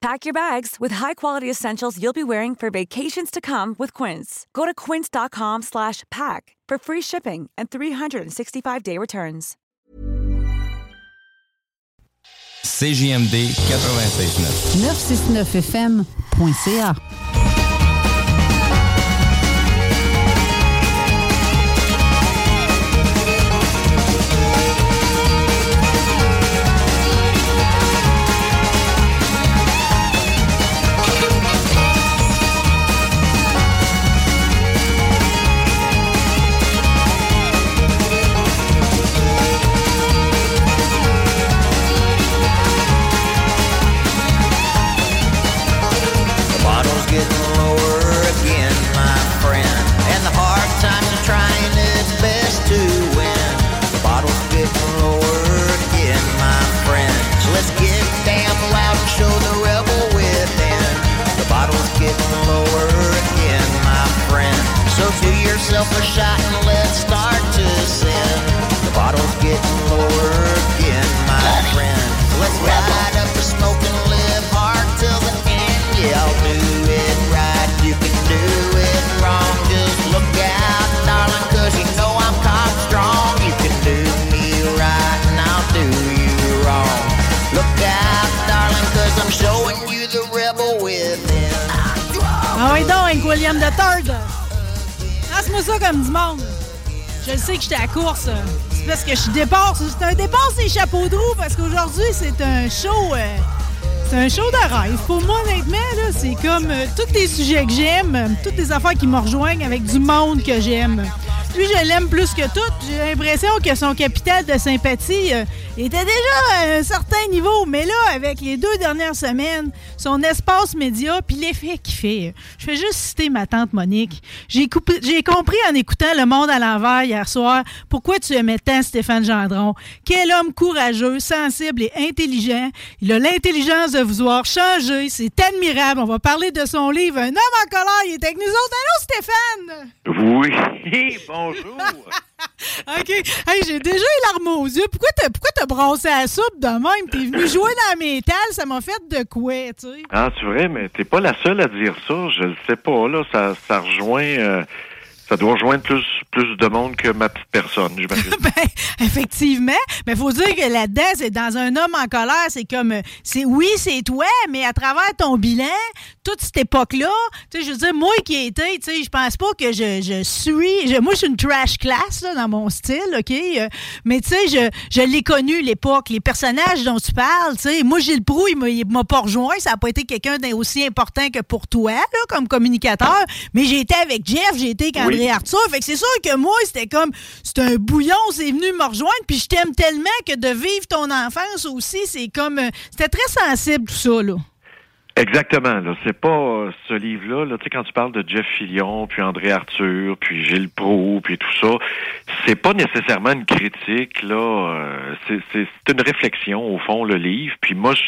Pack your bags with high-quality essentials you'll be wearing for vacations to come with Quince. Go to quince.com slash pack for free shipping and 365-day returns. CJMD 96.9. 969fm.ca. friend. So do yourself a shot and let's start to sin. The bottle's getting lower again, my friend. So let's light up the smoke and live hard till the end. Yeah, I'll do it right. You can do it wrong. Just look out, darling, cause you know I'm cock strong. You can do me right and I'll do you wrong. Look out, darling, cause I'm showing you the rebel within. Ah oui donc, William the Third. Lance-moi ça comme du monde. Je le sais que j'étais à course. C'est parce que je départ. C'est un départ, c'est chapeau de roue, parce qu'aujourd'hui, c'est un show. euh, c'est un show de rêve. Pour moi, honnêtement, c'est comme euh, tous les sujets que j'aime, euh, toutes les affaires qui me rejoignent avec du monde que j'aime. Lui, je l'aime plus que tout. J'ai l'impression que son capital de sympathie euh, était déjà à un certain niveau. Mais là, avec les deux dernières semaines, son espace média, puis l'effet qu'il fait. Je vais juste citer ma tante Monique. J'ai compris en écoutant Le Monde à l'envers hier soir pourquoi tu aimais tant Stéphane Gendron. Quel homme courageux, sensible et intelligent. Il a l'intelligence de vouloir changer. C'est admirable. On va parler de son livre Un homme en colère. Il est avec nous autres. Allô, Stéphane? Oui, bonjour. OK. Hey, j'ai déjà les larmes aux yeux. Pourquoi t'as, pourquoi t'as brassé la soupe de même? T'es venu jouer dans la métal, ça m'a fait de quoi, tu sais? Ah, c'est vrai, mais t'es pas la seule à dire ça. Je le sais pas, là. Ça, ça rejoint. euh, ça doit rejoindre plus, plus de monde que ma petite personne, j'imagine. Ben, effectivement. Mais faut dire que là-dedans, c'est dans un homme en colère, c'est comme, euh, c'est oui, c'est toi, mais à travers ton bilan, toute cette époque-là, tu sais, je veux dire, moi qui ai été, tu sais, je pense pas que je, je suis, je- moi, je suis une trash class, là, dans mon style, OK? Euh, mais tu sais, je, je l'ai connu, l'époque, les personnages dont tu parles, tu sais, moi, Gilles Proux, il m'a- il m'a pas rejoint, ça a pas été quelqu'un d'aussi important que pour toi, là, comme communicateur, mais j'ai été avec Jeff, j'ai été avec André Arthur, fait que c'est sûr que moi, c'était comme, c'est un bouillon, c'est venu me rejoindre, puis je t'aime tellement que de vivre ton enfance aussi, c'est comme, euh, c'était très sensible tout ça, là. Exactement. Là, c'est pas euh, ce livre-là. Là, tu sais, quand tu parles de Jeff Fillion, puis André Arthur, puis Gilles Proulx, puis tout ça, c'est pas nécessairement une critique. Là, euh, c'est une réflexion au fond le livre. Puis moi, je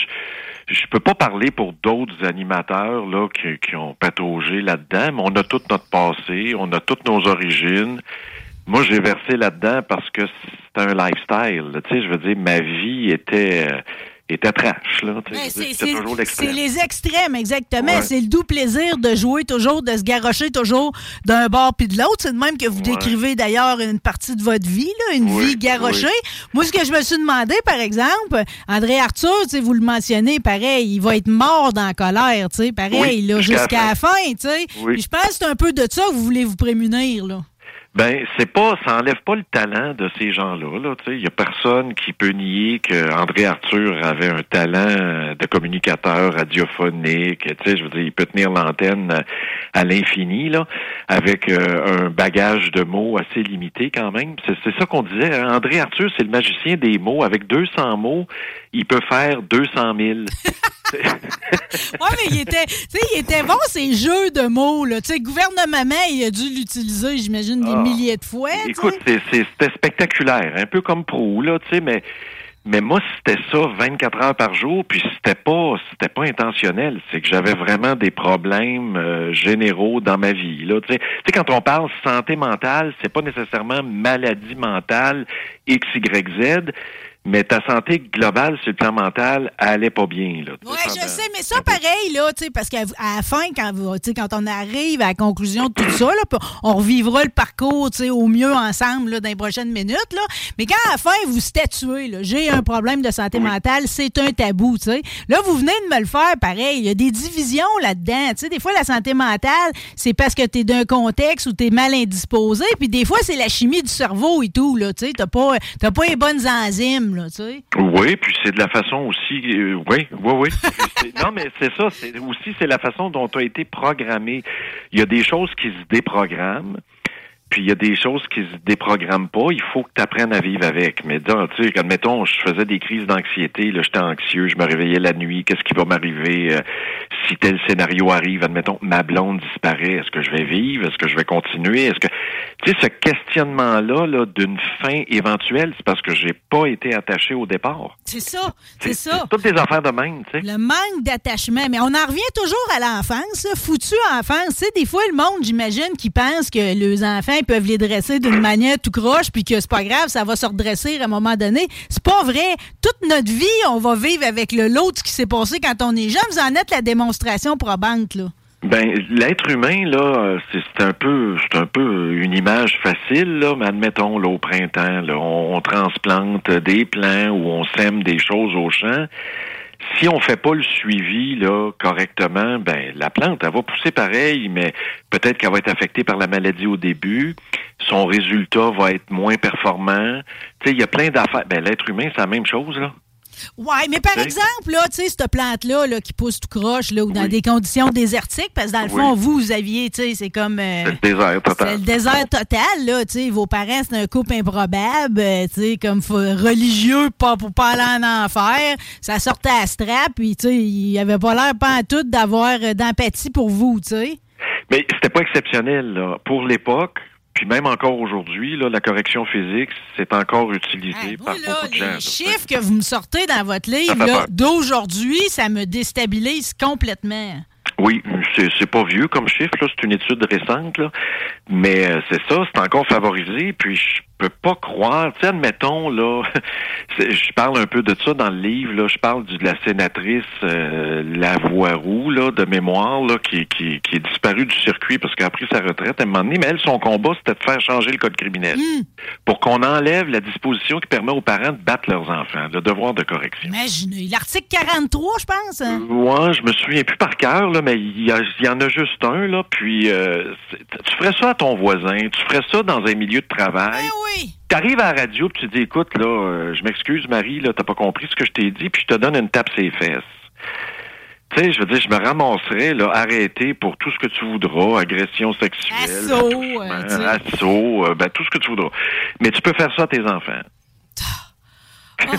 je peux pas parler pour d'autres animateurs là qui, ont pataugé là-dedans, mais on a tout notre passé, on a toutes nos origines. Moi, j'ai versé là-dedans parce que c'est un lifestyle. Tu sais, je veux dire, ma vie était euh, était trash. Là, tu sais, Ben, c'est toujours les extrêmes, exactement. Ouais. C'est le doux plaisir de jouer toujours, de se garrocher toujours d'un bord puis de l'autre. C'est de même que vous Ouais. décrivez d'ailleurs une partie de votre vie, là, une Oui, vie garrochée. oui. Moi, ce que je me suis demandé, par exemple, André Arthur, vous le mentionnez, pareil, il va être mort dans la colère, pareil, Oui, jusqu'à la fin. Oui. Puis je pense que c'est un peu de ça que vous voulez vous prémunir, là. Ben, c'est pas, ça enlève pas le talent de ces gens-là. Là, il y a personne qui peut nier que André Arthur avait un talent de communicateur radiophonique. Je veux dire, il peut tenir l'antenne à l'infini là, avec euh, un bagage de mots assez limité quand même. C'est, ça qu'on disait. Hein. André Arthur, c'est le magicien des mots. Avec 200 mots, il peut faire 200 000. ouais, mais il était, il était bon ces jeux de mots là. Tu sais, gouvernement, il a dû l'utiliser, j'imagine, des ah. milliers de fois. Écoute, c'était spectaculaire, un peu comme Pro là, tu sais, mais mais moi, c'était ça 24 heures par jour, puis c'était pas c'était pas intentionnel. C'est que j'avais vraiment des problèmes euh, généraux dans ma vie. Là, tu sais, quand on parle santé mentale, c'est pas nécessairement maladie mentale X, Y, Z mais ta santé globale sur le plan mental, elle allait pas bien. Là, oui, je sais, mais ça, pareil, là, parce qu'à la fin, quand, quand on arrive à la conclusion de tout ça, là, on revivra le parcours au mieux ensemble là, dans les prochaines minutes. Là. Mais quand à la fin, vous statuez, j'ai un problème de santé mentale, c'est un tabou. sais. Là, vous venez de me le faire pareil. Il y a des divisions là-dedans. Des fois, la santé mentale, c'est parce que tu es d'un contexte où tu es mal indisposé. Puis des fois, c'est la chimie du cerveau et tout. Tu n'as pas, pas les bonnes enzymes. Oui, puis c'est de la façon aussi. Euh, oui, oui, oui. non, mais c'est ça. Aussi c'est la façon dont tu as été programmé. Il y a des choses qui se déprogramment. Puis il y a des choses qui se déprogramment pas. Il faut que tu apprennes à vivre avec. Mais tu sais, admettons, je faisais des crises d'anxiété, là, j'étais anxieux, je me réveillais la nuit, qu'est-ce qui va m'arriver euh, si tel scénario arrive, admettons, ma blonde disparaît, est-ce que je vais vivre? Est-ce que je vais continuer? Est-ce que tu sais, ce questionnement-là là, d'une fin éventuelle, c'est parce que j'ai pas été attaché au départ. C'est ça, c'est ça. toutes des affaires de même, tu sais. Le manque d'attachement. Mais on en revient toujours à l'enfance, foutu enfance. Tu sais, des fois, le monde, j'imagine, qui pense que les enfants peuvent les dresser d'une manière tout croche, puis que c'est pas grave, ça va se redresser à un moment donné. C'est pas vrai. Toute notre vie, on va vivre avec le lot qui s'est passé quand on est jeune. Vous en êtes la démonstration probante, là. Ben, l'être humain, là, c'est un peu c'est un peu une image facile, là, mais admettons, là, au printemps, on transplante des plants ou on sème des choses au champ si on fait pas le suivi là correctement, ben la plante elle va pousser pareil, mais peut-être qu'elle va être affectée par la maladie au début. Son résultat va être moins performant. Tu il y a plein d'affaires. Ben l'être humain, c'est la même chose là. Oui, mais par exemple, là, tu sais, cette plante-là là, qui pousse tout croche, là, ou dans des conditions désertiques, parce que dans le fond, vous, vous aviez, tu sais, c'est comme. Euh, le désert total. C'est le désert total, là, tu sais. Vos parents, c'est un couple improbable, euh, tu sais, comme religieux, pas pour pas aller en enfer. Ça sortait à strap, puis, tu sais, il avait pas l'air, pas en tout, d'avoir euh, d'empathie pour vous, tu sais. Mais c'était pas exceptionnel, là. Pour l'époque, puis même encore aujourd'hui, la correction physique, c'est encore utilisé par beaucoup de gens. Les chiffres que vous me sortez dans votre livre d'aujourd'hui, ça me déstabilise complètement. Oui, c'est pas vieux comme chiffre, c'est une étude récente, là. mais euh, c'est ça, c'est encore favorisé. Puis je peux pas croire, tu sais, admettons, là, je parle un peu de ça dans le livre, là, je parle de la sénatrice euh, Lavoiroux, là, de mémoire, là, qui, qui, qui est disparue du circuit parce qu'elle a pris sa retraite à un moment donné, mais elle, son combat, c'était de faire changer le code criminel hmm. pour qu'on enlève la disposition qui permet aux parents de battre leurs enfants, le devoir de correction. Imaginez, l'article 43, je pense. Hein? Ouais, je me souviens plus par cœur, là, mais il y, y, en a juste un, là, puis euh, tu ferais ça à ton voisin, tu ferais ça dans un milieu de travail. Ben oui. Tu arrives à la radio et tu dis écoute, là, euh, je m'excuse, Marie, là, t'as pas compris ce que je t'ai dit, puis je te donne une tape ses fesses. Tu sais, je veux dire, je me ramasserais, là, arrêté pour tout ce que tu voudras, agression sexuelle, assaut, euh, assaut, euh, ben, tout ce que tu voudras. Mais tu peux faire ça à tes enfants. Oh.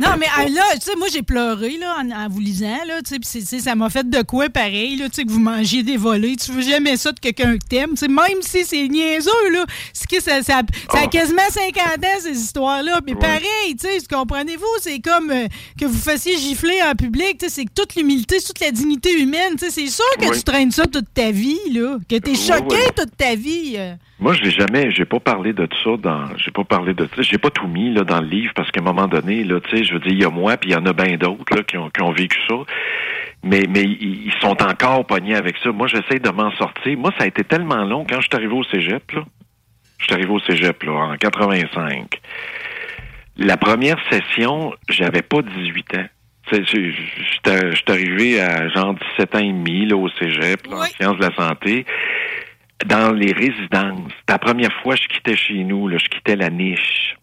Non, mais ah, là, tu sais, moi, j'ai pleuré là, en, vous lisant. Là, tu sais, ça m'a fait de quoi pareil, là, tu sais, que vous mangiez des volets. Tu veux jamais ça de quelqu'un que t'aimes. Même si c'est niaiseux, là. Que ça, ça, ça, a oh. quasiment 50 ans, ces histoires-là. Mais pareil, tu sais, comprenez-vous? C'est comme euh, que vous fassiez gifler en public. C'est que toute l'humilité, toute la dignité humaine. C'est sûr que tu traînes ça toute ta vie, là. Que t'es choqué toute ta vie. Euh. Moi, je n'ai jamais, j'ai pas parlé de ça dans, j'ai pas parlé de ça, j'ai pas tout mis là dans le livre parce qu'à un moment donné, là, tu sais, je veux dire, il y a moi puis il y en a bien d'autres là qui ont, qui ont vécu ça, mais mais ils sont encore pognés avec ça. Moi, j'essaie de m'en sortir. Moi, ça a été tellement long quand je suis arrivé au cégep là, je suis arrivé au cégep là en 85. La première session, j'avais pas 18 ans. Je suis arrivé à genre 17 ans et demi là, au cégep, en sciences de la santé. Dans les résidences. La première fois je quittais chez nous, là, je quittais la niche.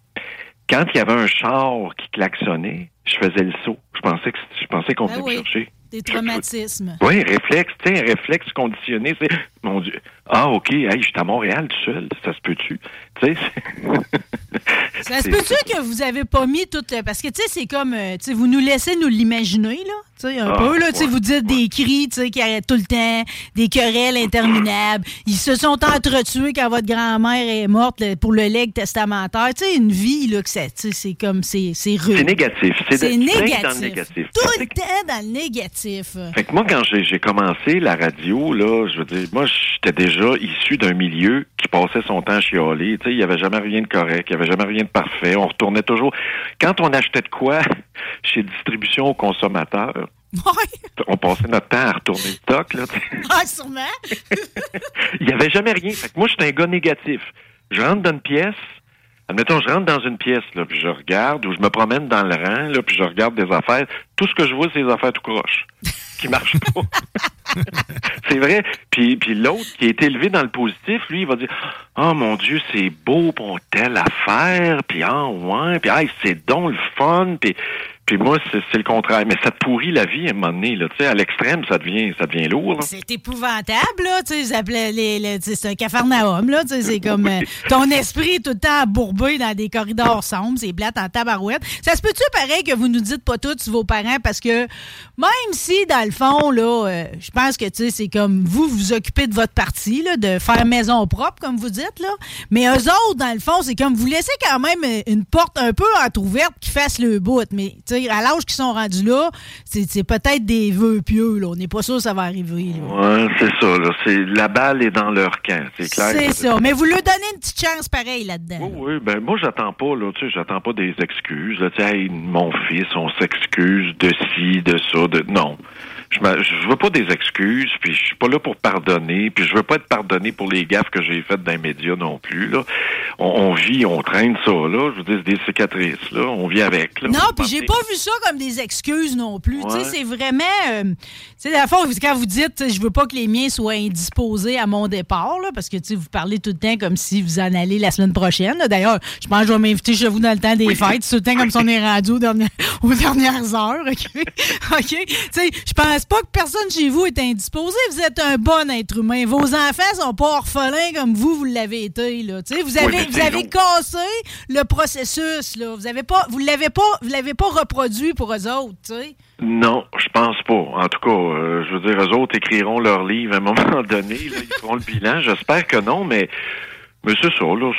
Quand il y avait un char qui klaxonnait, je faisais le saut. Je pensais que je pensais qu'on Ben venait oui. me chercher. Des traumatismes. Oui, réflexe, tu sais, un réflexe conditionné, c'est mon Dieu. Ah, OK, hey, je suis à Montréal tout seul, ça se peut-tu? Tu sais, c'est- Ça se peut-tu que vous avez pas mis tout. Parce que, tu sais, c'est comme. euh, tu sais, vous nous laissez nous l'imaginer, là. Tu sais, un Ah, peu, là. Tu sais, ouais, vous dites des cris, tu sais, qui arrêtent tout le temps, des querelles interminables. Ils se sont entretués quand votre grand-mère est morte là, pour le legs testamentaire. Tu sais, une vie, là, que ça. Tu sais, c'est comme. C'est rude. c'est négatif. C'est négatif. dans le négatif. Tout le temps dans le négatif. Fait que moi, quand j'ai j'ai commencé la radio, là, je veux dire, moi, j'étais déjà issu d'un milieu qui passait son temps à chialer. Tu sais, il y avait jamais rien de correct, il y avait jamais rien de parfait. On retournait toujours. Quand on achetait de quoi chez distribution aux consommateurs, on passait notre temps à retourner le stock, là. Ah, sûrement. Il y avait jamais rien. Fait que moi, j'étais un gars négatif. Je rentre dans une pièce. Admettons, je rentre dans une pièce, là, puis je regarde, ou je me promène dans le rang, là, puis je regarde des affaires. Tout ce que je vois, c'est des affaires tout croche, qui marchent pas. c'est vrai. Puis, puis l'autre, qui est élevé dans le positif, lui, il va dire, oh mon Dieu, c'est beau pour telle affaire, puis ah ouais, puis ah, c'est donc le fun, puis puis moi, c'est le contraire. Mais ça te pourrit la vie à un moment donné. Là. Tu sais, à l'extrême, ça devient, ça devient lourd. C'est épouvantable, là. Tu sais, ils appelaient les, les- tu sais, c'est un cafarnaum, là. Tu sais, c'est comme euh, ton esprit tout le temps embourbé dans des corridors sombres, c'est plate en tabarouette. Ça se peut-tu pareil que vous nous dites pas tout sur vos parents? Parce que même si, dans le fond, là, euh, je pense que, tu sais, c'est comme vous vous occupez de votre partie, là, de faire maison propre, comme vous dites, là. Mais eux autres, dans le fond, c'est comme vous laissez quand même une porte un peu entrouverte qui fasse le bout. Mais, tu sais, à l'âge qu'ils sont rendus là, c'est peut-être des vœux pieux, là. On n'est pas sûr que ça va arriver. Ouais, c'est ça. Là. La balle est dans leur camp. C'est clair. C'est ça. Mais vous lui donnez une petite chance pareil là-dedans. Oui, oui, ben moi j'attends pas, là, tu sais, j'attends pas des excuses. Là, Hey, mon fils, on s'excuse de ci, de ça, de. Non. Je, m'a- je veux pas des excuses, puis je suis pas là pour pardonner, puis je veux pas être pardonné pour les gaffes que j'ai faites dans les médias non plus. Là. On, on vit, on traîne ça, là. Je veux dire, c'est des cicatrices, là. On vit avec. Là. Non, puis j'ai pas vu ça comme des excuses non plus. Tu sais, c'est vraiment. euh, tu sais, la fois, quand vous dites, je veux pas que les miens soient indisposés à mon départ, là, parce que, tu sais, vous parlez tout le temps comme si vous en allez la semaine prochaine. D'ailleurs, je pense que je vais m'inviter chez vous dans le temps des fêtes. Tout le temps comme si on est rendu aux dernières, aux dernières heures, OK? OK? Tu sais, je pense pas que personne chez vous est indisposé. Vous êtes un bon être humain. Vos enfants sont pas orphelins comme vous, vous l'avez été, là. Vous avez, vous avez long. cassé le processus, là. Vous avez pas, vous l'avez pas, vous l'avez pas reproduit pour eux autres. Non, je pense pas. En tout cas, euh, je veux dire, eux autres écriront leur livre à un moment donné. Là, ils feront le bilan. J'espère que non, mais, mais c'est ça, là.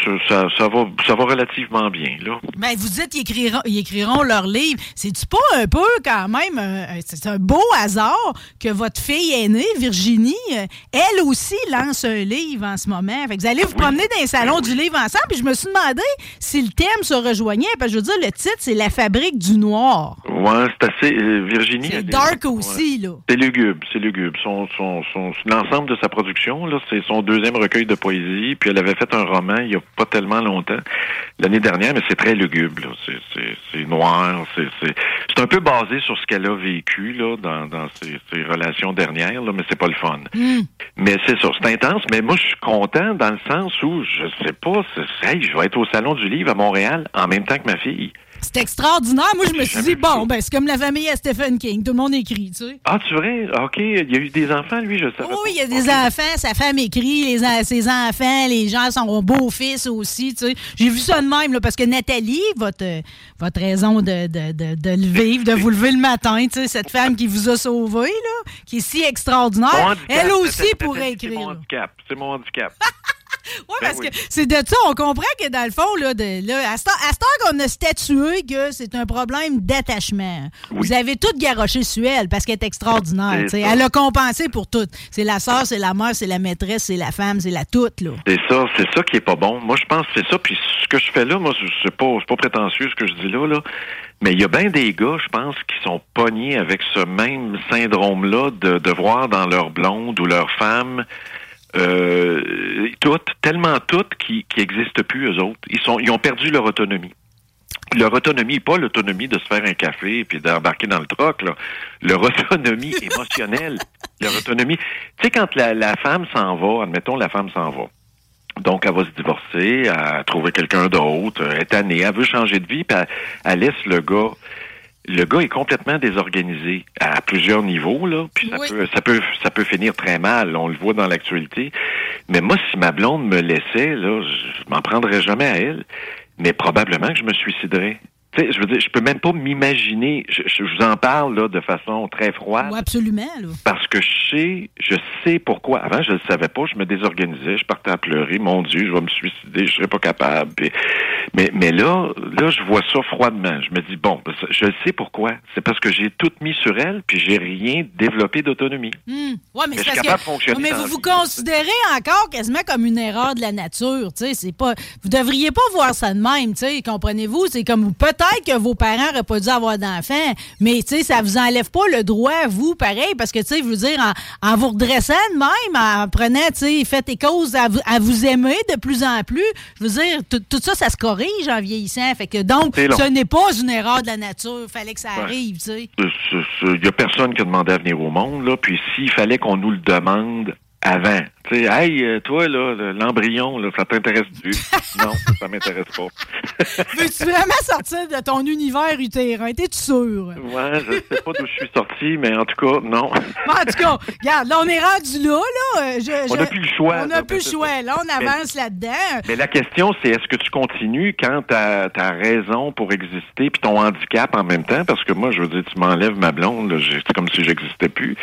Ça, va, ça va relativement bien, là. Ben, vous dites qu'ils écriront, ils écriront leur livre. C'est-tu pas un peu, quand même, un- c'est un beau hasard que votre fille aînée, Virginie, euh, elle aussi lance un livre en ce moment? Fait que vous allez vous promener dans les salons du livre ensemble, puis je me suis demandé si le thème se rejoignait, parce que je veux dire, le titre, c'est La fabrique du noir. Ouais, c'est assez. euh, Virginie. C'est dark ouais. aussi, là. C'est lugubre, c'est lugubre. Son, son, son, l'ensemble de sa production, là, c'est son deuxième recueil de poésie. Puis elle avait fait un roman il y a pas tellement longtemps, l'année dernière, mais c'est très lugubre. Là. C'est, c'est, c'est noir. C'est, c'est, c'est un peu basé sur ce qu'elle a vécu là dans, dans ses, ses relations dernières, là, mais c'est pas le fun. Hmm. Mais c'est ça, c'est intense. Mais moi, je suis content dans le sens où je sais pas, c'est, hey, je vais être au salon du livre à Montréal en même temps que ma fille. C'est extraordinaire. Moi, je me suis dit, bon, ben, c'est comme la famille à Stephen King. Tout le monde écrit, tu sais. Ah, tu vrai? Ok, il y a eu des enfants, lui, je savais. Oui, il y a des enfants, sa femme écrit, les, ses enfants, les gens sont beaux-fils aussi, tu sais. J'ai vu ça de même, là, parce que Nathalie, votre, votre raison de, de, de, de le vivre, de vous lever le matin, tu sais, cette femme qui vous a sauvé, là, qui est si Mon extraordinaire, handicap, elle aussi pourrait C'est écrire. mon là. handicap. C'est mon handicap. Oui, Ben parce oui. que c'est de ça, on comprend que dans le fond, là, de, là à ce temps qu'on a statué que c'est un problème d'attachement. Oui. Vous avez tout garoché sur elle parce qu'elle est extraordinaire. Elle a compensé pour tout. C'est la sœur, c'est la mère, c'est la maîtresse, c'est la femme, c'est la toute, là. C'est ça, c'est ça qui est pas bon. Moi, je pense que c'est ça. Puis ce que je fais là, moi, je- c'est pas, pas prétentieux ce que je dis là, là. Mais il y a bien des gars, je pense, qui sont pognés avec ce même syndrome-là de, de voir dans leur blonde ou leur femme euh, toutes, tellement toutes qui qui existent plus eux autres. Ils sont, ils ont perdu leur autonomie. leur autonomie, pas l'autonomie de se faire un café puis d'embarquer dans le troc, là. Leur autonomie émotionnelle, leur autonomie. Tu sais, quand la, la femme s'en va, admettons, la femme s'en va. Donc, elle va se divorcer, elle trouver quelqu'un d'autre, elle est tannée, elle veut changer de vie, puis elle, elle laisse le gars. Le gars est complètement désorganisé à plusieurs niveaux, là. Puis ça Oui. peut, ça peut, ça peut finir très mal. On le voit dans l'actualité. Mais moi, si ma blonde me laissait, là, je, je m'en prendrais jamais à elle. Mais probablement que je me suiciderais. Sais, je veux dire, je peux même pas m'imaginer. Je, je vous en parle là de façon très froide. Oui, absolument. Là. Parce que je sais, je sais pourquoi. Avant, je ne le savais pas, je me désorganisais, je partais à pleurer. Mon Dieu, je vais me suicider, je serais pas capable. Puis- mais, mais là, là, je vois ça froidement. Je me dis, bon, ben, je sais pourquoi. C'est parce que j'ai tout mis sur elle, puis j'ai rien développé d'autonomie. Ouais, mais Mais c'est capable que. de fonctionner mais vous vous considérez encore quasiment comme une erreur de la nature. Tu sais, c'est pas. Vous devriez pas voir ça de même. Tu sais, comprenez-vous? C'est comme peut-être que vos parents n'auraient pas dû avoir d'enfants, mais tu sais, ça vous enlève pas le droit, vous, pareil, parce que tu sais, je veux dire, en, en vous redressant de même, en prenant, tu sais, faites et causes à vous, à vous aimer de plus en plus, je veux dire, tout, ça, ça se corrige en vieillissant. Fait que donc, ce n'est pas une erreur de la nature. Fallait que ça arrive, tu sais. Il y a personne qui a demandé à venir au monde, là. Puis s'il fallait qu'on nous le demande avant, tu sais, hey, euh, toi, là, le- l'embryon, là, ça t'intéresse-tu? non, ça m'intéresse pas. Veux-tu vraiment sortir de ton univers utérin? T'es-tu sûr? Ouais, je sais pas d'où je suis sorti, mais en tout cas, non. Bon, en tout cas, regarde, là, on est rendu là, là. Euh, je- On je- n'a plus le choix. On n'a plus le choix. Là, on avance là-dedans. Mais la question, c'est est-ce que tu continues quand tu as, raison pour exister puis ton handicap en même temps? Parce que moi, je veux dire, tu m'enlèves ma blonde, c'est comme si j'existais plus.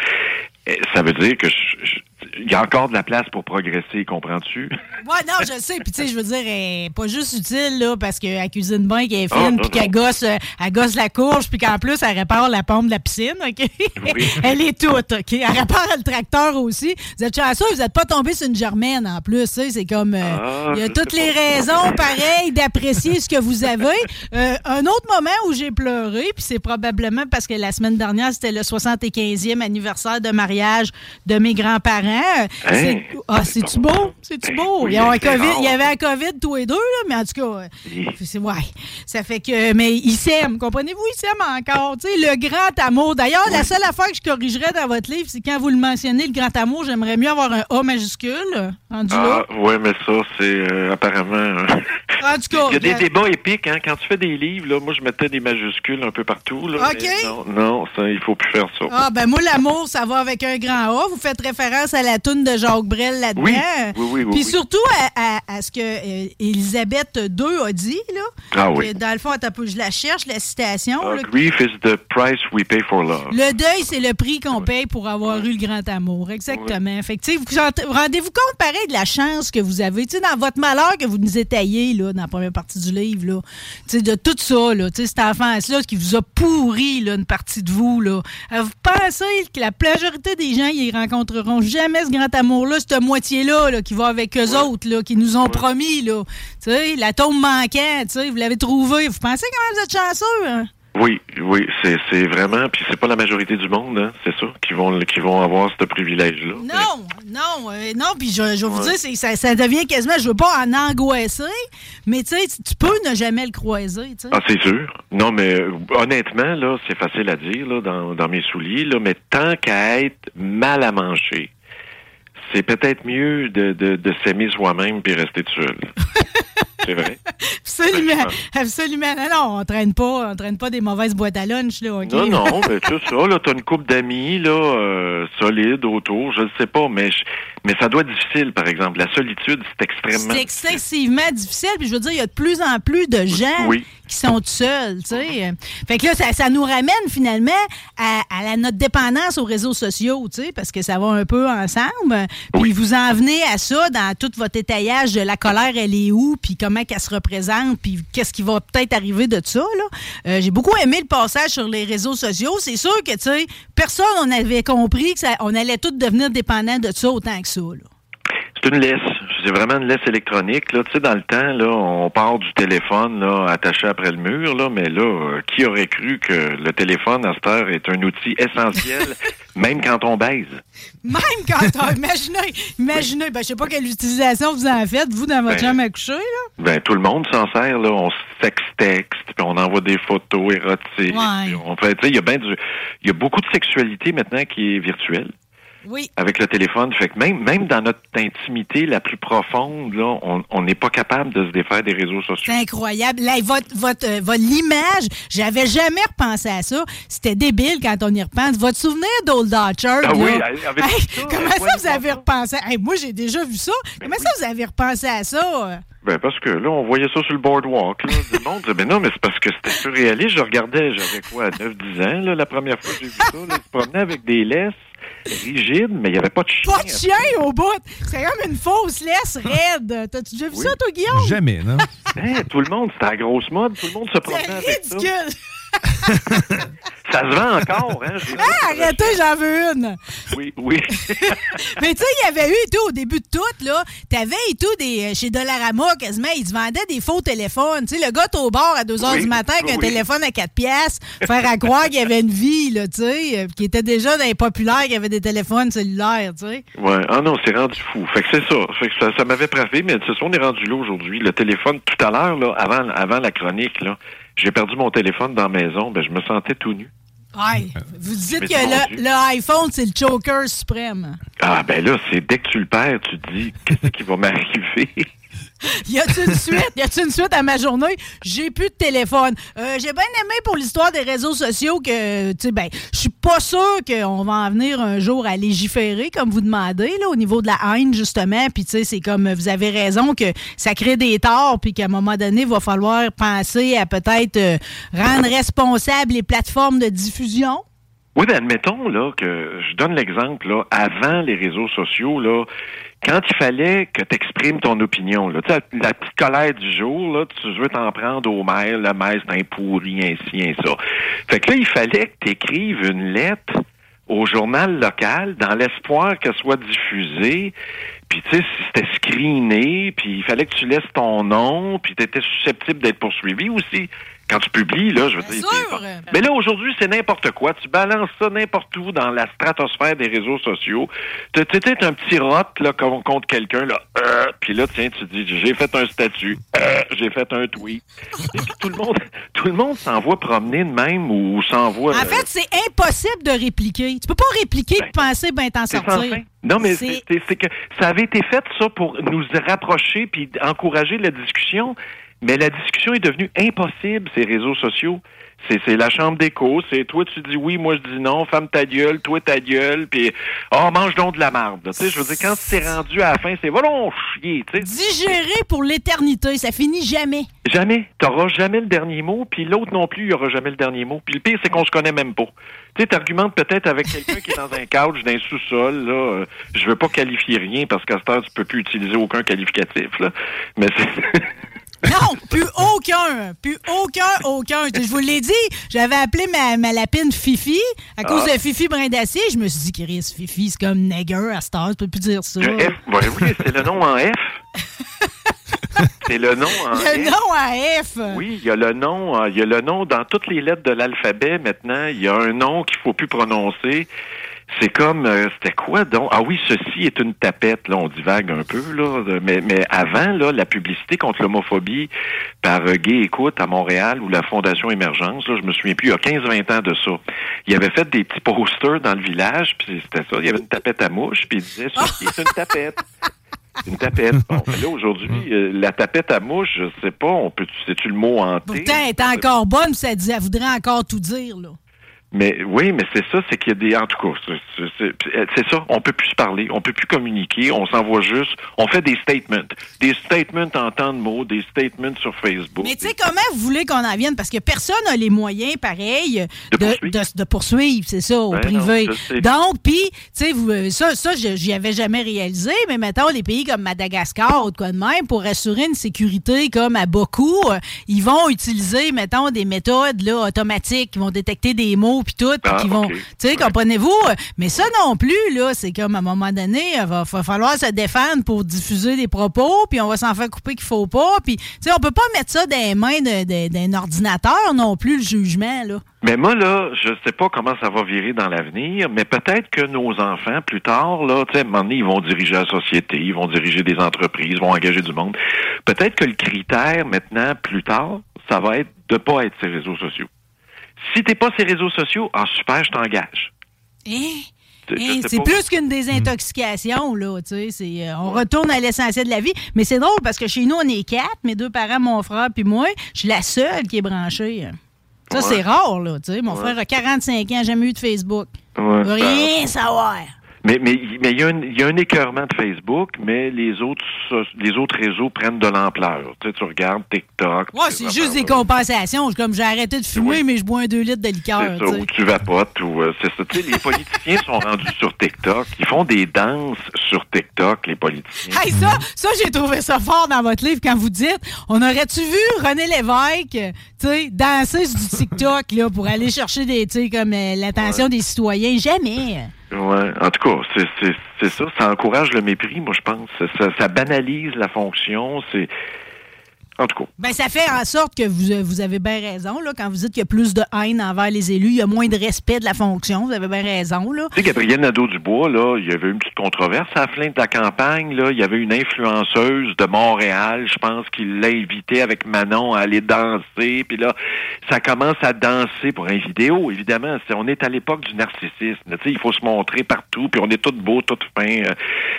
Eh, Ça veut dire que je- je- il y a encore de la place pour progresser, comprends-tu? Ouais, non, je sais. Puis, tu sais, je veux dire, elle pas juste utile, là, parce qu'elle cuisine bien, qu'elle est Ah, fine, puis qu'elle gosse, euh, elle gosse la courge, puis qu'en plus, elle répare la pompe de la piscine, OK? Oui. elle est toute, OK? Elle répare le tracteur aussi. Vous êtes chanceux, vous n'êtes pas tombé sur une germaine, en plus, c'est comme... euh, Ah, il y a toutes les raisons, pareil, d'apprécier ce que vous avez. Euh, un autre moment où j'ai pleuré, puis c'est probablement parce que la semaine dernière, c'était le 75e anniversaire de mariage de mes grands-parents. C'est- Ah, c'est-tu beau? C'est-tu beau? Oui, Ils ont un c'est COVID, il y avait un COVID tous les deux, là, mais en tout cas, Oui. euh, c'est, ouais. Ça fait que, mais ils s'aiment, comprenez-vous? Ils s'aiment encore. Tu sais, le grand amour. D'ailleurs, la seule affaire que je corrigerais dans votre livre, c'est quand vous le mentionnez, le grand amour, j'aimerais mieux avoir un A majuscule, là. Ah, ouais, mais ça, c'est euh, apparemment. euh, En tout cas, Il y a des débats épiques, hein. Quand tu fais des livres, là, moi, je mettais des majuscules un peu partout, là. OK. non, non, ça, il faut plus faire ça. Ah, ben moi, l'amour, ça va avec un grand A. Vous faites référence à la toune de Jacques Brel là-dedans. Oui, oui, oui, oui, Puis surtout à, à- à ce que euh, Elisabeth II a dit, là. Ah oui. Dans le fond, attends je la cherche, la citation. Là. grief is the price we pay for love. Le deuil, c'est le prix qu'on paye pour avoir eu le grand amour. Exactement. Fait que, tu sais, vous sentez- rendez-vous compte, pareil, de la chance que vous avez. Tu sais, dans votre malheur que vous nous étayez, là, dans la première partie du livre, là. Tu sais, de tout ça, là. Tu sais, cette enfance-là qui vous a pourri, là, une partie de vous, là. Euh, Vous pensez que la majorité des gens, ils rencontreront jamais ce grand amour-là, cette moitié-là, là, qui va avec eux autres, là, qui nous ont promis, là. La tombe sais, vous l'avez trouvé. Vous pensez quand même vous êtes chanceux, hein? Oui, oui, c'est c'est vraiment, puis c'est pas la majorité du monde, hein, c'est ça, qui vont qui vont avoir ce privilège-là. Non, non, euh, non, puis je, je vais vous dire, ça, ça devient quasiment, je veux pas en angoisser, mais tu sais, tu- peux ne jamais le croiser. Ah, c'est sûr. Non, mais euh, honnêtement, là, c'est facile à dire, là, dans, dans mes souliers, là, mais tant qu'à être mal à manger, c'est peut-être mieux de, de, de s'aimer soi-même puis rester tout seul. c'est vrai? Absolument, absolument. Non, non, on traîne pas, on traîne pas des mauvaises boîtes à lunch, là? Non, non, mais tout ça, là, t'as une couple d'amis, là, euh, solides autour, je ne sais pas, mais je- mais ça doit être difficile, par exemple. La solitude, c'est extrêmement C'est excessivement difficile, puis je veux dire, il y a de plus en plus de gens Oui. qui sont tout seuls, tu sais. Fait que là, ça, ça nous ramène finalement à, à la, notre dépendance aux réseaux sociaux, tu sais, parce que ça va un peu ensemble. Puis vous en venez à ça dans tout votre étayage de la colère, elle est où, puis comment qu'elle se représente, puis qu'est-ce qui va peut-être arriver de ça, là. Euh, J'ai beaucoup aimé le passage sur les réseaux sociaux. C'est sûr que, tu sais, personne on avait compris que ça, on allait tous devenir dépendants de ça autant que ça, là. C'est une laisse. C'est vraiment une laisse électronique. Là. Tu sais, dans le temps, là, on part du téléphone là, attaché après le mur, là, mais là, euh, qui aurait cru que le téléphone à cette heure est un outil essentiel, même quand on baise? Même quand on... imaginez, imaginez, ben, je sais pas quelle utilisation vous en faites, vous, dans votre Ben, chambre à coucher, là. Ben, tout le monde s'en sert, là. On sextexte, puis on envoie des photos érotiques. Ouais. puis on fait, tu sais, il y a ben du, il y a beaucoup de sexualité maintenant qui est virtuelle. Oui. avec le téléphone. Fait que même, même dans notre intimité la plus profonde, là, on n'est pas capable de se défaire des réseaux sociaux. C'est incroyable. Là, votre, votre, euh, votre l'image, j'avais jamais repensé à ça. C'était débile quand on y repense. Votre souvenir d'Old Orchard, Ah oui, avec Hey, ça, comment ça vous avez repensé? Hey, moi, j'ai déjà vu ça. comment ça vous avez repensé à ça? Ben, parce que là, on voyait ça sur le boardwalk. Là. Le monde disait, ben non, mais c'est parce que c'était surréaliste. Je regardais, j'avais quoi, 9-10 ans, là, la première fois que j'ai vu ça. Là, se promenaient avec des laisses rigides, mais il n'y avait pas de chien. Pas de chien au bout. C'est comme une fausse laisse raide. T'as-tu déjà vu Oui. ça, toi, Guillaume? Jamais, non? Hein, tout le monde, c'était la grosse mode. Tout le monde se promenait C'est avec ça. ridicule. Ça se vend encore, hein? Ah, arrêtez, j'en veux une. Oui, oui. Mais tu sais, il y avait eu et tout, au début de tout, là, t'avais et tout des, euh, chez Dollarama, quasiment, ils se vendaient des faux téléphones. Tu sais, le gars au bar à 2 h Oui, du matin avec un oui. téléphone à 4 piastres, faire à croire qu'il y avait une vie, là, tu sais, euh, qui était déjà dans les populaires, qui avait des téléphones cellulaires, tu sais. Ouais. Ah non, c'est rendu fou. Fait que c'est ça. Fait que ça, ça m'avait frappé, mais c'est ça, on est rendu là aujourd'hui. Le téléphone, tout à l'heure, là, avant, avant la chronique, là, j'ai perdu mon téléphone dans la maison, ben je me sentais tout nu. Ouais. Vous dites que le, le iPhone, c'est le choker suprême. Ah ben là, c'est dès que tu le perds, tu te dis qu'est-ce qui va m'arriver? Y a-tu une suite? Y a-tu une suite à ma journée? J'ai plus de téléphone. Euh, J'ai bien aimé pour l'histoire des réseaux sociaux que, tu sais, ben, je suis pas sûr qu'on va en venir un jour à légiférer, comme vous demandez, là, au niveau de la haine, justement. Puis, tu sais, c'est comme, vous avez raison que ça crée des torts, puis qu'à un moment donné, il va falloir penser à peut-être euh, rendre responsables les plateformes de diffusion. Oui, ben admettons là que je donne l'exemple là, avant les réseaux sociaux là, quand il fallait que tu exprimes ton opinion là, sais la petite colère du jour là, tu veux t'en prendre au maire, le maire c'est un pourri ainsi ainsi ça. Fait que là il fallait que tu écrives une lettre au journal local dans l'espoir qu'elle soit diffusée. Puis tu sais, c'était screené, puis il fallait que tu laisses ton nom, puis tu étais susceptible d'être poursuivi aussi. Quand tu publies, là, je veux Bien dire. sûr. Mais là, aujourd'hui, c'est n'importe quoi. Tu balances ça n'importe où dans la stratosphère des réseaux sociaux. Tu t'es un petit rot, là, con- contre quelqu'un, là. Euh, puis là, tiens, tu dis, j'ai fait un statut. Euh, j'ai fait un tweet. Et puis tout le monde, tout le monde s'envoie promener de même ou s'envoie. En euh, fait, c'est impossible de répliquer. Tu peux pas répliquer et penser ben t'en sortir. Non, mais c'est que ça avait été fait, ça, pour nous rapprocher puis encourager la discussion. Mais la discussion est devenue impossible, ces réseaux sociaux. C'est la chambre d'écho, c'est toi tu dis oui, moi je dis non, femme ta gueule, toi ta gueule, puis oh mange donc de la marde. Tu sais, je veux dire quand c'est rendu à la fin, c'est va donc chier, tu sais. Digérer pour l'éternité, ça finit jamais. Jamais. T'auras jamais le dernier mot, puis l'autre non plus, il aura jamais le dernier mot. Puis le pire, c'est qu'on se connaît même pas. Tu sais, t'argumentes peut-être avec quelqu'un qui est dans un couch, d'un sous-sol, là. euh, je veux pas qualifier rien parce qu'à cette heure, tu peux plus utiliser aucun qualificatif, là. Mais c'est... Non, plus aucun. Plus aucun, aucun. Je vous l'ai dit, j'avais appelé ma, ma lapine Fifi à cause Ah. de Fifi Brin d'Acier. Je me suis dit, Chris, Fifi, c'est comme nègre à heure, tu peux plus dire ça. Le F, oui, c'est le nom en F. c'est le nom en F. Le nom à F. Oui, il y a le nom, il y a le nom dans toutes les lettres de l'alphabet maintenant. Il y a un nom qu'il faut plus prononcer. C'est comme, euh, c'était quoi donc? Ah oui, ceci est une tapette. Là, on divague un peu, là. de- Mais, mais avant, là, la publicité contre l'homophobie par euh, Gay Écoute à Montréal ou la Fondation Émergence, là, je me souviens plus, il y a 15-20 ans de ça. Il avait fait des petits posters dans le village, puis c'était ça. Il y avait une tapette à mouche, puis il disait, ceci est une tapette. Une tapette. Bon, mais là, aujourd'hui, euh, la tapette à mouche, je sais pas, on peut, sais-tu le mot hanté? Pourtant, elle est encore bonne, ça dit, elle voudrait encore tout dire, là. Mais oui, mais c'est ça, c'est qu'il y a des. En tout cas, c'est- ça. On peut plus se parler, on peut plus communiquer, on s'envoie juste. On fait des statements, des statements en temps de mots, des statements sur Facebook. Mais tu sais, comment vous voulez qu'on en vienne? Parce que personne n'a les moyens, pareil, De de, poursuivre. de- de poursuivre, c'est ça, au Ben privé. non. Donc, puis, tu sais, vous, ça, ça j'y avais jamais réalisé, mais mettons, des pays comme Madagascar ou de quoi de même, pour assurer une sécurité comme à beaucoup, euh, ils vont utiliser, mettons, des méthodes là, automatiques qui vont détecter des mots Puis tout, Ah, qui vont, tu sais, comprenez-vous? Mais ça non plus, là, c'est comme à un moment donné, il va, va falloir se défendre pour diffuser des propos, puis on va s'en faire couper qu'il faut pas, puis, tu sais, on peut pas mettre ça dans les mains d'un ordinateur non plus, le jugement, là. Mais moi, là, je sais pas comment ça va virer dans l'avenir, mais peut-être que nos enfants, plus tard, là, tu sais, à un moment donné, ils vont diriger la société, ils vont diriger des entreprises, ils vont engager du monde. Peut-être que le critère, maintenant, plus tard, ça va être de pas être ces réseaux sociaux. Si t'es pas ces réseaux sociaux, ah, super, je t'engage. Hein? Hein, c'est pas. plus qu'une désintoxication, là, tu sais. c'est, euh, on retourne à l'essentiel de la vie. Mais c'est drôle parce que chez nous, on est quatre, mes deux parents, mon frère puis moi. Je suis la seule qui est branchée. Ça, Ouais. c'est rare, là, tu sais. Mon Ouais. frère a 45 ans, jamais eu de Facebook. Ouais, rien savoir. Mais mais mais il y a un il y a un écœurement de Facebook, mais les autres les autres réseaux prennent de l'ampleur. Tu sais, tu regardes TikTok. Ouais, ces c'est juste des compensations. Comme j'ai arrêté de fumer, Oui. mais je bois un 2 litres de liqueur, ça, ou tu vapotes, ou euh, c'est ça. Tu sais, les politiciens sont rendus sur TikTok. Ils font des danses sur TikTok, les politiciens. Hey, ça, ça j'ai trouvé ça fort dans votre livre quand vous dites on aurait-tu vu René Lévesque, tu sais, danser sur du TikTok là, pour aller chercher des, tu sais, comme euh, l'attention des citoyens? Jamais. Ouais. En tout cas, c'est, ça. Ça encourage le mépris, moi, je pense. Ça, ça, ça banalise la fonction. C'est. En tout cas. Ben, ça fait en sorte que vous, vous avez bien raison, là, quand vous dites qu'il y a plus de haine envers les élus, il y a moins de respect de la fonction. Vous avez bien raison, là. Tu sais, Gabriel Nadeau-Dubois, là, il y avait une petite controverse à la fin de la campagne, là. Il y avait une influenceuse de Montréal, je pense, qui l'a invité avec Manon à aller danser. Puis là, ça commence à danser pour un vidéo, évidemment. On est à l'époque du narcissisme. Tu sais, il faut se montrer partout, puis on est tout beau, tout fin. euh.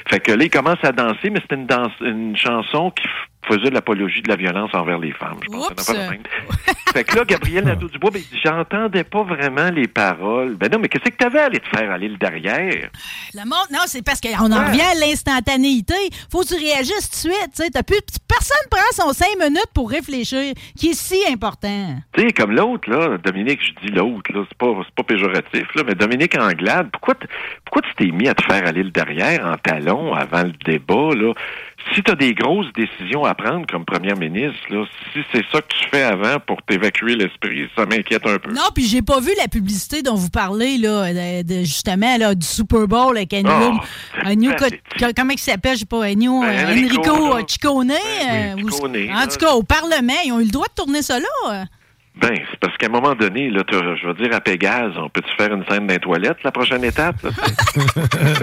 Fait que là, il commence à danser, mais c'était une, danse, une chanson qui faisait de l'apologie de la violence envers les femmes, je pense. Oups. Pas fait que là, Gabriel Nadeau-Dubois, ben, j'entendais pas vraiment les paroles. Ben non, mais qu'est-ce que t'avais à aller te faire aller le derrière? Le monde, non, c'est parce qu'on en revient à l'instantanéité. Faut que tu réagisses tout de suite. tu sais. T'as plus, personne prend son cinq minutes pour réfléchir, qui est si important. Tu sais, comme l'autre, là, Dominique, je dis l'autre, là, c'est pas, pas péjoratif, là, mais Dominique Anglade, pourquoi, pourquoi tu t'es mis à te faire aller le derrière en talon avant le débat, là? Si tu as des grosses décisions à prendre comme première ministre, là, si c'est ça que tu fais avant pour t'évacuer l'esprit, ça m'inquiète un peu. Non, puis j'ai pas vu la publicité dont vous parlez, là, de, de- justement, là, du Super Bowl avec. Oh, Co- pathétique. comment il s'appelle, je sais pas, Ennio, Ben, Enrico, Enrico Ciccone. Ben euh, ou- en tout cas, au Parlement, ils ont eu le droit de tourner ça là. Euh. Ben, c'est parce qu'à un moment donné, là, je vais dire à Pégase, on peut-tu faire une scène dans les toilettes, la prochaine étape? là?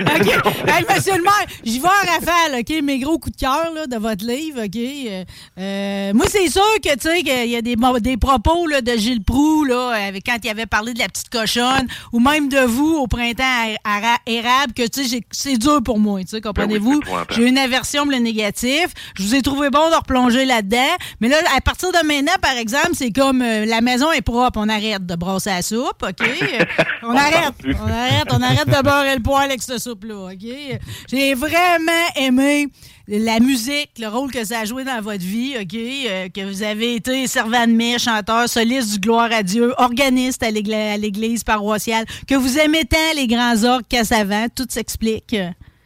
OK. Hey, monsieur le maire, j'y vais en rafale, OK? Mes gros coups de cœur là, de votre livre, OK? Euh, euh, moi, c'est sûr que, tu sais, qu'il y a des, des propos là, de Gilles Proux, là, avec, quand il avait parlé de la petite cochonne, ou même de vous au printemps ara- érable, que, tu sais, j'ai- c'est dur pour moi, tu sais, comprenez-vous? c'est épouvantable. j'ai une aversion pour le négatif. Je vous ai trouvé bon de replonger là-dedans. Mais là, à partir de maintenant, par exemple, c'est comme euh, la maison est propre, on arrête de brasser la soupe, OK? On, On arrête, on arrête, on arrête de beurrer le poil avec cette soupe-là, OK? J'ai vraiment aimé la musique, le rôle que ça a joué dans votre vie, OK? Euh, que vous avez été servant de messe, chanteur, soliste du Gloire à Dieu, organiste à l'égl- à l'église paroissiale, que vous aimez tant les grands orques qu'à savant, tout s'explique.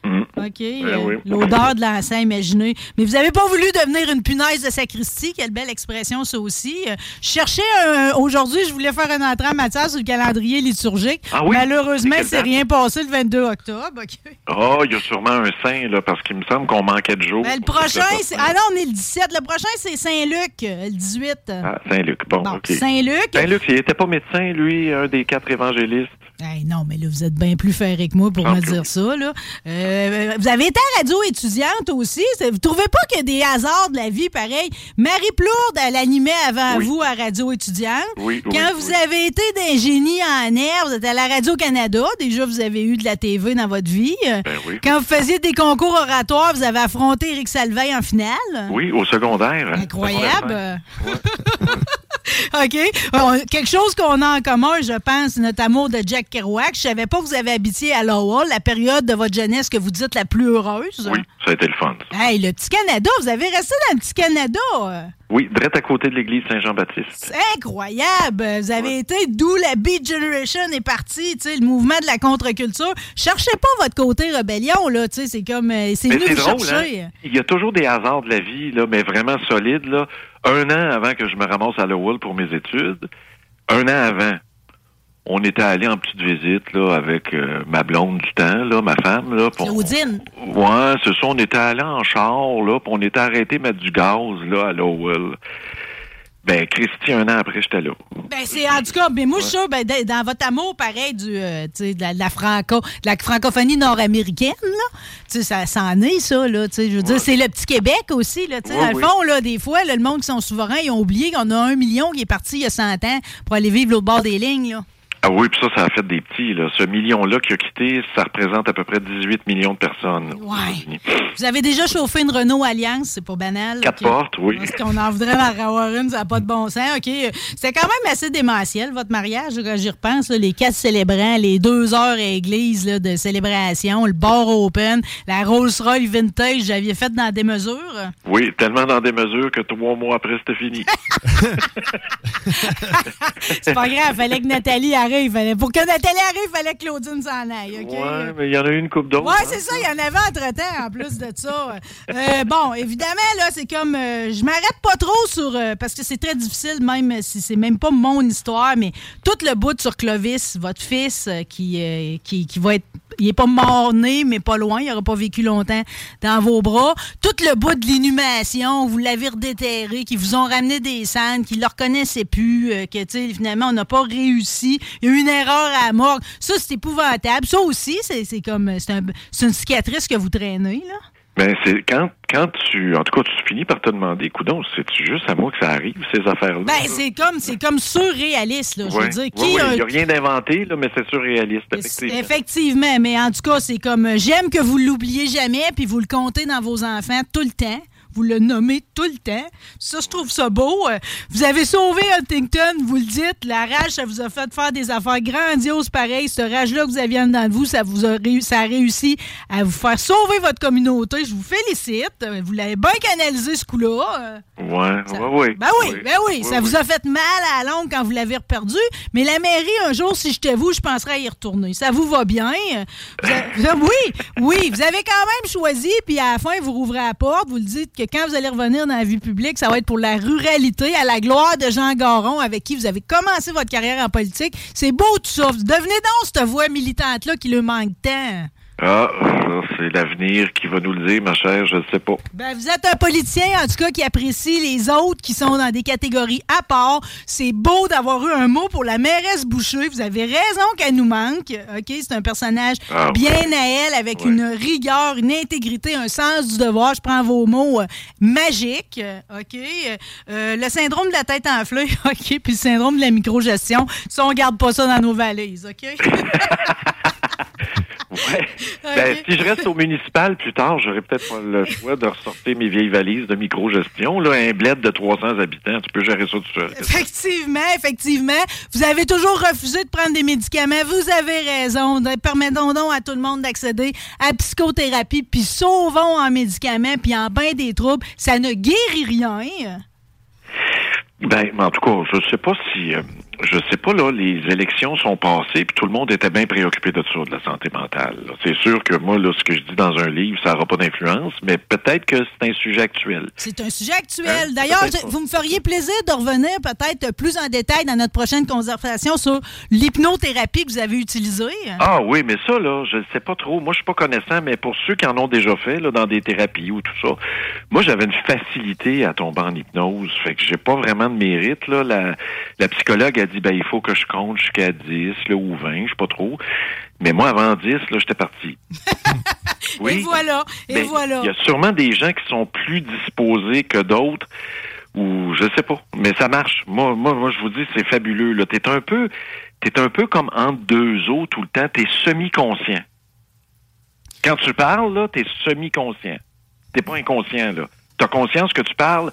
Mhm. OK. Ben euh, oui. L'odeur de l'encens imaginé. Mais vous n'avez pas voulu devenir une punaise de sacristie. Quelle belle expression, ça aussi. Euh, Je cherchais un- Aujourd'hui, je voulais faire un entrée en matière sur le calendrier liturgique. Ah oui? Malheureusement, C'est rien passé le 22 octobre. OK. Oh, il y a sûrement un saint, là, parce qu'il me semble qu'on manquait de jours. Ben, le prochain, c'est. Ah non, on est le 17. Le prochain, c'est Saint-Luc, euh, le 18. Ah, Saint-Luc. Bon, bon, OK. Saint-Luc. Saint-Luc, il était pas médecin, lui, un des quatre évangélistes. Hey, non, mais là, vous êtes bien plus ferré que moi pour me que dire ça. Là. Euh, vous avez été à radio étudiante aussi. Vous trouvez pas qu'il y a des hasards de la vie pareil? Marie Plourde, elle animait avant Oui. vous à radio étudiante. Oui, oui, Quand vous avez été d'un génie en air, vous êtes à la Radio-Canada. Déjà, vous avez eu de la TV dans votre vie. Ben oui. Quand vous faisiez des concours oratoires, vous avez affronté Éric Salveille en finale. Oui, au secondaire. Incroyable. Secondaire OK? Quelque chose qu'on a en commun, je pense, notre amour de Jack Kerouac. Je savais pas que vous avez habité à Lowell, la période de votre jeunesse que vous dites la plus heureuse. Oui, ça a été le fun. Hey, le petit Canada, vous avez resté dans le petit Canada. Oui, direct à côté de l'église Saint-Jean-Baptiste. C'est incroyable. Vous avez été d'où la Beat Generation est partie, tu sais, le mouvement de la contre-culture. Cherchez pas votre côté rébellion, là, tu sais, c'est comme, euh, c'est drôle, chercher. hein? Il y a toujours des hasards de la vie, là, mais vraiment solides, là. Un an avant que je me ramasse à Lowell pour mes études, un an avant, on était allé en petite visite là avec euh, ma blonde du temps, là, ma femme. Là, Claudine. Ouais, c'est ça. On était allé en char, là, puis on était arrêté mettre du gaz là, à Lowell. Ben, Christy, un an après, j'étais là. Ben, c'est en tout cas, mais moi, je suis ben, dans dans votre amour, pareil, du, euh, de, la, de la franco, de la francophonie nord-américaine, là, tu sais, ça, ça en est, ça, là, tu sais, je veux dire, c'est le petit Québec aussi, là, tu sais, dans le fond, là, des fois, là, le monde qui sont souverains, ils ont oublié qu'on a un million qui est parti il y a 100 ans pour aller vivre l'autre bord des lignes, là. Ah oui, puis ça, ça a fait des petits. Là. Ce million-là qui a quitté, ça représente à peu près 18 millions de personnes. Ouais. Vous avez déjà chauffé une Renault Alliance, c'est pas banal. Quatre portes, oui. Parce qu'on en voudrait en avoir une, ça n'a pas de bon sens. OK. C'est quand même assez démentiel, votre mariage, quand j'y repense. là, les quatre célébrants, les deux heures à l'église de célébration, le bar open, la Rolls-Royce vintage, j'avais fait dans des mesures? Oui, tellement dans des mesures que trois mois après, c'était fini. C'est pas grave, fallait que Nathalie arrive. Fallait- Pour que Nathalie arrive, fallait que Claudine s'en aille. Ouais, mais il y en a eu une coupe d'autres. Ouais, hein. c'est ça, il y en avait entre-temps, en plus de ça. Euh, bon, évidemment, là, c'est comme... euh, je m'arrête pas trop sur... euh, parce que c'est très difficile, même si c'est même pas mon histoire, mais tout le bout sur Clovis, votre fils, euh, qui, qui, qui va être... Il est pas mort-né, mais pas loin. Il aura pas vécu longtemps dans vos bras. Tout le bout de l'inhumation, vous l'avez redéterré, qui vous ont ramené des scènes, qui le reconnaissaient plus, euh, que, tu finalement, on n'a pas réussi. Il y a eu une erreur à morgue. Ça, c'est épouvantable. Ça aussi, c'est comme... C'est un- c'est une cicatrice que vous traînez, là. Ben, c'est quand, quand tu, en tout cas, tu finis par te demander, coudon, c'est juste à moi que ça arrive, ces affaires-là? Ben, c'est comme, c'est comme surréaliste, là. Je veux dire, qui ouais, Il n'y a rien d'inventé, là, mais c'est surréaliste, effectivement. Effectivement, mais en tout cas, c'est comme j'aime que vous l'oubliez jamais, puis vous le comptez dans vos enfants tout le temps. Vous le nommez tout le temps. Ça, je trouve ça beau. Euh, Vous avez sauvé Huntington, vous le dites. La rage, ça vous a fait faire des affaires grandioses pareilles. Ce rage-là que vous aviez en dedans de vous, ça vous a, ça a réussi à vous faire sauver votre communauté. Je vous félicite. Euh, Vous l'avez bien canalisé, ce coup-là. Euh, Ouais, ça- ouais, ouais. Ben oui, ben oui, ça oui. vous a fait mal à la longue quand vous l'avez reperdu. Mais la mairie, un jour, si j'étais vous, je penserais à y retourner. Ça vous va bien? Vous avez- oui, oui, vous avez quand même choisi, puis à la fin, vous rouvrez la porte, vous le dites que quand vous allez revenir dans la vie publique, ça va être pour la ruralité, à la gloire de Jean Garon, avec qui vous avez commencé votre carrière en politique. C'est beau tout ça. Devenez donc cette voix militante-là qui le manque tant. Ah, c'est l'avenir qui va nous le dire, ma chère, je ne sais pas. Ben, vous êtes un politicien, en tout cas, qui apprécie les autres qui sont dans des catégories à part. C'est beau d'avoir eu un mot pour la mairesse Boucher. Vous avez raison qu'elle nous manque. OK? C'est un personnage Ah, bien à elle, avec Ouais. une rigueur, une intégrité, un sens du devoir. Je prends vos mots euh, magiques. euh, OK? Euh, le syndrome de la tête enflée. OK? Puis le syndrome de la microgestion. Ça, on garde pas ça dans nos valises. OK? Ouais. Ben, si je reste au municipal plus tard, j'aurais peut-être pas le choix de ressortir mes vieilles valises de micro-gestion. Là, un bled de 300 habitants, tu peux gérer ça tout seul. Effectivement, effectivement. Vous avez toujours refusé de prendre des médicaments. Vous avez raison. De- Permettons donc à tout le monde d'accéder à psychothérapie, puis sauvons en médicaments, puis en bain des troubles. Ça ne guérit rien. Ben, mais en tout cas, je sais pas si, euh, je sais pas là, les élections sont passées, puis tout le monde était bien préoccupé de ça, de la santé mentale. C'est sûr que moi, là, ce que je dis dans un livre, ça n'aura pas d'influence, mais peut-être que c'est un sujet actuel. C'est un sujet actuel. Hein? D'ailleurs, vous me feriez plaisir de revenir peut-être plus en détail dans notre prochaine conversation sur l'hypnothérapie que vous avez utilisée. Ah oui, mais ça, là, je ne sais pas trop. Moi, je suis pas connaissant, mais pour ceux qui en ont déjà fait, là, dans des thérapies ou tout ça, moi, j'avais une facilité à tomber en hypnose. Fait que j'ai pas vraiment de mérite, là. La, la psychologue a dit, ben, il faut que je compte jusqu'à 10, là, ou 20, je sais pas trop. Mais moi, avant 10, là, j'étais parti. Et voilà, et Ben, voilà. Il y a sûrement des gens qui sont plus disposés que d'autres, ou je sais pas. Mais ça marche. Moi, moi, moi je vous dis, c'est fabuleux. Là, t'es un peu, t'es un peu comme entre deux eaux tout le temps. T'es semi-conscient. Quand tu parles, là, t'es semi-conscient. T'es pas inconscient, là. T'as conscience que tu parles,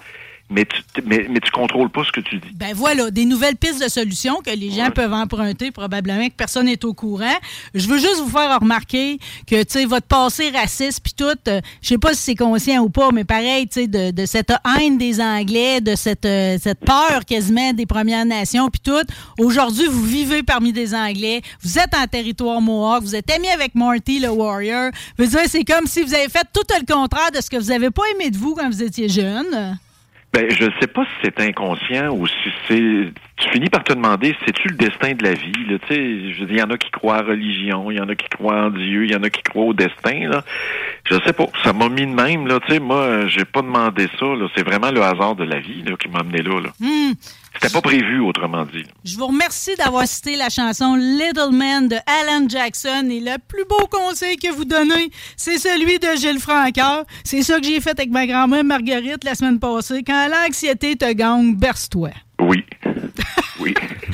mais tu, mais, mais tu contrôles pas ce que tu dis. Ben voilà, des nouvelles pistes de solutions que les gens Ouais. peuvent emprunter, probablement que personne n'est au courant. Je veux juste vous faire remarquer que, tu sais, votre passé raciste puis tout, euh, je sais pas si c'est conscient ou pas, mais pareil, tu sais, de, de cette haine des Anglais, de cette, euh, cette peur quasiment des Premières Nations puis tout. Aujourd'hui, vous vivez parmi des Anglais, vous êtes en territoire Mohawk, vous êtes ami avec Marty le Warrior. Je veux dire, c'est comme si vous avez fait tout le contraire de ce que vous avez pas aimé de vous quand vous étiez jeune. Ben, je sais pas si c'est inconscient ou si c'est. Tu finis par te demander, c'est-tu le destin de la vie? Là? Tu sais, je veux dire, il y en a qui croient à religion, il y en a qui croient en Dieu, il y en a qui croient au destin. Là. Je sais pas. Ça m'a mis de même. Là, tu sais, moi, j'ai pas demandé ça. Là. C'est vraiment le hasard de la vie là, qui m'a amené là. là. Hmm. C'était pas prévu, autrement dit. Je vous remercie d'avoir cité la chanson Little Man de Alan Jackson. Et le plus beau conseil que vous donnez, c'est celui de Gilles Francoeur. C'est ça que j'ai fait avec ma grand-mère Marguerite la semaine passée. Quand l'anxiété te gagne, berce-toi. Oui.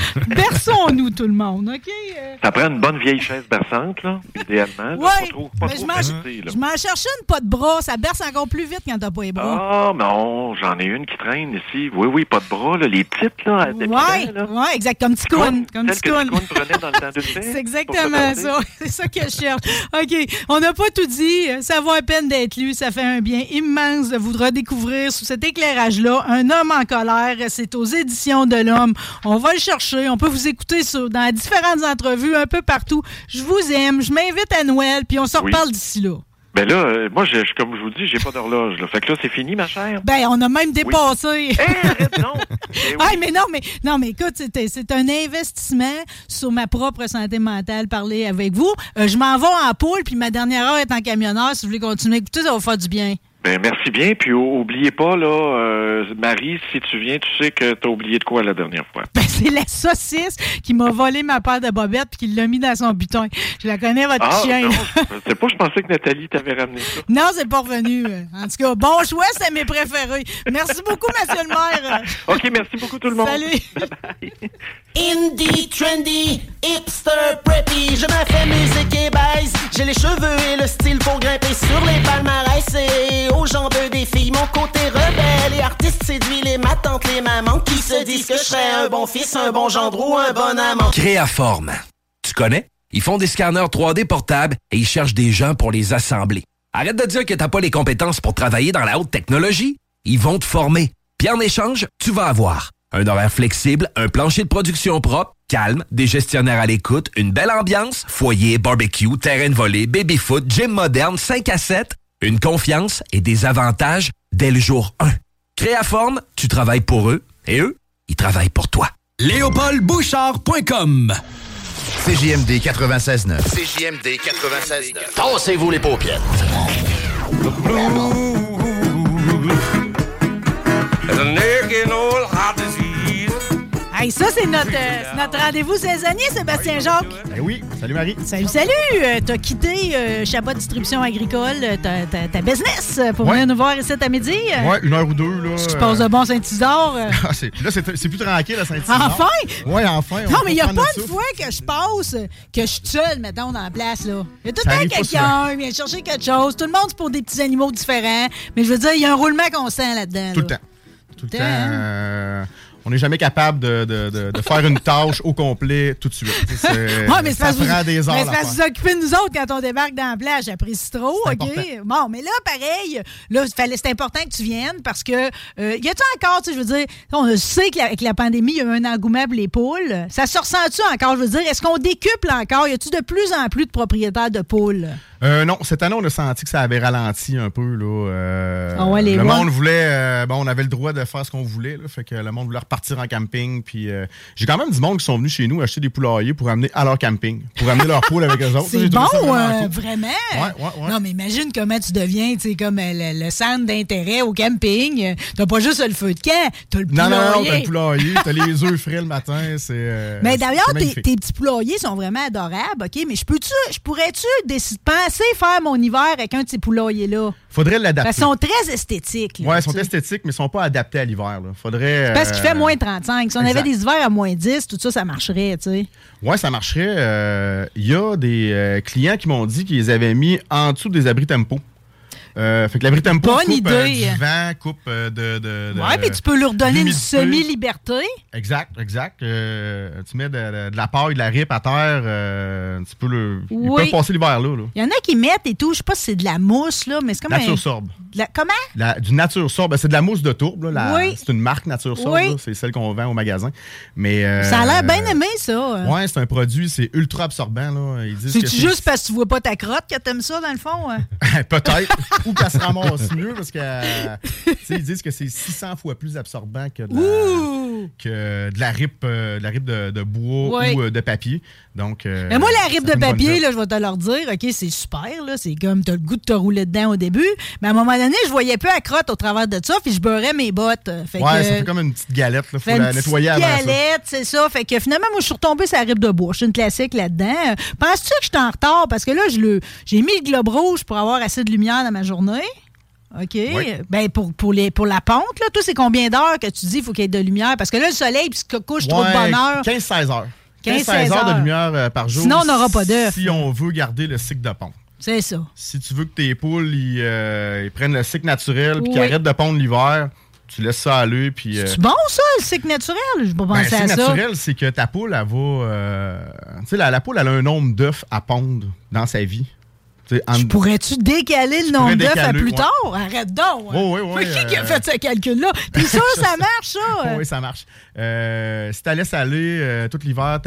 Oui. Berçons-nous, tout le monde, OK? Euh, Ça prend une bonne vieille chaise berçante, là, idéalement. Oui, je m'en cherchais une pas de bras. Ça berce encore plus vite quand t'as pas les bras. Ah, non, j'en ai une qui traîne ici. Oui, oui, pas de bras, là. Les petites, là, là. ouais, exact, comme Ticoun. Comme Ticoun. C'est exactement ça. C'est ça que je cherche. OK. On n'a pas tout dit. Ça vaut à peine d'être lu. Ça fait un bien immense de vous redécouvrir sous cet éclairage-là. Un homme en colère. C'est aux éditions de l'Homme. On va le chercher. On peut vous écouter sur- dans différentes entrevues un peu partout. Je vous aime. Je m'invite à Noël. Puis on se Oui. reparle d'ici là. Ben là, euh, moi, je, je- comme je vous dis, j'ai pas d'horloge, là. Fait que là, c'est fini, ma chère? Ben, on a même dépassé. Eh, arrête, non! Eh oui. Ah, mais non, mais non, mais écoute, c'est c'est un investissement sur ma propre santé mentale, parler avec vous. Euh, je m'en vais en poule, puis ma dernière heure est en camionneur. Si vous voulez continuer à écouter, ça va faire du bien. Ben, merci bien. Puis, oubliez pas, là, euh, Marie, si tu viens, tu sais que t'as oublié de quoi la dernière fois. Ben, c'est la saucisse qui m'a volé ma paire de bobettes puis qui l'a mis dans son butin. Je la connais, votre Ah, chien. sais pas, je pensais que Nathalie t'avait ramené ça. Non, c'est pas revenu. En tout cas, bon choix, c'est mes préférés. Merci beaucoup, monsieur le maire. OK, merci beaucoup tout le monde. Salut. Indie, trendy, hipster, preppy, je me fais musique et baise. J'ai les cheveux et le style pour grimper sur les palmarès et aux des filles. Mon côté rebelle et artiste séduit les ma tante, les mamans qui se disent que je serais un bon fils, un bon gendre ou un bon amant. Créaforme. Tu connais? Ils font des scanners 3D portables et ils cherchent des gens pour les assembler. Arrête de dire que t'as pas les compétences pour travailler dans la haute technologie. Ils vont te former. Puis en échange, tu vas avoir un horaire flexible, un plancher de production propre, calme, des gestionnaires à l'écoute, une belle ambiance, foyer, barbecue, terrain de volée, baby-foot, gym moderne, 5 à 7, une confiance et des avantages dès le jour 1. Créaforme, tu travailles pour eux et eux, ils travaillent pour toi. LéopoldBouchard.com CJMD 96.9. CJMD 96.9. Tassez-vous les paupières. Hey, ça, c'est notre, euh, notre rendez-vous saisonnier, Sébastien Jacques. Ben oui. Salut, Marie. Salut, salut! Euh, T'as quitté euh, Chabot Distribution Agricole, euh, ta, ta- ta business, euh, pour Ouais. venir nous voir ici à midi. Ouais, une heure ou deux, là. Tu euh, passes de bon Saint-Isidore. euh. Ah, c'est- là, c'est c'est plus tranquille à Saint-Hilaire. Enfin! Ouais, enfin. on Non, mais il n'y a pas notre une souffle. fois que je passe, euh, que je suis seule, mettons, dans la place, là. Il y a tout Ça le temps arrive pas quelqu'un, il vient chercher quelque chose. Tout le monde, c'est pour des petits animaux différents. Mais je veux dire, il y a un roulement constant là-dedans. Tout le là. temps. Tout le Tout temps. le temps, hein? euh, on n'est jamais capable de, de- de- de faire une tâche au complet tout de suite. Ouais, mais ça prend vous- des heures. mais c'est à parce que vous faire. occupez de nous autres quand on débarque dans la plage. J'apprécie trop, C'est OK? important. Bon, mais là, pareil, là, c'est important que tu viennes parce que, euh, y a-tu encore, tu sais, je veux dire, on sait qu'avec la pandémie, il y a eu un engouement pour les poules. Ça se ressent-tu encore? Je veux dire, est-ce qu'on décuple encore? Y a-tu de plus en plus de propriétaires de poules? Euh, non, cette année, on a senti que ça avait ralenti un peu. Là, euh, Ah ouais, les le monde voulait. euh, bon, on avait le droit de faire ce qu'on voulait. Là, fait que le monde voulait repartir en camping. Puis euh, j'ai quand même du monde qui sont venus chez nous acheter des poulaillers pour amener à leur camping, pour amener leur poule avec eux autres. C'est bon, vraiment euh, cool. vraiment? Ouais, ouais, ouais. Non, mais imagine comment tu deviens, tu sais, comme euh, le, le centre d'intérêt au camping. T'as pas juste le feu de camp, t'as le Non, non, non, poulailler. t'as le poulailler, t'as les œufs frais le matin. C'est. euh, Mais d'ailleurs, tes petits poulaillers sont vraiment adorables, OK? Mais je peux-tu, je pourrais-tu décider, faire mon hiver avec un de ces poulaillers-là? Faudrait l'adapter. Qu'ils sont très esthétiques. là, Ouais, ils sont sais. esthétiques, mais ils sont pas adaptés à l'hiver. Faudrait. Parce qu'il fait euh, moins 35. Si on avait des hivers à moins 10, tout ça, ça marcherait, tu sais. Ouais, ça marcherait. Euh, Il y a des euh, clients qui m'ont dit qu'ils les avaient mis en dessous des abris tempo. Euh, fait que l'abri tempo Bonne coupe euh, idée. du vent, coupe euh, de, de, de- Ouais, mais tu peux leur donner une semi-liberté. Exact, exact. Tu mets de, la paille, de la rip à terre, tu peux le. Ils Oui. peuvent passer l'hiver là. là. Il y en a qui mettent et tout, je sais pas si c'est de la mousse, là, mais c'est comme Nature un... sorbe. la- Comment? La- du Nature Sorbe, ben, c'est de la mousse de tourbe. là, la- Oui. C'est une marque Nature Sorbe. Oui. C'est celle qu'on vend au magasin. Mais, Ça a l'air bien aimé, ça. Ouais, c'est un produit, c'est ultra absorbant. Là. Ils C'est-tu juste parce que tu vois pas ta crotte que t'aimes ça, dans le fond? hein? Peut-être. ou qu'elle se ramasse mieux parce que euh, ils disent que c'est 600 fois plus absorbant que de la, que de la rip, euh, de, la rip de, de bois ou euh, de papier. Donc, Mais moi, la rip de papier, là, je vais te leur dire, OK, c'est super, là, c'est comme t'as le goût de te rouler dedans au début, mais à un moment donné, je voyais peu à crotte au travers de ça, puis je beurrais mes bottes. Fait ouais, que, ça fait comme une petite galette. Il faut la nettoyer avant galette, c'est ça. Fait que finalement, moi, je suis retombée sur la rip de bois. Je suis une classique là-dedans. Penses-tu que je suis en retard? Parce que là, j'ai mis le globe rouge pour avoir assez de lumière dans ma journée. OK. Ben, pour, pour, les, pour la pente, là, toi, c'est combien d'heures que tu dis qu'il faut qu'il y ait de lumière? Parce que là, le soleil, puis se couche trop de bonne heure. 15-16 heures. 15, 15-16 heures de lumière euh, par jour. Sinon, on n'aura pas d'œufs. Si on veut garder le cycle de pondre. C'est ça. Si tu veux que tes poules ils, euh, ils prennent le cycle naturel puis Oui. qu'ils arrêtent de pondre l'hiver, tu laisses ça aller. Puis, euh, C'est bon, ça, le cycle naturel? Je pas ben, penser le à cycle ça. naturel, c'est que ta poule, elle va. tu sais, la, la poule, elle a un nombre d'œufs à pondre dans sa vie. En- Pourrais-tu décaler le nombre d'œufs à plus ouais. tard? Arrête donc. Oh, oui, oui, Mais qui, qui a euh, fait ce calcul-là? T'es sûr que ça marche, ça? oui, ça marche. Euh, si tu laisses aller euh, tout l'hiver,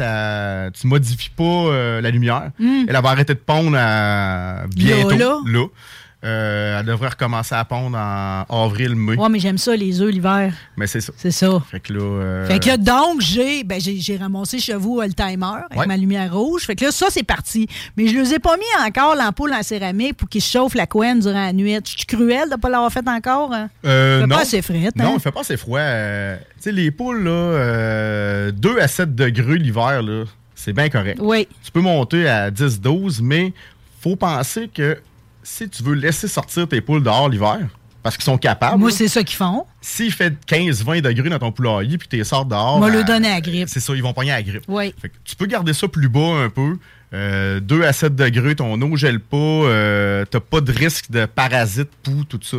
tu modifies pas la lumière. Mm. Elle va arrêter de pondre à bientôt. Là, là. Euh, elle devrait recommencer à pondre en avril, mai. Ouais, mais j'aime ça, les œufs l'hiver. Mais c'est ça. C'est ça. Fait que là. euh, Fait que là, donc, j'ai ben, j'ai ramassé chez vous euh, le timer avec Ouais. ma lumière rouge. Fait que là, ça, c'est parti. Mais je ne les ai pas mis encore l'ampoule en céramique pour qu'ils chauffent la couenne durant la nuit. Je suis cruelle de ne pas l'avoir fait encore. hein? Euh, Fait non. pas assez frette, hein? Non, il fait pas assez froid. Tu sais, les poules, là, euh, 2 à 7 degrés l'hiver, là, c'est bien correct. Oui. Tu peux monter à 10-12, mais faut penser que si tu veux laisser sortir tes poules dehors l'hiver, parce qu'ils sont capables. Moi, c'est ça qu'ils font. S'il fait 15-20 degrés dans ton poulailler puis tu les sors dehors. Moi, le donner à la grippe. C'est ça, ils vont pogner à la grippe. Oui. Fait que tu peux garder ça plus bas un peu. Euh, 2 à 7 degrés, ton eau gèle pas. Euh, t'as pas de risque de parasites, poux, tout ça.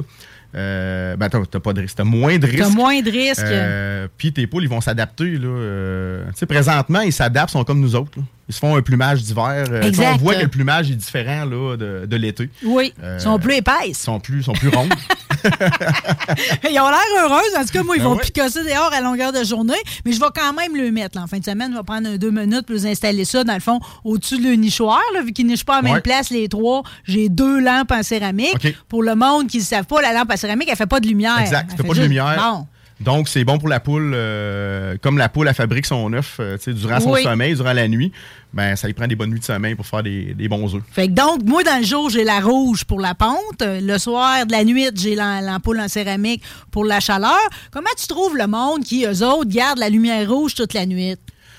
Euh, ben, t'as pas de risque. T'as moins de risque. T'as moins de risque. Euh, Puis tes poules, ils vont s'adapter. là. Euh, tu sais, présentement, ils s'adaptent, ils sont comme nous autres. là. Ils se font un plumage d'hiver. On voit que le plumage est différent là, de, de l'été. Oui. Ils sont plus Ils épaisses. sont plus, sont plus rondes. Ils ont l'air heureux. En tout cas, moi, ils Ben vont ouais. picasser dehors à longueur de journée. Mais je vais quand même le mettre. là. En fin de semaine, je vais prendre deux minutes pour installer ça, dans le fond, au-dessus de le nichoir. Là, vu qu'ils nichent pas à la même place, les trois, j'ai deux lampes en céramique. Pour le monde qui ne savent pas, la lampe en céramique, elle fait pas de lumière. Exact. Elle T'as fait pas de juste- lumière. Donc, c'est bon pour la poule. euh, comme la poule, elle fabrique son œuf euh, tu sais, durant son Oui. sommeil, durant la nuit. Ben, ça lui prend des bonnes nuits de sommeil pour faire des, des bons œufs. Fait que donc, moi, dans le jour, j'ai la rouge pour la ponte. Le soir, de la nuit, j'ai l'am- l'ampoule en céramique pour la chaleur. Comment tu trouves le monde qui, eux autres, gardent la lumière rouge toute la nuit?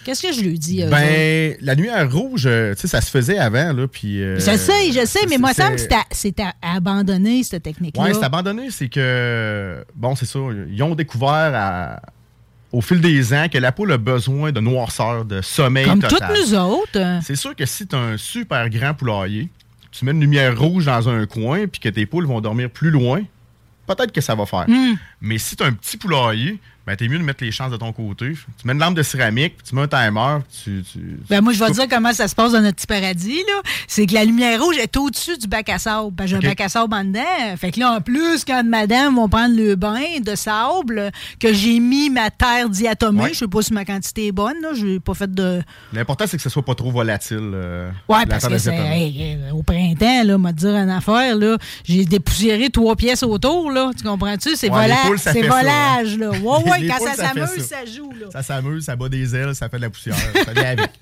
Qu'est-ce que je lui dis, eux autres? Ben, la lumière rouge, euh, tu sais, ça se faisait avant, là, puis... euh, Je sais, je sais, mais moi, ça me semble que c'est abandonner, cette technique-là. Ouais, c'est abandonné, c'est que... Bon, c'est ça, ils ont découvert à- au fil des ans que la poule a besoin de noirceur, de sommeil Comme total. toutes nous autres. C'est sûr que si tu as un super grand poulailler, tu mets une lumière rouge dans un coin, puis que tes poules vont dormir plus loin, peut-être que ça va faire. Hmm. Mais si tu as un petit poulailler, ben, t'es mieux de mettre les chances de ton côté. Tu mets une lampe de céramique, puis tu mets un timer, tu... tu- Ben moi, je vais te dire comment ça se passe dans notre petit paradis. là. C'est que la lumière rouge est au-dessus du bac à sable. Ben, j'ai un bac à sable en dedans. Fait que là, en plus, quand madame vont prendre le bain de sable, que j'ai mis ma terre diatomée, Ouais. je sais pas si ma quantité est bonne, là. J'ai pas fait de... L'important, c'est que ce soit pas trop volatile. euh, Ouais, la parce que c'est hey, euh, au printemps, là, m'a dire une affaire, là. J'ai dépoussiéré trois pièces autour, là. Tu comprends-tu? C'est Ouais, les vola- poules, ça c'est ça, volage, hein. là. Ouais, ouais, Les quand poules, ça s'amuse, ça. ça joue, là. Ça s'amuse, ça bat des ailes, ça fait de la poussière. ça vient avec.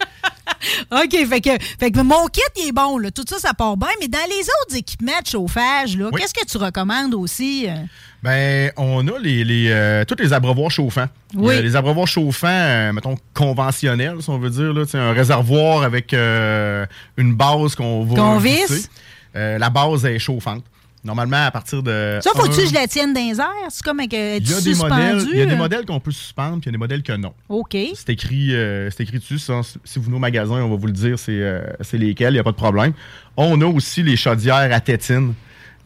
OK, fait que, fait que mon kit, il est bon, là. Tout ça, ça part bien. Mais dans les autres équipements de chauffage, Oui. qu'est-ce que tu recommandes aussi? euh? Ben, on a les, les, euh, tous les abreuvoirs chauffants. Oui. Euh, les abreuvoirs chauffants, euh, mettons, conventionnels, si on veut dire. Là, un réservoir avec une base qu'on va Qu'on visse. La base est chauffante. Normalement, à partir de. Ça, faut-tu que je la tienne dans les airs? C'est comme avec euh, Il y a des modèles, il y a des modèles qu'on peut suspendre, puis il y a des modèles que non. OK. C'est écrit, euh, c'est écrit dessus. ça. si vous venez au magasin, on va vous le dire, c'est euh, c'est lesquels, il n'y a pas de problème. On a aussi les chaudières à tétine.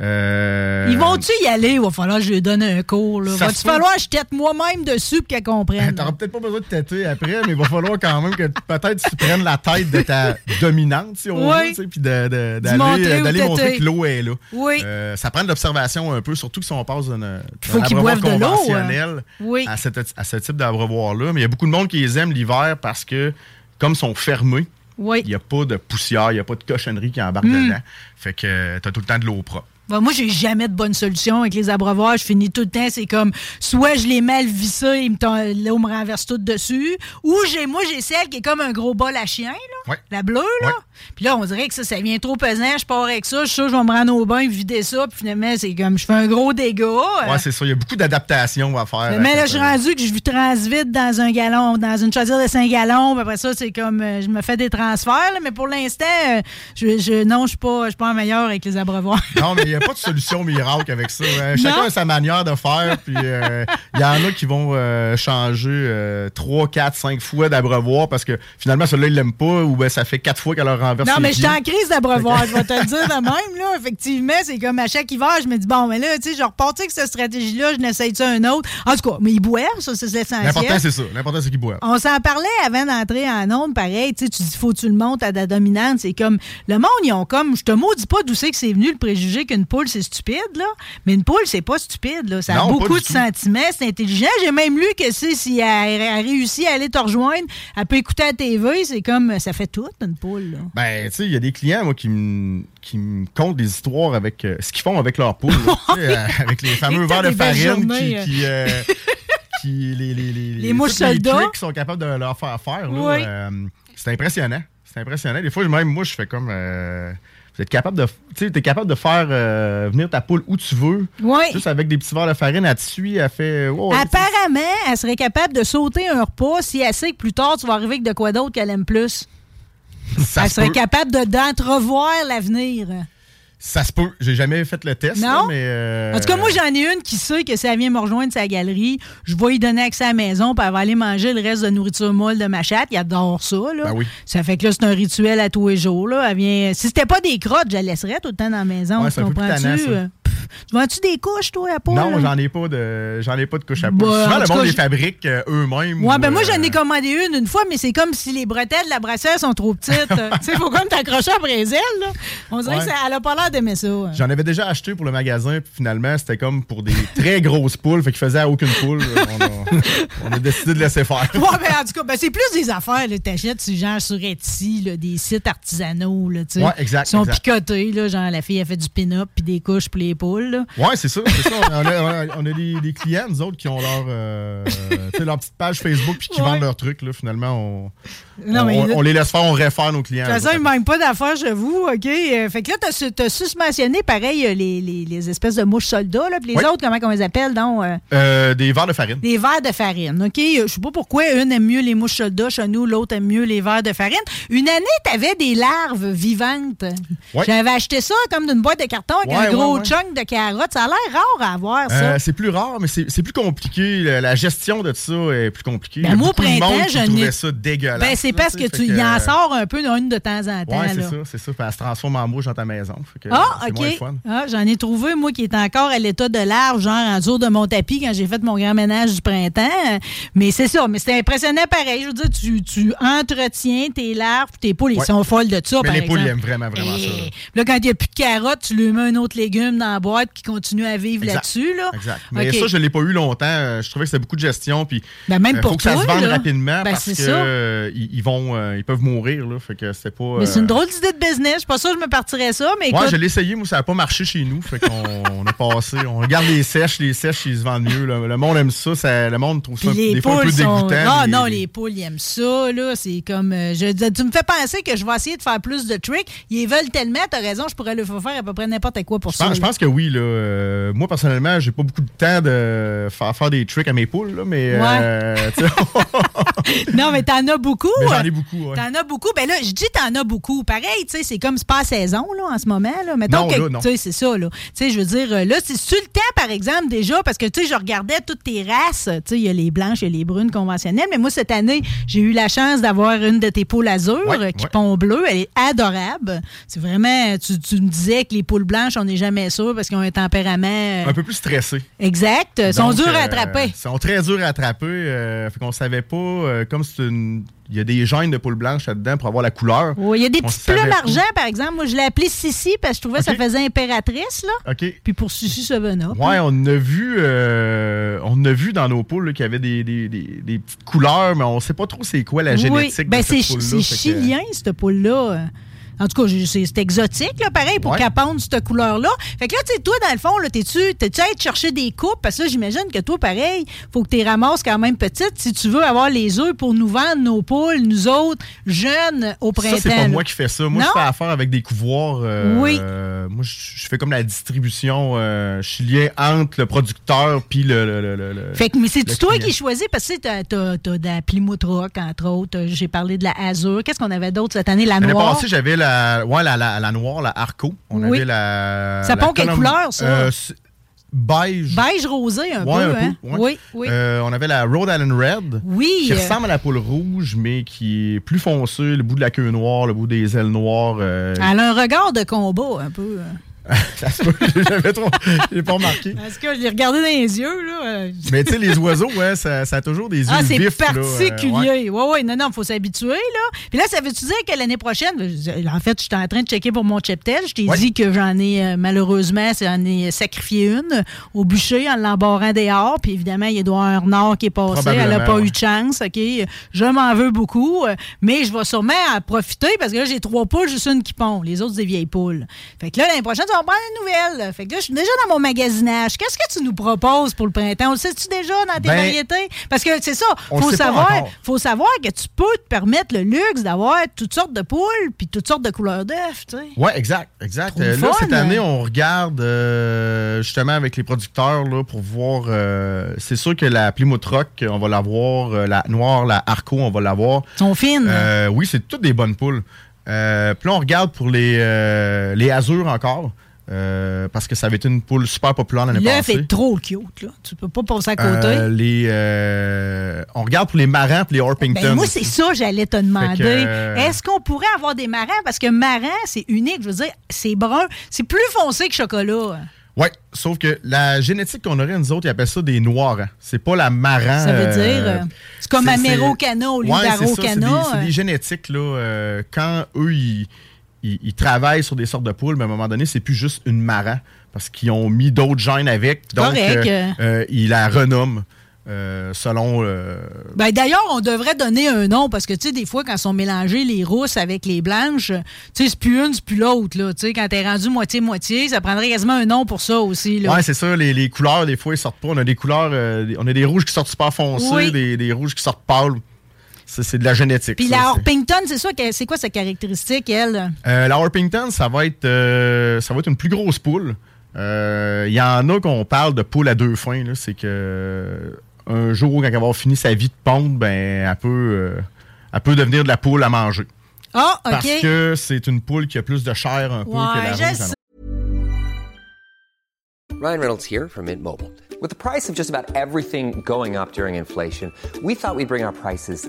Euh, Ils vont-tu y aller? Il va falloir que je lui donne un cours. Là. Va-tu falloir que je tête moi-même dessus pour qu'elle comprenne? T'auras peut-être pas besoin de têter après, mais il va falloir quand même que peut-être tu prennes la tête de ta dominante, si on Oui. veut, puis montrer d'aller montrer que l'eau est là. Oui. Euh, ça prend de l'observation un peu, surtout si on passe d'un abreuvoir hein. conventionnel Oui. à, cette- à ce type d'abreuvoir-là. Mais il y a beaucoup de monde qui les aime l'hiver parce que, comme ils sont fermés, Oui. il n'y a pas de poussière, il n'y a pas de cochonnerie qui embarque Mm. dedans. Fait que tu as tout le temps de l'eau propre. Ben, moi, j'ai jamais de bonne solution avec les abreuvoirs. Je finis tout le temps, c'est comme soit je les mal vissés, ils me là, on me renverse tout dessus, ou j'ai moi j'ai celle qui est comme un gros bol à chien, là, la bleue là. Puis là, on dirait que ça, ça vient trop pesant. Je pars avec ça, je suis sûr que je vais me rendre au bain, vider ça, puis finalement c'est comme je fais un gros dégât. Euh, Ouais, c'est ça. Il y a beaucoup d'adaptations à faire. mais là, je suis rendu que je transvite dans un gallon, dans une chaudière de 5 gallons. puis après ça, c'est comme, euh, je me fais des transferts. là, mais pour l'instant, euh, je, je- non, je suis pas, je suis pas en meilleur avec les abreuvoirs. Non, mais il n'y a pas de solution miracle avec ça. Euh, chacun a sa manière de faire. Puis euh, il y en a qui vont changer 3, 4, 5 fois d'abreuvoir parce que finalement, celui-là, ils l'aiment pas ou ben, ça fait 4 fois qu'elle leur renverse Non, mais je suis en crise d'abreuvoir, je vais te le dire de même. Là. Effectivement, c'est comme à chaque hiver, je me dis, bon, mais là, tu sais, je repartis avec cette stratégie-là, je n'essaye ça un autre. En tout cas, mais ils boivent, ça, c'est L'important, l'essentiel. c'est ça. L'important, c'est qu'ils boivent. On s'en parlait avant d'entrer en onde, pareil. Tu sais, tu dis, faut que tu le montes à ta dominante. C'est comme, le monde, ils ont comme, je te maudis pas d'où c'est que c'est venu le préjugé qu'une poule, c'est stupide, là. Mais une poule, c'est pas stupide, là. Ça a Non, beaucoup de tout. sentiments, c'est intelligent. J'ai même lu que c'est, si elle, elle réussit à aller te rejoindre, elle peut écouter la TV, c'est comme, ça fait tout, une poule, là. Ben, tu sais, il y a des clients, moi, qui me qui me content des histoires avec euh, ce qu'ils font avec leur poule. euh, avec les fameux verres de farine qui. euh. qui, euh, qui- les, les, les, Les mouches soldats. trucs qu'ils sont capables de leur faire faire. Oui. euh, c'est impressionnant. C'est impressionnant. Des fois, même moi, je fais comme. euh, vous êtes capable de. Tu sais, t'es capable de faire euh, venir ta poule où tu veux. Oui. Juste avec des petits verres de farine, elle te suit, elle fait. oh, Apparemment, elle serait capable de sauter un repas si elle sait que plus tard, tu vas arriver avec de quoi d'autre qu'elle aime plus. Ça elle se serait peut. capable de- d'entrevoir l'avenir. Ça se peut. J'ai jamais fait le test. là, Non? mais, euh, En tout cas, moi, j'en ai une qui sait que si elle vient me rejoindre sa galerie, je vais lui donner accès à la maison, puis elle va aller manger le reste de nourriture molle de ma chatte. Il adore ça, là. Ben oui. Ça fait que là, c'est un rituel à tous les jours, là. Elle vient... Si c'était pas des crottes, je la laisserais tout le temps dans la maison. Ouais, tu comprends-tu? Tu vends-tu des couches, toi, à Paul? Non, j'en ai pas de j'en ai pas de couche à poule. Bah, Souvent, en le monde cas, les fabrique euh, eux-mêmes. Ouais, ou, ben moi, euh, j'en ai commandé une une fois, mais c'est comme si les bretelles de la brassière sont trop petites. Tu sais, faut comme t'accrocher après elles, là. On dirait Ouais. que ça, elle a pas l'air d'aimer ça. hein. J'en avais déjà acheté pour le magasin, puis finalement, c'était comme pour des très grosses poules, fait qu'il faisait à aucune poule. On a, on a décidé de laisser faire. Ouais, ben, en tout cas, ben, c'est plus des affaires. là. T'achètes, genre sur Etsy, là, des sites artisanaux. Là, tu sais. Ouais, exact, Ils sont exact. picotés. Là, genre, la fille a fait du pin-up puis des couches pour les poules. Ouais, c'est ça. On a, on a- on a des, des clients, nous autres, qui ont leur, euh, tu leur petite page Facebook puis qui Ouais. vendent leurs trucs. Là, finalement, on, Non, on, mais là- on les laisse faire, on réfère nos clients. De toute façon, il là. ne manque pas d'affaires chez vous, OK? Euh, fait que là, tu as, susmentionné, pareil, euh, les, les- les espèces de mouches soldats, là, puis les Oui. autres, comment on les appelle, donc? euh, Euh, des verres de farine. Des verres de farine, OK? Je sais pas pourquoi une aime mieux les mouches soldats chez nous, l'autre aime mieux les verres de farine. Une année, t'avais des larves vivantes. Ouais. J'avais acheté ça comme d'une boîte de carton avec Ouais, un gros ouais. chunk de carottes. Ça a l'air rare à avoir, ça. Euh, c'est plus rare, mais c'est plus compliqué. La, la gestion de ça est plus compliquée. Ben, moi, au printemps, monde je trouvait ça dégueulasse. ben, c'est là, parce tu que tu y en sors un peu une de temps en temps. Ouais, c'est là. ça, c'est ça. Elle se transforme en mouche dans ta maison. Que, Ah, OK. Ah, J'en ai trouvé, moi, qui est encore à l'état de larve, genre en dessous de mon tapis quand j'ai fait mon grand ménage du printemps. Mais c'est ça, mais c'était impressionnant pareil. Je veux dire, tu, tu entretiens tes larves, tes poules, ils Ouais. sont folles de ça, Mais par les poules, ils aiment vraiment, vraiment ça. Et là, quand il n'y a plus de carottes, tu lui mets un autre légume dans la boîte qui continue à vivre là-dessus. Là. Exact. Mais ça, je ne l'ai pas eu longtemps. Euh, Je trouvais que c'était beaucoup de gestion. Puis, Ben, même euh, pour faut que ça toi, se vende là. rapidement Ben, parce c'est ça. euh, ils, ils vont, euh, ils peuvent mourir. Là, fait que c'était pas. Mais c'est une drôle d'idée de business. Je suis pas sûr que je me partirais ça, mais Ouais, écoute, je l'ai essayé, moi, ça n'a pas marché chez nous. Fait qu'on on a passé. On regarde les sèches, les sèches, ils se vendent mieux. là. Le monde aime ça, ça- le monde trouve ça les des fois un peu poules sont... dégoûtant. Ah mais- non, les poules, ils aiment ça, là. C'est comme... je, tu me fais penser que je vais essayer de faire plus de tricks. Ils veulent tellement, t'as raison, je pourrais le faire à peu près n'importe quoi pour Je ça. pense, je pense que oui. Là. Euh, moi, personnellement, j'ai pas beaucoup de temps de faire, faire des tricks à mes poules, là, mais euh, non, mais t'en as beaucoup. Mais j'en ai beaucoup, ouais. T'en as beaucoup. Ben là, je dis t'en as beaucoup. Pareil, tu sais, c'est comme c'est pas saison, là, en ce moment, là. Mettons Non, que, c'est ça, là. Tu sais, je veux dire, euh, là, c'est-tu le temps, par exemple, déjà, parce que, tu sais, je regardais toutes tes races. Tu sais, il y a les blanches, il y a les brunes conventionnelles, mais moi, cette année, j'ai eu la chance d'avoir une de tes poules azur Ouais, euh, qui pond bleu. Elle est adorable. C'est vraiment, tu, tu me disais que les poules blanches, on n'est jamais sûr parce qu'ils ont un tempérament. euh, un peu plus stressé. Exact. Ils sont durs à euh, attraper. Ils sont très durs à attraper. Euh, fait qu'on savait pas, comme c'est une. Il y a des gènes de poules blanches là-dedans pour avoir la couleur. Oui, il y a des savait plumes argent, par exemple. Moi, je l'ai appelée Sissi parce que je trouvais que ça faisait impératrice, là. OK. Puis pour Sissi Up. Ouais, on a vu, euh, on a vu dans nos poules qu'il y avait des, des- des- des petites couleurs, mais on sait pas trop c'est quoi la génétique Oui, ben de c'est cette poule-là. c'est Fait que- chilien, cette poule-là. En tout cas, c'est exotique, là, pareil, pour Ouais. qu'elle pende cette couleur-là. Fait que là, tu sais, toi, dans le fond, là, t'es-tu allé te chercher des coupes? Parce que là, j'imagine que toi, pareil, faut que tu ramasses quand même petites si tu veux avoir les œufs pour nous vendre nos poules, nous autres, jeunes, au printemps. Ça, c'est pas là. moi qui fais ça. Moi, Non? je fais affaire avec des couvoirs. euh, Oui. euh, moi, je je fais comme la distribution. euh, je suis lié entre le producteur puis le. le, le- le- le- Fait que, mais c'est toi client. qui choisis? Parce que tu as, de la Plymouth Rock, entre autres. J'ai parlé de la Azure. Qu'est-ce qu'on avait d'autre cette année? La L'année noire? passée, j'avais la, ouais, la, la, la noire, la Arco. On Oui. avait la. Ça la pond quelle couleur, ça? Euh, beige. Beige rosé un Ouais, peu, un hein? ouais. Oui, oui. Euh, on avait la Rhode Island Red. Oui. Qui ressemble à la poule rouge, mais qui est plus foncée, le bout de la queue noire, le bout des ailes noires. euh, Elle a un regard de combat, un peu. ça se peut, j'ai jamais trop. J'ai pas remarqué. Parce que je l'ai regardé dans les yeux, là. Mais tu sais, les oiseaux, ouais, ça, ça a toujours des yeux Ah, c'est là, euh, ouais. particulier. ouais. ouais, non, non, il faut s'habituer, là. Puis là, ça veut-tu dire que l'année prochaine, en fait, j'étais en train de checker pour mon cheptel. Je t'ai Ouais. dit que j'en ai, euh, malheureusement, j'en ai sacrifié une au bûcher en l'embarrant dehors. Puis évidemment, il y avoir un renard qui est passé. Elle n'a pas ouais. eu de chance, OK? Je m'en veux beaucoup. euh, Mais je vais sûrement en profiter parce que là, j'ai trois poules, juste une qui pond. Les autres, c'est des vieilles poules. Fait que là, l'année prochaine, tu prendre une nouvelle. Fait que là, je suis déjà dans mon magasinage. Qu'est-ce que tu nous proposes pour le printemps? On le sais-tu déjà dans tes Ben, variétés? Parce que c'est ça, on faut savoir, faut savoir que tu peux te permettre le luxe d'avoir toutes sortes de poules puis toutes sortes de couleurs d'œufs, tu sais. Ouais, exact, exact. Euh, là, fun, cette hein? année, on regarde euh, justement avec les producteurs là, pour voir. euh, c'est sûr que la Plymouth Rock, on va l'avoir. la noire, la Arco, on va l'avoir. sont fines. Oui, c'est toutes des bonnes poules. Euh, Puis là, on regarde pour les, euh, les Azures encore. Euh, parce que ça avait été une poule super populaire l'année L'œuf passée. est trop cute, là. Tu peux pas passer à côté. Euh, les, euh, on regarde pour les marins et les Orpington. Ben, moi, c'est ça, j'allais te demander. Est-ce qu'on pourrait avoir des marins? Parce que marin, c'est unique. Je veux dire, c'est brun. C'est plus foncé que chocolat. Ouais, sauf que la génétique qu'on aurait, nous autres, ils appellent ça des noirs. C'est pas la marin. Ça veut dire, c'est comme Amérocana au lieu Ouais, d'Araucana, C'est des, génétiques, là. quand eux, ils, ils- ils travaillent sur des sortes de poules, mais à un moment donné, c'est plus juste une marin. Parce qu'ils ont mis d'autres gènes avec. Donc, euh, euh, ils la renomment euh, selon. Ben, D'ailleurs, on devrait donner un nom parce que, tu sais, des fois, quand sont mélangées les rousses avec les blanches, tu sais, c'est plus une, c'est plus l'autre. là. Tu sais, quand t'es rendu moitié-moitié, ça prendrait quasiment un nom pour ça aussi. Ouais, c'est ça. Les, les couleurs, des fois, ils sortent pas. On a des couleurs. on a des rouges qui sortent super foncés, Oui. des, des rouges qui sortent pâles. C'est de la génétique. Puis ça, la Orpington, c'est ça, c'est quoi sa caractéristique, elle? Euh, la Orpington, ça va être euh, ça va être une plus grosse poule. Euh, Il y en a qu'on parle de poule à deux fins. C'est que euh, un jour, quand elle va avoir fini sa vie de ponte, ben elle peut, euh, elle peut devenir de la poule à manger. Ah, OK. Parce que c'est une poule qui a plus de chair un peu que la Ouais, rouge. je sais. Ryan Reynolds here from Mint Mobile. With the price of just about everything going up during inflation, we thought we'd bring our prices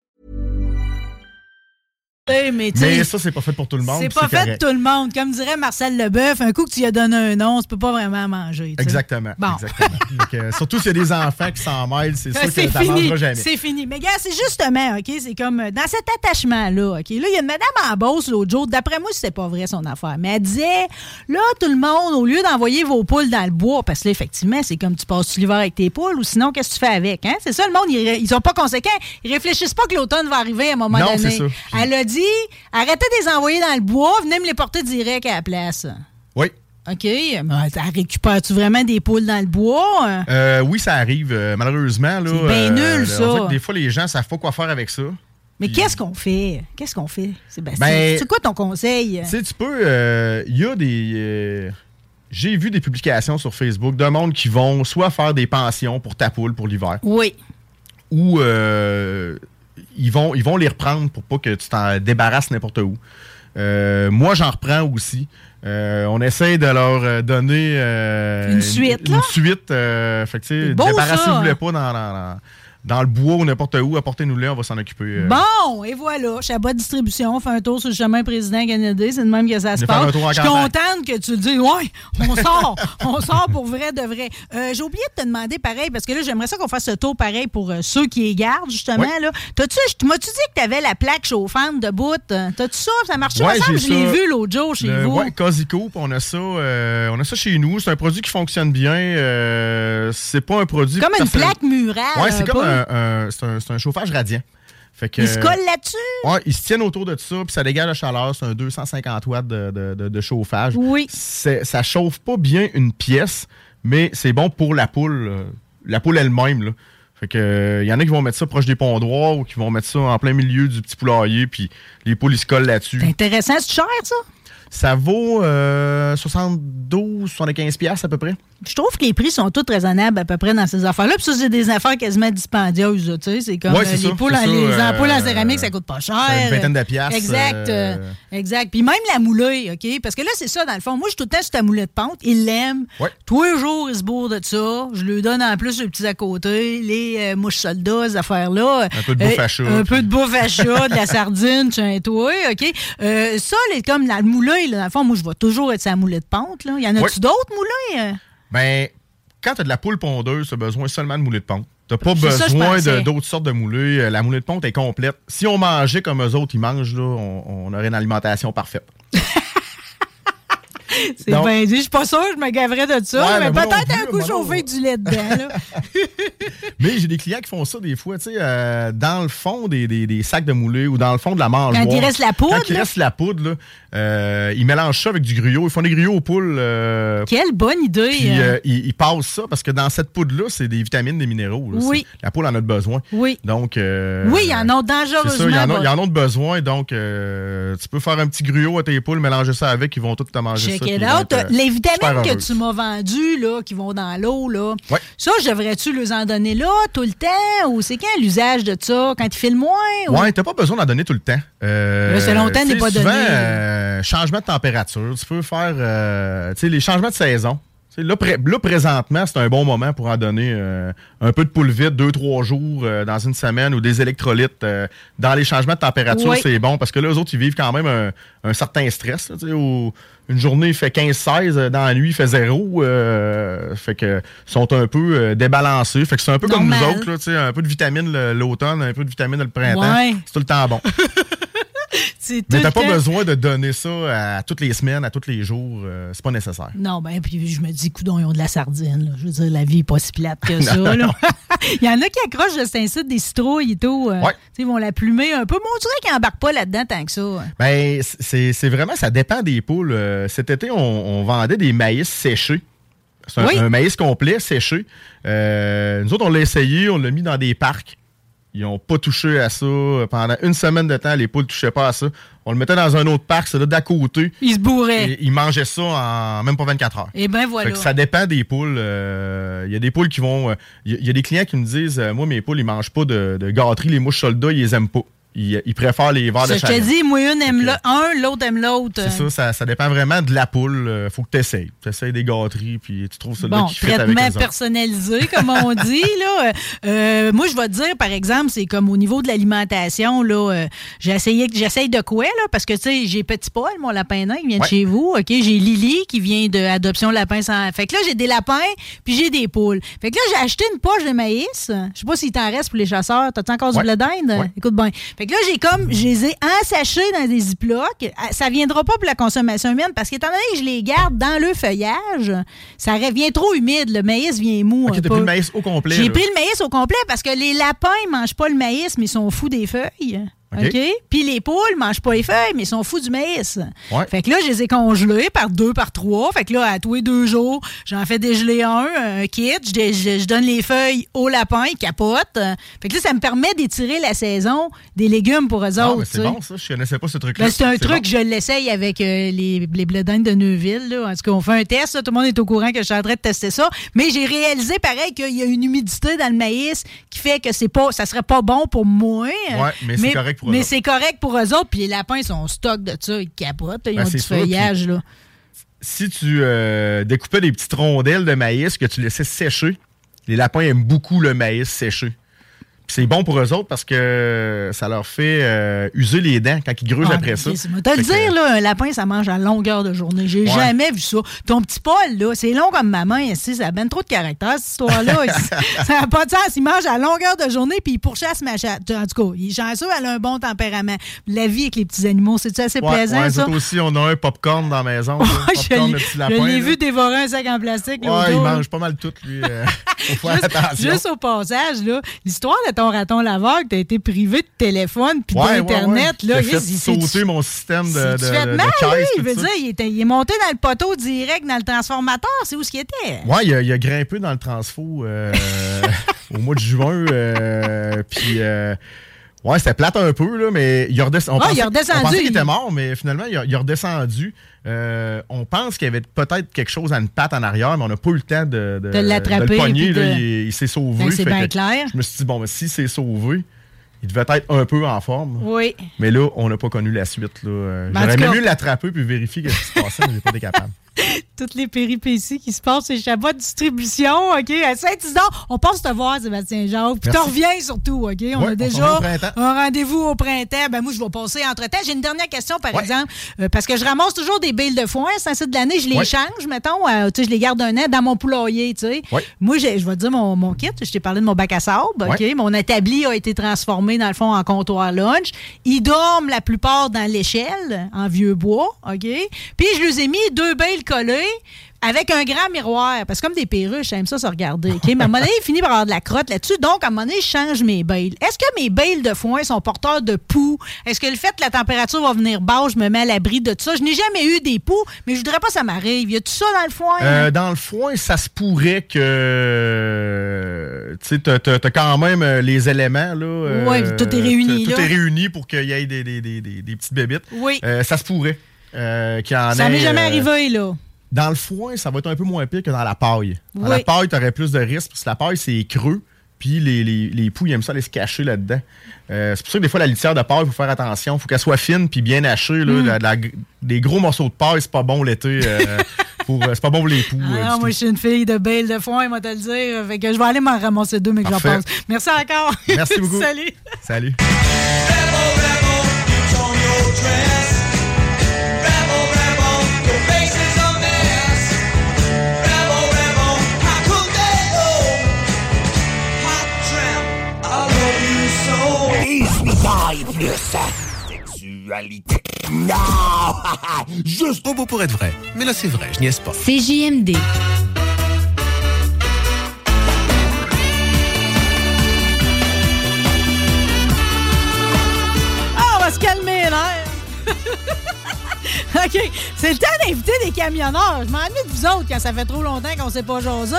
Mais Mais ça, c'est pas fait pour tout le monde. c'est pas fait correct. de tout le monde. Comme dirait Marcel Leboeuf, un coup que tu lui as donné un nom, tu peux pas vraiment manger. Exactement. Bon. exactement. Donc, euh, surtout s'il y a des enfants qui s'en mêlent, c'est sûr que C'est mangeras jamais. C'est fini. Mais gars, c'est justement, OK, c'est comme euh, dans cet attachement-là, OK. Là, il y a une madame en bosse l'autre jour. D'après moi, c'était pas vrai son affaire. Mais elle disait, là, tout le monde, au lieu d'envoyer vos poules dans le bois, parce que là, effectivement, c'est comme tu passes l'hiver avec tes poules, ou sinon, qu'est-ce que tu fais avec? Hein? C'est ça, le monde, ils, ils sont pas conséquents. Ils réfléchissent pas que l'automne va arriver à un moment Non, donné. c'est ça. Elle a dit, arrêtez de les envoyer dans le bois, venez me les porter direct à la place. Oui. OK. Récupères-tu vraiment des poules dans le bois? Euh, oui, ça arrive. euh, malheureusement, là. C'est bien euh, nul, ça. des fois, les gens savent pas quoi faire avec ça. Mais qu'est-ce qu'on fait? Qu'est-ce qu'on fait, Sébastien? Ben, c'est quoi ton conseil? Tu sais, tu peux. euh, Il y a des. euh, j'ai vu des publications sur Facebook de monde qui vont soit faire des pensions pour ta poule pour l'hiver. Oui. Ou euh, ils, vont, ils vont les reprendre pour pas que tu t'en débarrasses n'importe où. Euh, moi, j'en reprends aussi. Euh, on essaie de leur euh, donner euh, Une suite, Une, suite. fait que, tu sais, débarrassez-vous pas dans, dans- dans- dans le bois ou n'importe où. Apportez-nous-les, on va s'en occuper. euh. Bon, et voilà. Chabot Distribution fait un tour sur le chemin président Kennedy. C'est de même que ça se passe. Je suis contente que tu le dises. Ouais, on sort. on sort pour vrai de vrai. Euh, J'ai oublié de te demander pareil, parce que là, j'aimerais ça qu'on fasse ce tour pareil pour euh, ceux qui les gardent, justement. Oui. là. T'as-tu, je- m'as-tu dit que tu avais la plaque chauffante de bout? T'as-tu ça? Ça marche Ouais, Je l'ai vu l'autre jour chez Le- vous. Ouais, Cosico, on a ça, euh, on a ça chez nous. C'est un produit qui fonctionne bien. c'est pas un produit. Comme une plaque murale. Ouais, c'est comme. Un, un- c'est un, chauffage radiant. Fait que, Il se colle là-dessus? Ouais, ils se tiennent autour de ça, puis ça dégage la chaleur. C'est un 250 watts de, de- de- de chauffage. Oui. Ça chauffe pas bien une pièce, mais c'est bon pour la poule. euh, La poule elle-même, là. Fait que, il y en a qui vont mettre ça proche des pondoirs ou qui vont mettre ça en plein milieu du petit poulailler, puis les poules, ils se collent là-dessus. C'est intéressant. C'est cher, ça? Ça vaut euh, 72, 75 pièces à peu près. Je trouve que les prix sont tous raisonnables à peu près dans ces affaires-là. Puis ça, c'est des affaires quasiment dispendieuses. Tu sais, c'est comme Ouais, euh, les, ça, poules, en- les ça, ampoules en euh, céramique, ça coûte pas cher. une vingtaine de piastres, Exact. euh, euh, exact. Puis même la moulée, OK? Parce que là, c'est ça, dans le fond. Moi, je suis tout le temps sur ta moulée de pente. Il l'aime. Ouais. Tous les jours, il se bourre de ça. Je lui donne en plus les petits à côté, les euh, mouches soldats, ces affaires-là. Un peu de bouffe à Euh, chat, Un puis- peu de bouffe à chat, de la sardine, tiens, toi, OK? Euh, ça, les, comme la moulée, là, dans le fond, moi, je vais toujours être moulée de pente. Là. Y en a-tu d'autres moulées? euh? Ben, quand tu as de la poule pondeuse, tu as besoin seulement de moulée de ponte. Tu pas besoin d'autres sortes de moulées. Euh, La moulée de ponte est complète. Si on mangeait comme eux autres, ils mangent, là, on, on aurait une alimentation parfaite. C'est bien dit. Je suis pas sûre, je me gaverais de ça. Ouais, mais peut-être un coup chauffé avec du lait dedans. là. Mais j'ai des clients qui font ça des fois, tu sais, euh, dans le fond des, des- des sacs de moulée ou dans le fond de la mangeoire. Quand il reste la poudre, Quand il reste la poudre, là, euh, ils mélangent ça avec du gruau. Ils font des gruyos aux poules. euh, Quelle bonne idée. Puis hein. euh, ils, ils passent ça parce que dans cette poudre-là, c'est des vitamines, des minéraux. là. Oui. La poule en a besoin. Oui. Donc. euh, oui, il y en a C'est ça, dangereusement. il y en en a de besoin, donc euh, tu peux faire un petit gruau à tes poules, mélanger ça avec, ils vont tout te manger Check ça. Out. être, euh, Les vitamines que tu m'as vendues, là, qui vont dans l'eau, là, Ouais. ça, devrais-tu les en donner là, tout le temps? Ou c'est quand l'usage de ça? Quand il fait le moins? ou- Ouais, t'as pas besoin d'en donner tout le temps. Euh, c'est longtemps, n'est pas souvent, donné. euh, changement de température, tu peux faire euh, les changements de saison. Là, pré- là, présentement, c'est un bon moment pour en donner euh, un peu de poule vide, deux, trois jours euh, dans une semaine ou des électrolytes. euh, dans les changements de température, Oui. c'est bon parce que là, eux autres, ils vivent quand même un, un certain stress. là, où une journée, il fait 15-16, euh, dans la nuit, il fait 0. euh, fait que sont un peu débalancés. Fait que c'est un peu comme nous autres, là, un peu de vitamine l'automne, un peu de vitamine le printemps. C'est tout le temps bon. Mais t'as pas besoin de donner ça à toutes les semaines, à tous les jours. euh, c'est pas nécessaire. Non, ben, puis je me dis, coudons, ils ont de la sardine. là. Je veux dire, la vie est pas si plate que Non, ça. non, là. non. Il y en a qui accrochent de incite des citrouilles et tout. euh, Ouais. Ils vont la plumer un peu. Mais on dirait qu'ils n'embarquent pas là-dedans tant que ça. Ben, c'est c'est vraiment, ça dépend des poules. Euh, cet été, on, on vendait des maïs séchés. C'est un, Oui. un maïs complet séché. Euh, nous autres, on l'a essayé, on l'a mis dans des parcs. Ils n'ont pas touché à ça. Pendant une semaine de temps, les poules ne touchaient pas à ça. On le mettait dans un autre parc, c'est là d'à côté. Ils se bourraient. Ils mangeaient ça en même pas 24 heures. Et ben voilà. Fait que ça dépend des poules. Euh, Il y a des poules qui vont. euh, Il y, a- il y a des clients qui me disent euh, Moi, mes poules, ils mangent pas de, de gâterie. Les mouches soldats, ils les aiment pas. Ils, ils préfèrent les verres de je te dis, moi, une aime le- un, l'autre aime l'autre. C'est ça, ça, ça dépend vraiment de la poule. Euh, faut que tu essayes. Tu essayes des gâteries, puis tu trouves ça Bon, qui fit avec traitement les personnalisé, comme on dit. Là. Euh, moi, je vais te dire, par exemple, c'est comme au niveau de l'alimentation, là, euh, j'essaye de quoi, là, parce que, tu sais, j'ai Petit Paul, mon lapin nain, il vient de chez vous, OK? J'ai Lily, qui vient de Adoption Lapin sans... Fait que là, j'ai des lapins, puis j'ai des poules. Fait que là, j'ai acheté une poche de maïs. Je sais pas s'il t'en reste pour les chasseurs. T'as-tu encore Ouais. du blé d'Inde? Ouais. Écoute bien. Fait que là, j'ai comme, je les ai ensachés dans des ziplocs. Ah, Ça viendra pas pour la consommation humaine parce qu'étant donné que je les garde dans le feuillage, ça revient trop humide. Le maïs vient mou. Ok, t'as pris le maïs au complet. J'ai pris le maïs au complet parce que les lapins, ils mangent pas le maïs, mais ils sont fous des feuilles. OK? Puis les poules mangent pas les feuilles, mais ils sont fous du maïs. Ouais. Fait que là, je les ai congelés par deux, par trois. Fait que là, à tous les deux jours, j'en fais dégeler un, un kit. Je, dé- je- je donne les feuilles au lapin, ils capotent. Fait que là, ça me permet d'étirer la saison des légumes pour eux Ah, autres. mais c'est bon, ça. Je connaissais pas ce truc-là. Ben, c'est un bon. truc, je l'essaye avec euh, les, les de Neuville. Là. En tout cas, on fait un test. là. Tout le monde est au courant que je suis en train de tester ça. Mais j'ai réalisé, pareil, qu'il y a une humidité dans le maïs qui fait que c'est pas, ça serait pas bon pour moi. Ouais, mais c'est correct pour eux Mais autres. c'est correct pour eux autres. Puis les lapins, ils sont stock de ça. Ils capotent. Ils Ben, ont c'est du sûr, feuillage. Là. Si tu euh, découpais des petites rondelles de maïs que tu laissais sécher, les lapins aiment beaucoup le maïs séché. C'est bon pour eux autres parce que ça leur fait euh, user les dents quand ils grugent Ah, après ça. te le dire, là, un lapin, ça mange à longueur de journée. J'ai Ouais. jamais vu ça. Ton petit Paul, là, c'est long comme ma main. ici, Ça a ben trop de caractère, cette histoire-là. ça n'a pas de sens. Il mange à longueur de journée puis il pourchasse ma chatte. En tout cas, il est chanceux, elle a un bon tempérament. La vie avec les petits animaux, c'est assez Ouais, plaisant, ouais, ça? aussi, on a un popcorn dans la maison. je popcorn, l'ai- le petit je lapin. l'ai là. vu dévorer un sac en plastique. il mange pas mal tout, lui. euh, faut faire Juste, attention. juste au passage, là, l'histoire de ton raton laveur que tu as été privé de téléphone puis Ouais, ouais, d'Internet, ouais. là, J'ai fait sauter mon système de, de, mal, caisse, veut dire, il, était- il est monté dans le poteau direct dans le transformateur. C'est où ce qu'il était? Ouais, il a, il a grimpé dans le transfo euh, au mois de juin. euh, puis, euh, ouais, c'était plate un peu, là, mais il a, redesc- on pensait- il a redescendu, On pensait qu'il il- était mort, mais finalement, il a, il a redescendu. Euh, on pense qu'il y avait peut-être quelque chose à une patte en arrière, mais on n'a pas eu le temps de, De l'attraper, de- il il s'est sauvé. Ben, c'est bien clair. Je me suis dit, bon, ben, si c'est sauvé, il devait être un peu en forme. Oui. Mais là, on n'a pas connu la suite. Ben, en J'aurais même mieux l'attraper puis vérifier ce qui se passait, mais j'ai pas été capable. Toutes les péripéties qui se passent chez Chabot Distribution, OK? À Saint-Isidore, on passe te voir, Sébastien Jacques. Puis t'en reviens surtout, OK? On a déjà un rendez-vous au printemps. Ben moi, je vais passer entre-temps. J'ai une dernière question, par exemple, euh, parce que je ramasse toujours des billes de foin. C'est ça de l'année, je les change, mettons. euh, tu sais, je les garde un an dans mon poulailler, tu sais. Moi, je vais te dire mon, mon kit. Je t'ai parlé de mon bac à sable, OK? Mon établi a été transformé, dans le fond, en comptoir lunch. Ils dorment la plupart dans l'échelle, en vieux bois, OK? Puis je les ai mis deux bales collées avec un grand miroir. Parce que comme des perruches, j'aime ça se regarder. Mais à un moment donné, il finit par avoir de la crotte là-dessus. Donc, à un moment donné, je change mes bales. Est-ce que mes bales de foin sont porteurs de poux? Est-ce que le fait que la température va venir basse, je me mets à l'abri de tout ça? Je n'ai jamais eu des poux, mais je voudrais pas que ça m'arrive. Y a tout ça dans le foin? Euh, dans le foin, ça se pourrait que. Tu sais, t'as- quand même euh, les éléments, là. euh, Ouais, tout est réuni, Tout là. est réuni pour qu'il y ait des, des, des, des, des petites bébites. Oui. Euh, ça se pourrait. Euh, en ça m'est jamais euh, arrivé, là. Dans le foin, ça va être un peu moins pire que dans la paille. Dans Oui. la paille, tu aurais plus de risques parce que la paille, c'est creux. Puis les, les, les poux, ils aiment ça aller se cacher là-dedans. Euh, c'est pour ça que des fois, la litière de paille, il faut faire attention. Il faut qu'elle soit fine puis bien hachée. Là. Mm. La- la- des gros morceaux de paille, c'est pas bon l'été. pour, c'est pas bon pour les poux. Ah, moi, je suis une fille de belle de foin, moi, te le dire. Fait que je vais aller m'en ramasser deux, mais que j'en passe. Merci encore. Merci beaucoup. Salut. Salut. Sexualité. Non! Juste au bout pour être vrai. Mais là, c'est vrai, je niaise pas. CJMD. Ah, on va se calmer, là. OK. C'est le temps d'inviter des camionneurs. Je m'ennuie de vous autres quand ça fait trop longtemps qu'on s'est pas jasé.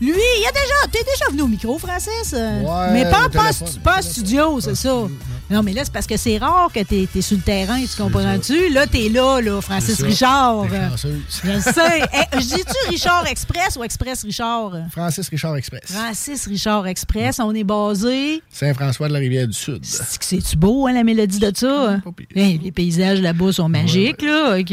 Lui, il a déjà. T'es déjà venu au micro, Francis? Ouais, mais pas, pas, en pas studio, c'est ça. Non, mais là, c'est parce que c'est rare que t'es es sur le terrain, tu comprends-tu? Là, t'es là, là, Francis. Richard. Je sais. Eh, je dis-tu Richard Express ou Express Richard? Francis Richard Express. Francis Richard Express, on est basé. Saint-François de la Rivière-du-Sud. C'est-tu beau, hein, la mélodie de ça? Hein, les paysages là-bas sont magiques, là. OK.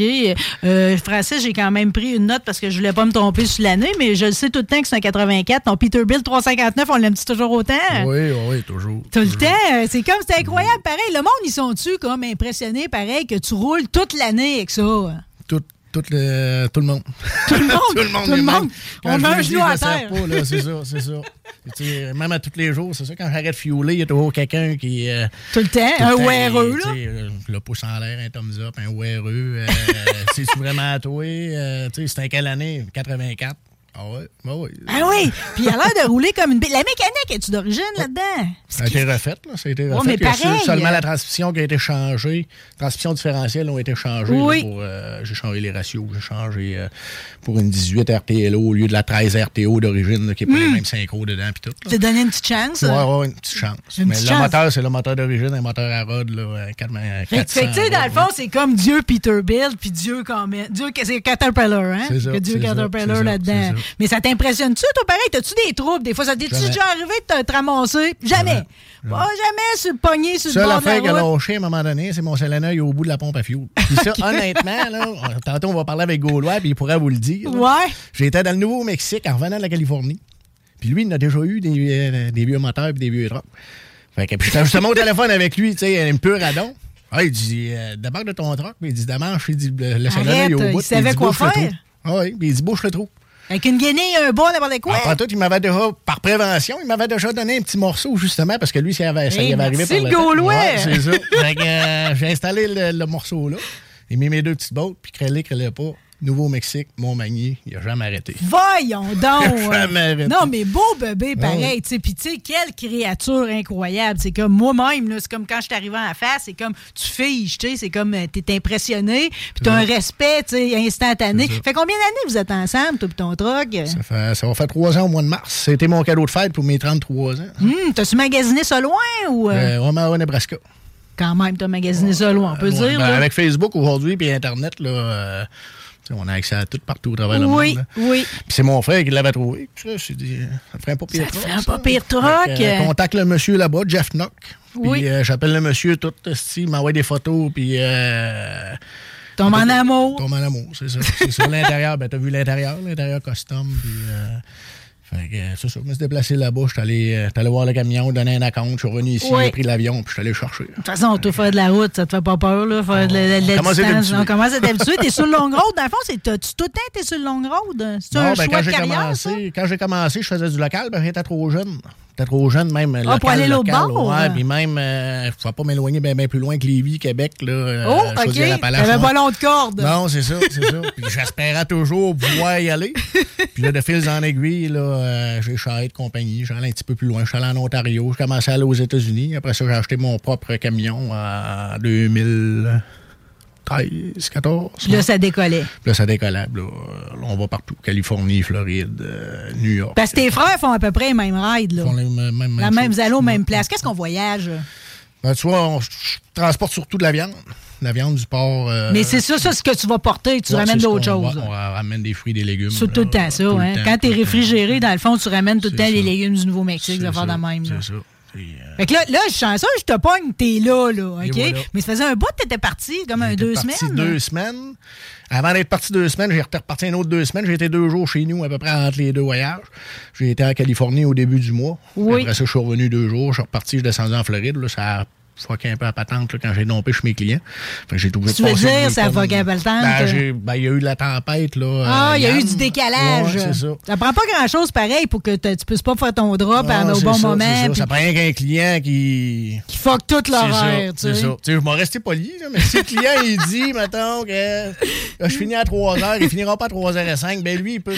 Euh, Francis, j'ai quand même pris une note parce que je voulais pas me tromper sur l'année, mais je le sais tout le temps que c'est un 84. Ton Peterbilt 359, on l'aime-tu toujours autant? Oui, oui, toujours. Tout le temps. C'est comme, c'est incroyable. Pareil, le monde, ils sont-tu comme impressionnés, pareil, que tu roules toute l'année avec ça? Tout, tout, le, tout le monde. Tout le monde? tout le monde. Tout le monde? On a un genou à terre. c'est ça, c'est ça. Tu sais, même à tous les jours, c'est ça, quand j'arrête de fiouler, il y a toujours quelqu'un qui... euh, Tout le temps, un ouéreux, là. euh, Le pouce en l'air, un thumbs up, un ouéreux. Euh, C'est-tu vraiment à toi? Euh, tu sais, c'était quelle année? 84. Ah ouais, bah oui. Ah oui! Puis il a l'air de rouler comme une bille. La mécanique, es-tu d'origine là-dedans? Ça a été refait, là. Ça a été Ouais, refait. mais pareil. seulement la transmission qui a été changée. Transmission différentielle ont été changées. là, Oui. pour, euh, j'ai changé les ratios. J'ai changé euh, pour une 18 RTLO au lieu de la 13 RTO d'origine, qui n'est pas les Hmm. mêmes synchros dedans. Puis tout. T'as donné une petite chance? Ouais, ouais, une petite chance. Une mais petite le chance. moteur, c'est le moteur d'origine, un moteur à rod, là, euh, 4, Fait que, tu sais, dans le fond, c'est comme Dieu Peterbilt, puis Dieu comme Dieu que c'est Caterpillar, hein? C'est ça, Que Dieu Caterpillar là-dedans. Mais ça t'impressionne-tu, toi, pareil? T'as-tu des troubles? Des fois, ça t'est-tu déjà arrivé de te, ramasser? Jamais. Pas jamais sur le poignet, sur le bord de la route. lâché à un moment donné, c'est mon solénoeil au bout de la pompe à fioul. Puis ça, honnêtement, là, on- tantôt on va parler avec Gaulois, puis il pourrait vous le dire. Ouais. J'étais dans le Nouveau-Mexique en revenant de la Californie. Puis lui, il a déjà eu des, euh, des vieux moteurs et des vieux trucks. Fait que puis j'étais justement au téléphone avec lui, tu sais, un peu radon. Ah, il dit, euh, d'abord de ton truck, puis il dit, d'abord, il dit, le le solénoïd au Arrête, bout. il savait dit, quoi faire. Ah oui, puis il dit, bouche le trou. Avec une guenille, un bas, n'importe quoi. Après tout, il m'avait déjà, par prévention, il m'avait déjà donné un petit morceau, justement, parce que lui, ça, y avait, ça y Hey, avait arrivé par le. Gaulois. Ouais, c'est ça. Fait que, euh, j'ai installé le, le morceau là. J'ai mis mes deux petites bottes, puis crêlé, crêlé pas. Nouveau-Mexique, Montmagny, il a jamais arrêté. Voyons donc! Jamais arrêté. non, mais beau bébé, pareil. tu. Puis, tu sais, quelle créature incroyable. C'est comme moi-même, c'est comme quand je suis arrivé en face, c'est comme tu figes, tu sais, c'est comme euh, t'es impressionné, puis t'as un respect, tu sais, instantané. Fait combien d'années vous êtes ensemble, toi, pis ton truck? Ça, fait- ça va faire trois ans au mois de mars. C'était mon cadeau de fête pour mes 33 ans. Hum, T'as-tu magasiné ça loin ou. euh, Euh, Omaha, Nebraska. Quand même, t'as magasiné ça loin, on peut Ouais, dire. ben, avec Facebook aujourd'hui puis Internet, là, euh, on a accès à tout partout au travers Oui, le monde. oui. Puis c'est mon frère qui l'avait trouvé. Puis j'ai dit, ça ferait un pas pire Ça fait un ça. pas pire que, euh, contacte le monsieur là-bas, Jeff Knock. Puis Oui. euh, j'appelle le monsieur tout, il m'envoie des photos, puis... Euh, Tombe en amour. Tombe en amour, c'est ça. C'est ça, l'intérieur. Ben, t'as vu l'intérieur, l'intérieur custom, puis... euh, fait que, euh, c'est ça, je me suis déplacé là-bas, je suis allé, euh, allé voir le camion, donner un account, je suis revenu ici, Oui. j'ai pris l'avion, puis je suis allé chercher. De toute façon, tout faire de la route, ça te fait pas peur, là, faire de la, de la à être distance. On commence à. T'es sur le long road. Dans le fond, c'est, tout le temps été sur le long road? C'est Non, un ben, choix quand de j'ai carrière, ça? commencé, quand j'ai commencé, je faisais du local, ben j'étais trop jeune. J'étais trop jeune, même. Ah, local, pour aller l'autre bord? Ouais, puis même, euh, je ne pouvais pas m'éloigner bien plus loin que Lévis, Québec, là. euh, Oh, OK. T'avais pas long de corde. Non, c'est ça, c'est ça. Puis j'espérais toujours pouvoir y aller. Puis là, de fil en aiguille, là, euh, j'ai changé de compagnie. J'allais un petit peu plus loin. Je suis allé en Ontario. Je commençais à aller aux États-Unis. Après ça, j'ai acheté mon propre camion en 2013, 14. Puis là, ça décollait. Là, ça décollait. Là, Là, on va partout. Californie, Floride, euh, New York. Parce que tes frères font à peu près les mêmes rides, là. Ils font les mêmes- mêmes La même, aux mêmes places. Qu'est-ce qu'on voyage? Ben, tu vois, on- transporte surtout de la viande. De la viande, du porc. euh, Mais c'est ça, ça, ce que tu vas porter. Tu ouais, ramènes d'autres choses. va- On ramène des fruits, des légumes. C'est tout le temps ça, hein. Quand le temps. réfrigéré, dans le fond, tu ramènes tout le temps les légumes du Nouveau-Mexique, de faire de même. C'est ça. Fait que là, là, je suis chanceux, je te pogne, t'es là, là, OK? voilà. Mais ça faisait un bout que t'étais parti, comme un deux parti semaines. deux semaines. Avant d'être parti deux semaines, j'ai reparti une autre deux semaines. J'ai été deux jours chez nous, à peu près entre les deux voyages. J'ai été en Californie au début du mois. Oui. Après ça, je suis revenu deux jours. Je suis reparti, je suis descendu en Floride. Là, ça a fucké un peu à patente là, quand j'ai dompé chez mes clients. Fait que j'ai trouvé Tu veux dire, ça fucké à patente? Ben, ben, il y a eu la tempête. Là, Ah, euh, il y a eu du décalage. Ouais, c'est ça. Ça prend pas grand-chose pareil pour que tu puisses pas faire ton drop Ah, à- au c'est bon ça, moment. c'est Ça, ça prend rien qu'un client qui. Qui fuck tout C'est l'horaire, tu C'est sais. ça. Tu sais, je vais rester poli, là, mais si le client il dit, mettons, que là, je finis à 3 h, il finira pas à 3h05, ben lui, il peut,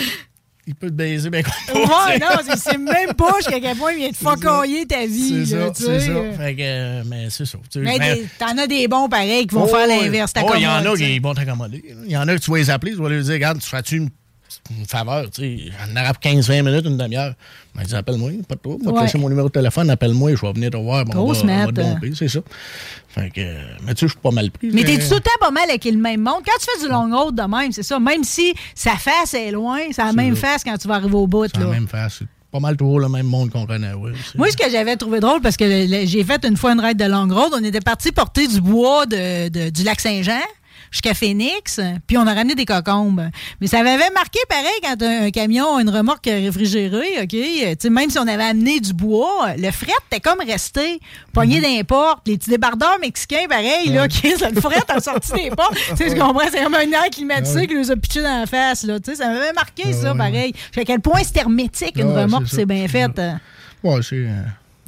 il peut te baiser, ben comme Ouais, non, c'est- même pas jusqu'à quel point il vient de fuckoyer ta vie. C'est ça, tu c'est sais. ça. Fait que, euh, mais c'est ça. Tu sais, Mais mais- t'en as des bons pareils qui vont Oh, faire l'inverse. Oh, Il y en a qui vont t'accommoder. Il y en a que tu vas les appeler, tu vas leur dire, regarde, tu feras-tu une, une faveur, tu sais, en arabe 15-20 minutes, une demi-heure. Ben, dis, appelle-moi, pas de trouble. Ouais. mon numéro de téléphone, appelle-moi, je vais venir te voir. Bon, on Grosse va, on va map, te domper, c'est ça. Fait que, mais tu sais, je suis pas mal pris. Mais t'es tout le temps pas mal avec le même monde? Quand tu fais du long road de même, c'est ça. Même si sa face est loin, c'est la même face quand tu vas arriver au bout. C'est la même face. Pas mal toujours le même monde qu'on connaît, oui. Moi, ce que j'avais trouvé drôle, parce que j'ai fait une fois une ride de long road, on était parti porter du bois de, de- du lac Saint-Jean jusqu'à Phoenix, puis on a ramené des cocombes. Mais ça m'avait marqué pareil quand un, un camion a une remorque réfrigérée, OK? Euh, tu sais, même si on avait amené du bois, le fret était comme resté pogné les portes. Les petits débardeurs mexicains, pareil, là, qui le fret a sorti des portes. Tu comprends? C'est comme un air climatisé qui nous a pitché dans la face, là. Tu sais, ça m'avait marqué, ça, pareil. À quel point c'est hermétique, une remorque, c'est bien fait. Ouais, c'est.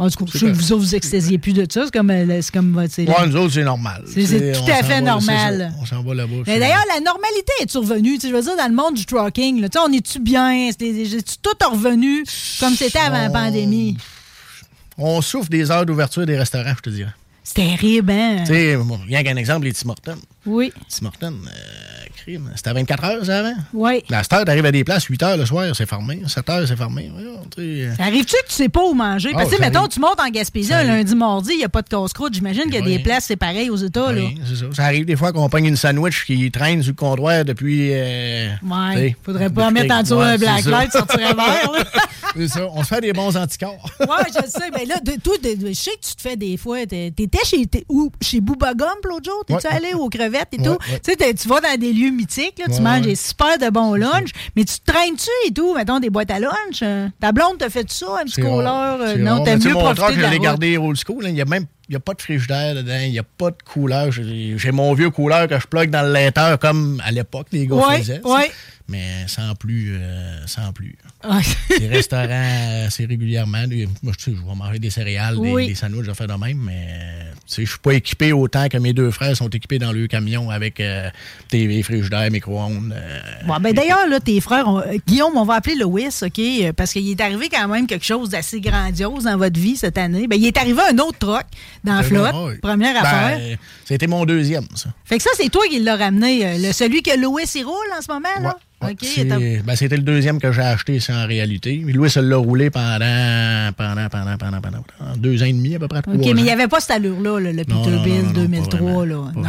Euh, En tout cas, je que vous autres, vous extasiez plus de ça. C'est comme. euh, C'est comme c'est- Ouais, nous autres, c'est normal. C'est- tout à fait normal. On s'en va là-bas. Mais d'ailleurs, la normalité est revenue? Je veux dire, dans le monde du trucking, on est-tu bien? C'est tout revenu comme c'était avant la pandémie? On souffre des heures d'ouverture des restaurants, je te dirais. C'est terrible, hein? Tu sais, rien qu'un exemple, les Tim Hortons. Oui. Tim Hortons, euh, crime, c'était à 24 heures, ça, avant? Oui. La cette heure, t'arrives à des places, 8 heures le soir, c'est fermé. 7 heures, c'est fermé. Euh, Arrives-tu que tu sais pas où manger? Parce que, ça mettons, tu montes en Gaspésie un lundi, mardi, il n'y a pas de casse-croûte. J'imagine qu'il y a des places, c'est pareil aux États. Oui, c'est ça. Ça arrive des fois qu'on pogne une sandwich qui traîne sur le comptoir depuis. euh, Ouais. Faudrait pas depuis mettre en dessous un black light, sortirait vert, c'est ça. On se fait des bons anticorps. Ouais, je sais. Mais là, de, toi, de- de- je sais que tu te fais des fois. T'étais chez, où, chez Booba Gump l'autre jour? T'es-tu allé aux crevettes et tout? Tu sais, tu vas dans des lieux mythiques, là, tu manges ouais. des super de bons lunchs, mais tu te traînes-tu et tout? Mettons des boîtes à lunch? euh, Ta blonde te fait ça, un petit rare, euh, non, t'aimes mieux mon profiter truck, de je la l'ai route. gardé old school. Il n'y a même y a pas de frigidaire dedans, il n'y a pas de couleur. J'ai j'ai mon vieux couleur que je plug dans le laiteur comme à l'époque, les gars Ouais, faisaient. Mais sans plus. euh, sans plus. Les restaurants, euh, c'est régulièrement. Moi, sais, je vais manger des céréales, des, Oui. des sandwichs, je fais de même, mais je suis pas équipé autant que mes deux frères sont équipés dans le camion avec euh, TV, frigidaire, micro-ondes. euh, Bon, ben d'ailleurs, là, tes frères, on- euh, Guillaume, on va appeler Louis, OK? euh, Parce qu'il est arrivé quand même quelque chose d'assez grandiose dans votre vie cette année. Ben, il est arrivé un autre truck dans la c'est flotte. oui. Première Ben, affaire. C'était mon deuxième, ça. Fait que ça, c'est toi qui l'as ramené. euh, le, celui que Louis il roule en ce moment, là? Ouais, C'est- t'as- ben, c'était le deuxième que j'ai acheté, ça, en réalité. Louis, ça l'a roulé pendant, pendant, pendant, pendant, pendant, deux ans et demi, à peu près. OK, mais il n'y avait pas cette allure-là, là, le Peterbilt non, non, 2003. Là. Non,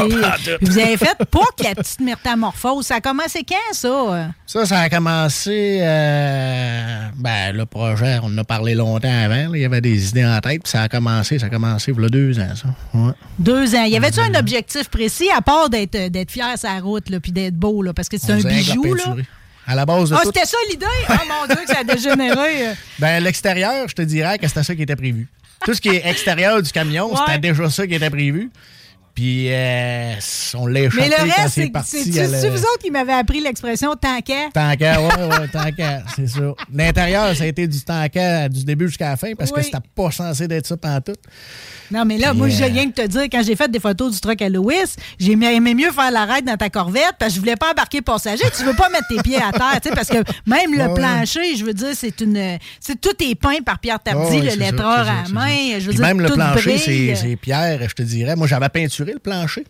OK. vous avez fait pas que la petite métamorphose. Ça a commencé quand, ça? Ça, ça a commencé. euh, ben, le projet, on en a parlé longtemps avant. là. Il y avait des idées en tête. Puis ça a commencé, ça a commencé il y a deux ans, ça. Ouais. Deux ans. Y avait-tu un objectif précis, à part d'être fier sur la route, là, puis d'être beau, là, parce que c'est un faisait là? À la base de Ah, tout. c'était ça l'idée? Ah, mon Dieu, que ça a dégénéré. Ben, l'extérieur, je te dirais que c'était ça qui était prévu. Tout ce qui est extérieur du camion, c'était déjà ça qui était prévu. Puis, euh, on l'a échappé Mais le quand reste, c'est c'est vous autres qui m'avez appris l'expression qu'à, ouais, ouais, tant qu'à, c'est ça. L'intérieur, ça a été du qu'à du début jusqu'à la fin parce Oui. que c'était pas censé d'être ça pendant tout. Non, mais là, moi, Puis, j'ai euh, rien que te dire, quand j'ai fait des photos du truck à Louis, j'ai aimé mieux faire la raide dans ta corvette parce que je voulais pas embarquer passager. Tu veux pas mettre tes pieds à terre, tu sais, parce que même le Ouais, plancher, je veux dire, c'est une. C'est tout est peint par Pierre Tardy, le lettreur ça, à main. Je veux dire, même le plancher, c'est, brille. c'est pierre, je te dirais. Moi, j'avais peinturé le plancher.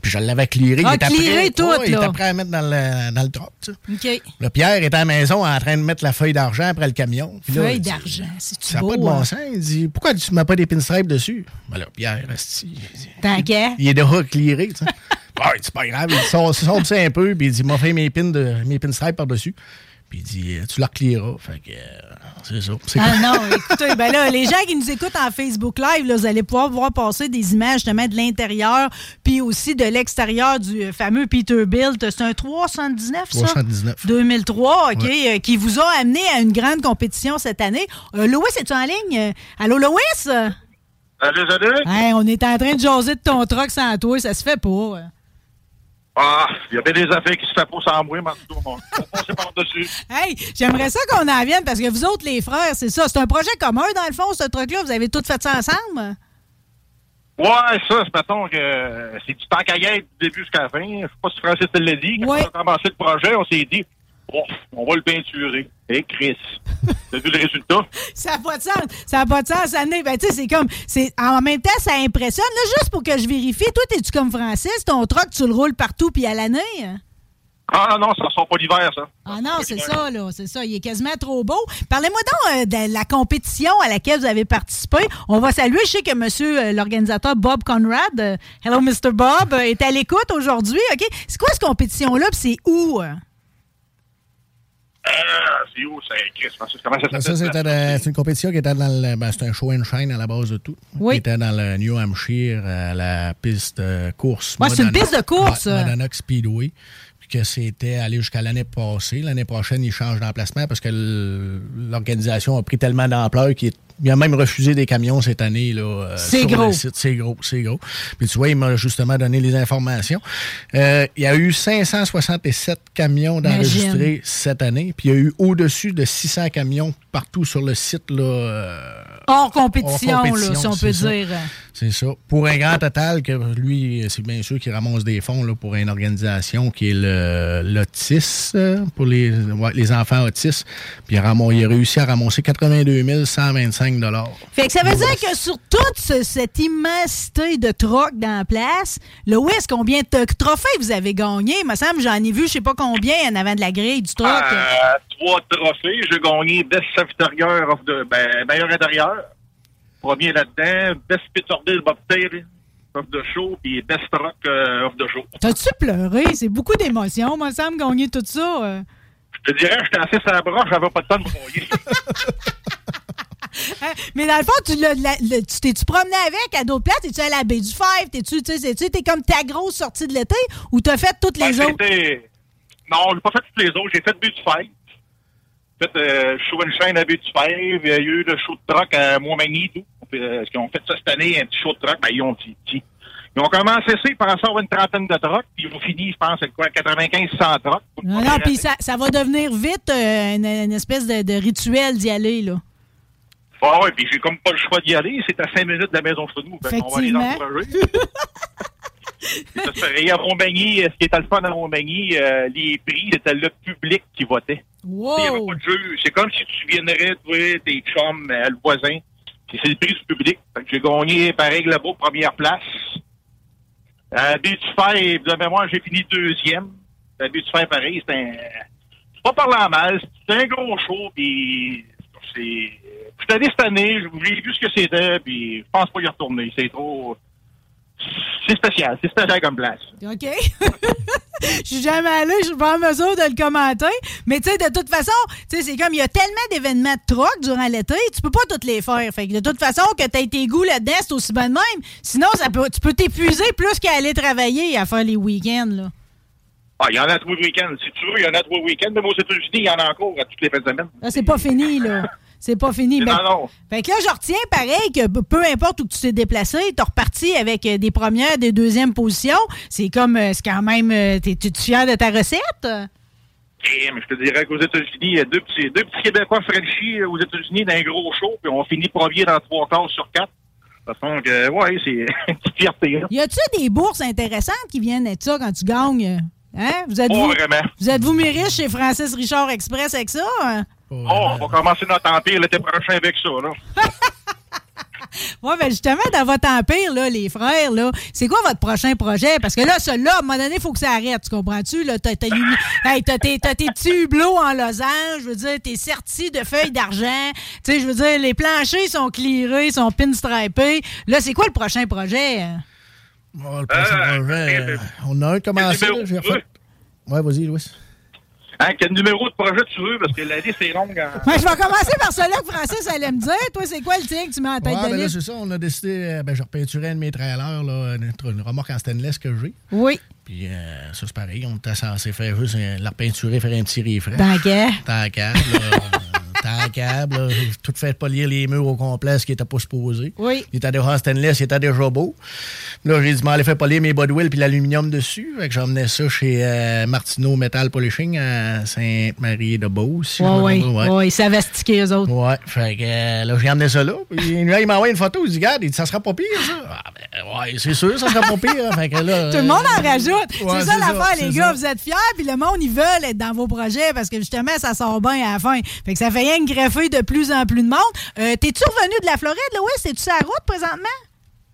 Puis je l'avais clearé. Ah, il était clearé prêt, tout, ouais, Il là. était prêt à mettre dans le, dans le truck, tu sais. OK. Le Pierre était à la maison en train de mettre la feuille d'argent après le camion. Puis Feuille il d'argent, c'est Ça n'a pas de bon hein? sens. Il dit Pourquoi tu ne mets pas des pinstripes dessus? Ben là, Pierre, il dit, Tant qu'à? il est déjà clearé, tu sais. Ah, c'est pas grave. Il sort, sort ça un peu, puis il dit m'a fait mes pins de mes pinstripes par-dessus. Puis il dit Tu leur clearas. Fait que euh, c'est ça. C'est Ah non, écoutez, ben là, les gens qui nous écoutent en Facebook Live, là, vous allez pouvoir voir passer des images justement de l'intérieur, puis aussi de l'extérieur du fameux Peterbilt. C'est un 379, ça? 379. 2003, OK, Ouais. euh, qui vous a amené à une grande compétition cette année. Euh, Louis, es-tu en ligne? Euh, Allô, Louis? Salut, salut. Hey, on est en train de jaser de ton truck sans toi, ça se fait pas. Ah, il y a bien des affaires qui se font pas sans moi, mais en tout cas, on va passer par-dessus. Hey, j'aimerais ça qu'on en vienne parce que vous autres, les frères, c'est ça. C'est un projet commun, dans le fond, ce truc-là. Vous avez tout fait ça ensemble? Ouais, ça, c'est mettons que euh, c'est du temps à gagner du début jusqu'à la fin. Je sais pas si Francis te l'a dit. Quand on a commencé le projet, on s'est dit, on va le peinturer. Et Chris, t'as vu le résultat? Ça n'a pas de sens. Ça n'a pas de sens, Anné. Ben, tu sais, c'est comme. c'est En même temps, ça impressionne. Là, juste pour que je vérifie, toi, es-tu comme Francis? Ton truck, tu le roules partout puis à l'année? hein? Ah non, ça sort pas l'hiver, ça. Ah non, c'est ça, là. C'est ça. Il est quasiment trop beau. Parlez-moi donc euh, de la compétition à laquelle vous avez participé. On va saluer. Je sais que monsieur euh, l'organisateur Bob Conrad, euh, hello Mr. Bob, est à l'écoute aujourd'hui. OK? C'est quoi cette compétition-là? Puis c'est où? Ah, c'est où, c'est Chris? Francis, Comment ça Ça, s'appelle? c'était de- c'est une compétition qui était dans le. Ben, c'est un show and shine à la base de tout. Oui. Qui était dans le New Hampshire, à la piste de course. Ouais, c'est une piste de course, Ouais, ça. Monadnock Speedway. Que c'était aller jusqu'à l'année passée. L'année prochaine, ils changent d'emplacement parce que l'organisation a pris tellement d'ampleur qu'il il a même refusé des camions cette année. là. euh, C'est sur le gros. site. C'est gros, c'est gros. Puis tu vois, il m'a justement donné les informations. Euh, il y a eu 567 camions d'enregistrés cette année. Puis il y a eu au-dessus de 600 camions partout sur le site. Là, euh, hors, compétition, hors compétition, là, si on peut ça. dire. C'est ça. Pour un grand total, que lui, c'est bien sûr qu'il ramasse des fonds là, pour une organisation qui est le l'Autis, euh, pour les, ouais, les enfants autistes. Puis il a, il a réussi à ramasser 82 125 Fait que ça veut dire que sur toute ce- cette immensité de trocs dans la place, le West, combien de trophées vous avez gagné? Il me semble, j'en ai vu, je sais pas combien, en avant de la grille du troc. Euh, trois trophées. J'ai gagné Best Extérieur of the, ben, meilleur intérieur. Premier là-dedans. Best Peterbilt Bobtail of the show. Puis Best Truck euh, of the show. T'as-tu pleuré? C'est beaucoup d'émotions, moi, ça me gagner tout ça. euh. Je te dirais, j'étais assis sur la broche, j'avais pas de temps de me mouiller. Hein? Mais dans le fond, tu l'as- la- le- tu t'es-tu promené avec à d'autres places? T'es-tu allé à la baie du Five? T'es-tu, tu sais, c'est-tu- t'es comme ta grosse sortie de l'été? Ou t'as fait toutes les Ben, autres? Non, j'ai pas fait toutes les autres. J'ai fait But du Five. J'ai fait euh, Show and Shine à But du Five. Il y a eu le show de truck à Montmagny et tout. On fait, euh, Parce qu'ils ont fait ça cette année, un petit show de truck. Ben, ils ont dit, dit. Ils ont commencé ça, ils pensaient avoir une trentaine de trucks, puis ils ont fini, je pense, avec quoi, 95-100 trucks. Non, non, puis ça, ça va devenir vite euh, une, une espèce de, de rituel d'y aller, là. Ah ouais, puis j'ai comme pas le choix d'y aller. C'est à 5 minutes de la maison chez nous. Qu'on va les encourager. ça se fait. Et à Montmagny, ce qui était le fun à euh, les prix, c'était le public qui votait. Wow! Il n'y avait pas de jeu. C'est comme si tu viendrais, toi, tes chums, euh, le voisin. C'est le prix du public. Fait que j'ai gagné, pareil, là-bas, première place. À Baie du Fer, de mémoire, j'ai fini deuxième. À Baie du Fer, pareil, c'était un... C'est pas parlant mal, c'était un gros show, puis c'est... Je suis allé cette année, j'ai vu ce que c'était, puis je pense pas y retourner. C'est trop... C'est spécial, c'est spécial comme place. OK? Je suis jamais allé, je suis pas en mesure de le commenter. Mais tu sais, de toute façon, c'est comme il y a tellement d'événements de troc durant l'été, tu peux pas toutes les faire. Fait que de toute façon, que tu tes goûts là-dedans, c'est aussi bon de même. Sinon, ça peut, tu peux t'épuiser plus qu'à aller travailler à faire les week-ends, là. Ah, il y en a les week-ends. Si tu veux, il y en a les week-ends. Même aux États-Unis, il y en a encore à toutes les fins de semaine. Là, c'est pas fini, là. C'est pas fini. Non, Mais- non. Fait que là, je retiens pareil que peu importe où tu t'es déplacé, t'es reparti avec euh, des premières, des deuxièmes positions. C'est comme, euh, c'est quand même, euh, t'es, t'es fier de ta recette? Eh, mais je te dirais qu'aux États-Unis, il y a deux petits, deux petits Québécois Frenchies euh, aux États-Unis dans un gros show, puis on finit premier dans trois quarts sur quatre. De toute façon, que, ouais, c'est une petite fierté. Là. Y a-tu des bourses intéressantes qui viennent de ça quand tu gagnes? Hein? Vous êtes-vous, vous riche chez Francis Richard Express avec ça? hein? Oh, on va commencer notre empire l'été prochain avec ça, là. Ouais, ben justement, dans votre empire, là, les frères, là, c'est quoi votre prochain projet? Parce que là, celui-là, à un moment donné, il faut que ça arrête, tu comprends-tu? Là, t'as, hey, t'as tes, t'as tes petits hublots en losange, je veux dire, t'es serti de feuilles d'argent. Tu sais, je veux dire, les planchers sont clearés, sont pinstripés. Là, c'est quoi le prochain projet? Oh, le prochain projet, euh, on a un commencé. Ouais, vas-y, Louis. Hein, quel numéro de projet tu veux? Parce que la liste est longue. hein. Ouais, je vais commencer par celui-là que Francis allait me dire. Toi, c'est quoi le tien que tu mets en tête Ouais, de ben liste? c'est ça. On a décidé, euh, ben, je repeinturais un de mes trailers, là, une, une remorque en stainless que j'ai. Oui. Puis euh, ça, c'est pareil. On était censé faire juste euh, la repeinturer, faire un petit refresh. Tant qu'à. Tant qu'à, là, tout fait polir les murs au complet, ce qui n'était pas supposé. Oui. Il était déjà stainless, il était déjà beau. Là, j'ai dit, m'en faire polir mes bodwills puis l'aluminium dessus. Fait que j'emmenais ça chez euh, Martineau Metal Polishing à Sainte-Marie-de-Beauce. je me Ouais. Ils savaient sticker, eux autres. Ouais, fait que euh, là, j'ai emmené ça là. Puis là, il m'a envoyé une photo. Il dit, regarde, il dit, ça sera pas pire, ça. Ah, ben, ouais, c'est sûr, ça sera pas pire. Fait que là. Tout le monde en euh, rajoute. ouais, c'est ça l'affaire, les ça. gars. Vous êtes fiers, puis le monde, ils veulent être dans vos projets parce que justement, ça sort bien à la fin. Fait que ça fait rien greffer de plus en plus de monde. Euh, T'es-tu revenu de la Floride, Louis? Es-tu sur la route présentement?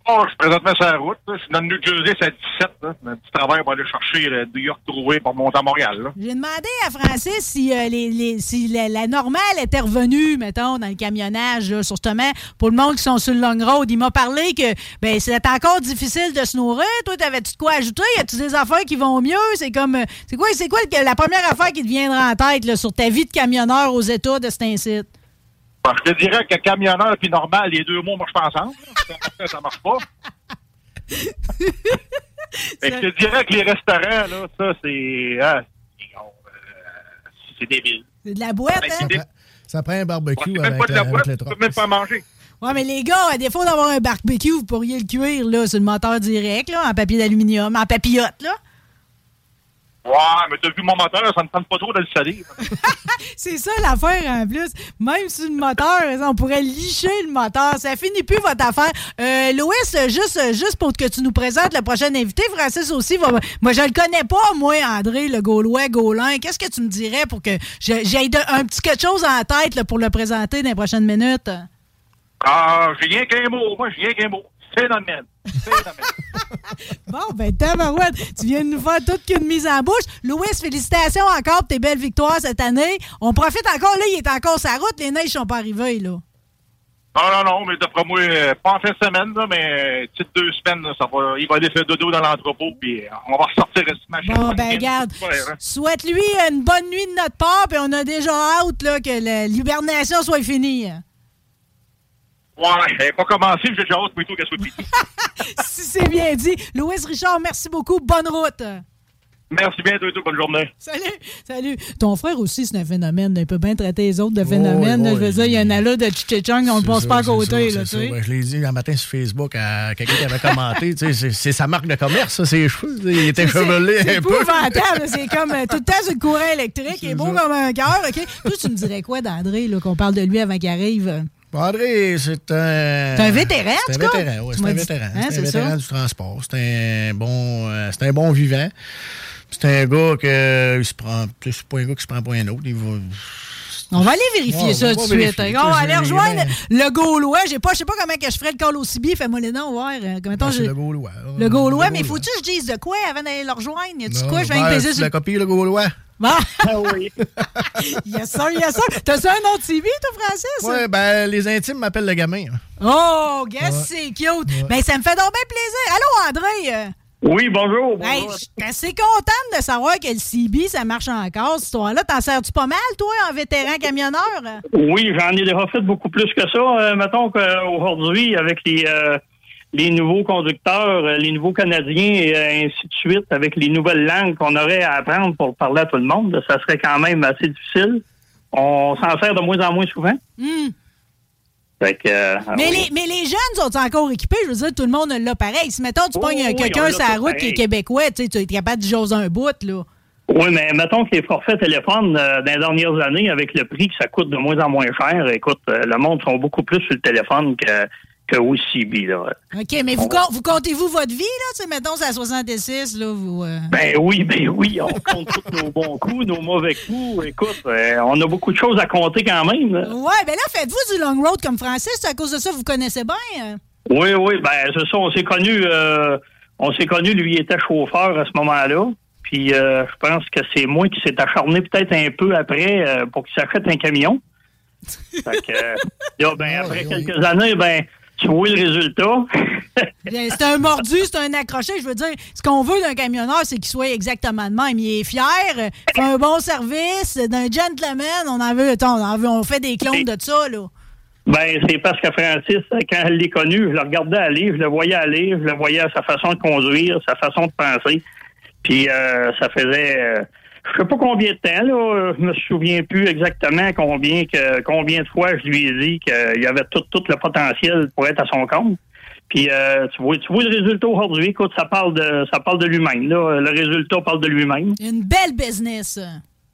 Oh, je suis présentement sur la route. là. Je dans le New Jersey, c'est à 17. Là. Un petit travail pour aller chercher New York trouvé pour monter à Montréal. J'ai demandé à Francis si, euh, les, si la, normale était revenue, mettons, dans le camionnage, là, justement, pour le monde qui sont sur le long road. Il m'a parlé que ben c'est encore difficile de se nourrir. Toi, t'avais-tu de quoi ajouter? Y a-tu des affaires qui vont mieux? C'est comme. euh, C'est quoi, quoi la première affaire qui te viendra en tête sur ta vie de camionneur aux États de cet incite? Bon, je te dirais que camionneur puis normal, les deux mots marchent pas ensemble. Ça, marche pas. Je te dirais que les restaurants, là, ça, c'est. ah, c'est- débile. C'est de la boîte, Ben, hein? Ça prend un barbecue même avec, pas de la boîte, tu peux même pas manger. Ouais, mais les gars, à défaut d'avoir un barbecue, vous pourriez le cuire là, sur le moteur direct, là, en papier d'aluminium, en papillote, là. Ouais, mais t'as vu mon moteur, ça me tente pas trop de le salir. C'est ça l'affaire en plus. Même sur le moteur, on pourrait licher le moteur. Ça finit plus votre affaire. Euh, Louis, juste, juste pour que tu nous présentes le prochain invité, Francis aussi, va, moi je le connais pas, moi, André, le Gaulois, Gaulin. Qu'est-ce que tu me dirais pour que j'ai un petit quelque chose en tête là, pour le présenter dans les prochaines minutes? Ah, j'ai rien qu'un mot. Moi, j'ai rien qu'un mot. Phénomène. bon, ben, tabarouette, tu viens de nous faire toute qu'une mise en bouche. Louis, félicitations encore pour tes belles victoires cette année. On profite encore, là, il est encore sa route, les neiges sont pas arrivées, là. Non, non, non, mais d'après moi, euh, pas en fin de semaine, là, mais petite deux semaines, là, ça va, il va aller faire dodo dans l'entrepôt, puis euh, on va ressortir ce machin. Bon, ben, regarde, hein. souhaite-lui une bonne nuit de notre part, puis on a déjà hâte là, que l'hibernation soit finie. Ouais, elle pas commencé, j'ai déjà hâte plutôt qu'elle soit finie. si c'est bien dit. Louis Richard, merci beaucoup. Bonne route. Merci bien, tout, bonne journée. Salut, salut. Ton frère aussi, c'est un phénomène. Il peut bien traiter les autres de phénomène. je veux dire, il y a un ala de Chichechang, on ne passe pas à côté. Là, tu sais. Ben, je l'ai dit un matin sur Facebook à quelqu'un qui avait commenté. c'est sa marque de commerce, ça, ses cheveux. Il était chevelé un peu. C'est C'est comme euh, tout le temps sur le courant électrique. Il est beau comme un cœur. OK? Toi, tu me dirais quoi d'André, qu'on parle de lui avant qu'il arrive? André, c'est un. C'est un vétéran, C'est un vétéran, oui. C'est un vétéran. Hein, c'est un vétéran du transport. C'est un bon, euh, c'est un bon vivant. C'est un gars que il se prend. C'est pas un gars qui se prend pour un autre. Il va. On va aller vérifier ça tout de suite. On va aller rejoindre le Gaulois. Je sais pas, sais pas comment que je ferais le call au CB. Fais-moi les noms, voir. Ben, c'est le Gaulois. Le Gaulois, mais faut-tu que je dise de quoi avant d'aller le rejoindre? Y a-tu quoi? Je vais ben, sur... la copie, le Gaulois. Ah oui. yes, sir, yes, sir. T'as-tu un autre TV, toi, Francis? Oui, ben, les intimes m'appellent le gamin. Hein. Oh, guess c'est cute. Ben, ça me fait donc bien plaisir. Allô, André? Oui, bonjour. Hey, je suis assez contente de savoir que le CB, ça marche encore, cette histoire-là. T'en sers-tu pas mal, toi, en vétéran camionneur? Oui, j'en ai déjà fait beaucoup plus que ça. Euh, mettons qu'aujourd'hui, avec les, euh, les nouveaux conducteurs, euh, les nouveaux Canadiens et ainsi de suite, avec les nouvelles langues qu'on aurait à apprendre pour parler à tout le monde, ça serait quand même assez difficile. On s'en sert de moins en moins souvent. Euh, mais, les, mais les jeunes sont encore équipés. Je veux dire, tout le monde l'a pareil. Si, mettons, tu pognes quelqu'un sur la route qui est québécois, tu es capable de jaser un bout, là. Oui, mais mettons que les forfaits téléphones, euh, dans les dernières années, avec le prix que ça coûte de moins en moins cher, écoute, euh, le monde sont beaucoup plus sur le téléphone que que OCB. Là. OK, mais vous, vous comptez-vous votre vie, là? Tu mettons, c'est à 66, là, vous... Euh? Ben oui, ben oui, on compte tous nos bons coups, nos mauvais coups. Écoute, euh, on a beaucoup de choses à compter quand même. Là. Ouais, ben là, faites-vous du long road comme Francis, à cause de ça, vous connaissez bien? Hein? Oui, oui, ben c'est ça, on s'est connus, euh, on s'est connus, lui était chauffeur à ce moment-là. Puis je pense que c'est moi qui s'est acharné peut-être un peu après pour qu'il s'achète un camion. fait que, ben, ah, après quelques années, ben, tu vois le résultat. c'est un mordu, c'est un accroché. Je veux dire, ce qu'on veut d'un camionneur, c'est qu'il soit exactement de même. Il est fier, il fait un bon service, d'un gentleman. On en veut, on en veut, on fait des clones de ça, là. Ben, c'est parce que Francis, quand elle l'ai connu, je le regardais aller, je le voyais aller, je le voyais à sa façon de conduire, sa façon de penser. Puis euh, ça faisait euh, je sais pas combien de temps, là, je me souviens plus exactement combien que combien de fois je lui ai dit qu'il avait tout, tout le potentiel pour être à son compte. Puis euh, tu vois, tu vois le résultat aujourd'hui. Écoute, ça parle de ça parle de lui-même. Le résultat parle de lui-même. Une belle business.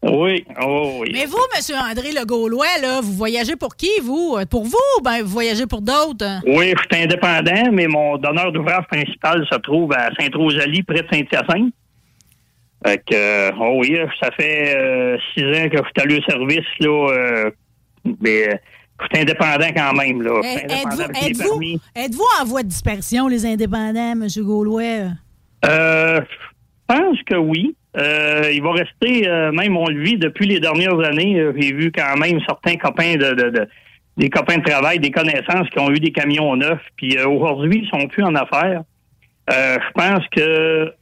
Oui, oh, oui. Mais vous, M. André Le Gaulois, là, vous voyagez pour qui, vous? Pour vous ben vous voyagez pour d'autres? Oui, je suis indépendant, mais mon donneur d'ouvrage principal se trouve à Sainte-Rosalie, près de Saint-Hyacinthe. Fait que, euh, oh oui, ça fait euh, six ans que je suis allé au service, là. Euh, mais je suis indépendant quand même, là. Eh, êtes-vous en voie de dispersion, les indépendants, M. Gaulois? Euh, je pense que oui. il va rester, même on le vit depuis les dernières années, j'ai vu quand même certains copains de, de, des copains de travail, des connaissances qui ont eu des camions neufs, puis aujourd'hui, ils sont plus en affaires. je pense que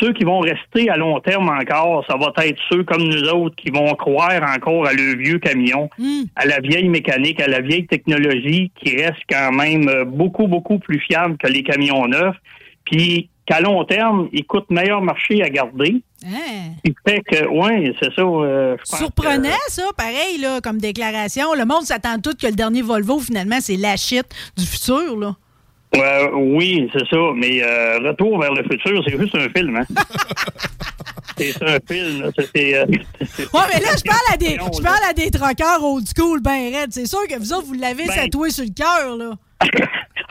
ceux qui vont rester à long terme encore, ça va être ceux comme nous autres qui vont croire encore à le vieux camion, hmm. à la vieille mécanique, à la vieille technologie qui reste quand même euh, beaucoup, beaucoup plus fiable que les camions neufs. Puis qu'à long terme, ils coûtent meilleur marché à garder. Hein? fait que, ouais, c'est ça. Euh, Surprenant, ça, pareil, là, comme déclaration. Le monde s'attend tout que le dernier Volvo, finalement, c'est la shit du futur, là. Oui, c'est ça. Mais euh, Retour vers le futur, c'est juste un film. Hein? c'est ça, un film. C'est, euh, Ouais, mais là, je parle à des, je parle à des troqueurs old school, ben raide. C'est sûr que vous autres, vous l'avez Ben- tatoué sur le cœur, là.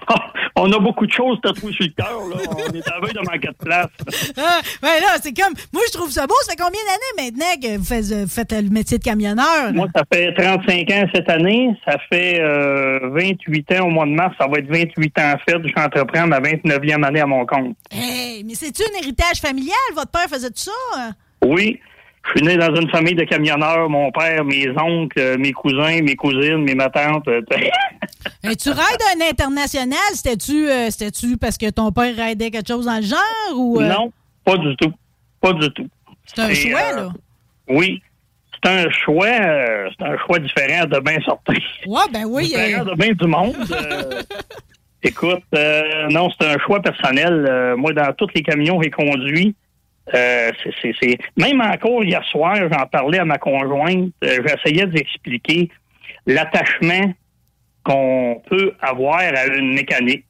On a beaucoup de choses tatouées sur le cœur. Là. On est à veille de manquer de place. Ah, ben là, c'est comme. Moi, je trouve ça beau. Ça fait combien d'années maintenant que vous faites, euh, faites le métier de camionneur? Moi, ça fait 35 ans cette année. Ça fait euh, 28 ans au mois de mars. Ça va être 28 ans en fait. Je entreprends ma 29e année à mon compte. Hey, mais c'est-tu un héritage familial? Votre père faisait tout ça? Oui, je suis né dans une famille de camionneurs. Mon père, mes oncles, euh, mes cousins, mes cousines, mes ma tante. euh, Hey, tu raides un international? C'était-tu euh, c'était-tu parce que ton père raidait quelque chose dans le genre? ou euh, Non, pas du tout. Pas du tout. C'est un Et, choix, euh, là. Oui. C'est un choix, c'est un choix différent de bien sortir. Ouais, ben oui. Différent de bien du monde. écoute, euh, non, c'est un choix personnel. Moi, dans tous les camions que j'ai conduits, euh, c'est- c'est- même encore hier soir, j'en parlais à ma conjointe, euh, j'essayais d'expliquer l'attachement qu'on peut avoir à une mécanique.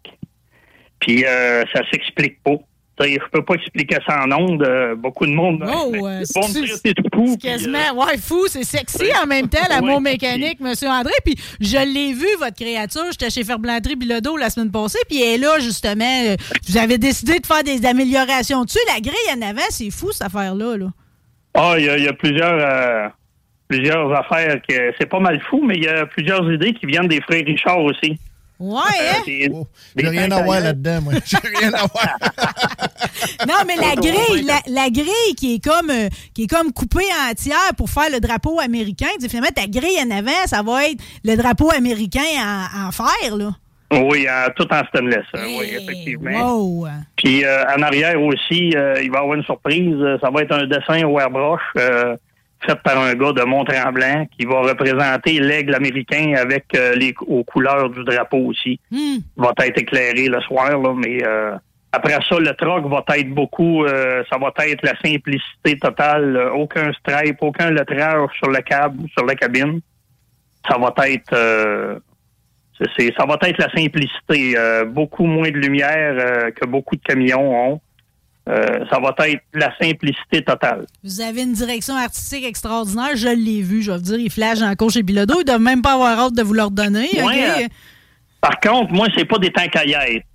Puis euh, ça s'explique pas. Je peux pas expliquer ça en ondes. euh, beaucoup de monde Oh, euh, c'est- euh, ouais, fou, c'est sexy en même temps, l'amour mécanique, Monsieur André. Puis je l'ai vu, votre créature. J'étais chez Ferblanterie Bilodeau la semaine passée, puis elle est là, justement. Vous avez décidé de faire des améliorations dessus. La grille en avant, c'est fou, cette affaire-là. Là. Ah, il y, y a plusieurs, plusieurs affaires que c'est pas mal fou, mais il y a plusieurs idées qui viennent des frères Richard aussi. Ouais, hein? Des- J'ai rien à voir là-dedans, moi. J'ai rien à voir. Non, mais la grille, la, la grille qui est comme euh, qui est comme coupée entière pour faire le drapeau américain. Tu sais, finalement, ta grille en avant, ça va être le drapeau américain en, en fer, là. Oui, euh, tout en stainless. euh, oui, effectivement. Wow! Puis euh, en arrière aussi, euh, il va y avoir une surprise. Ça va être un dessin au airbrush euh, fait par un gars de Mont-Tremblant qui va représenter l'aigle américain avec euh, les aux couleurs du drapeau aussi. Il va être éclairé le soir, là, mais euh, après ça, le truck va être beaucoup, euh, ça va être la simplicité totale, aucun stripe, aucun lettrage sur le câble ou sur la cabine. Ça va être euh, c'est- ça va être la simplicité. euh, beaucoup moins de lumière que beaucoup de camions ont. Euh, ça va être la simplicité totale. Vous avez une direction artistique extraordinaire. Je l'ai vu, je vais vous dire. Il flash encore chez Bilodeau. Ils doivent même pas avoir hâte de vous leur donner. Euh, Par contre, moi, c'est pas des yêtre.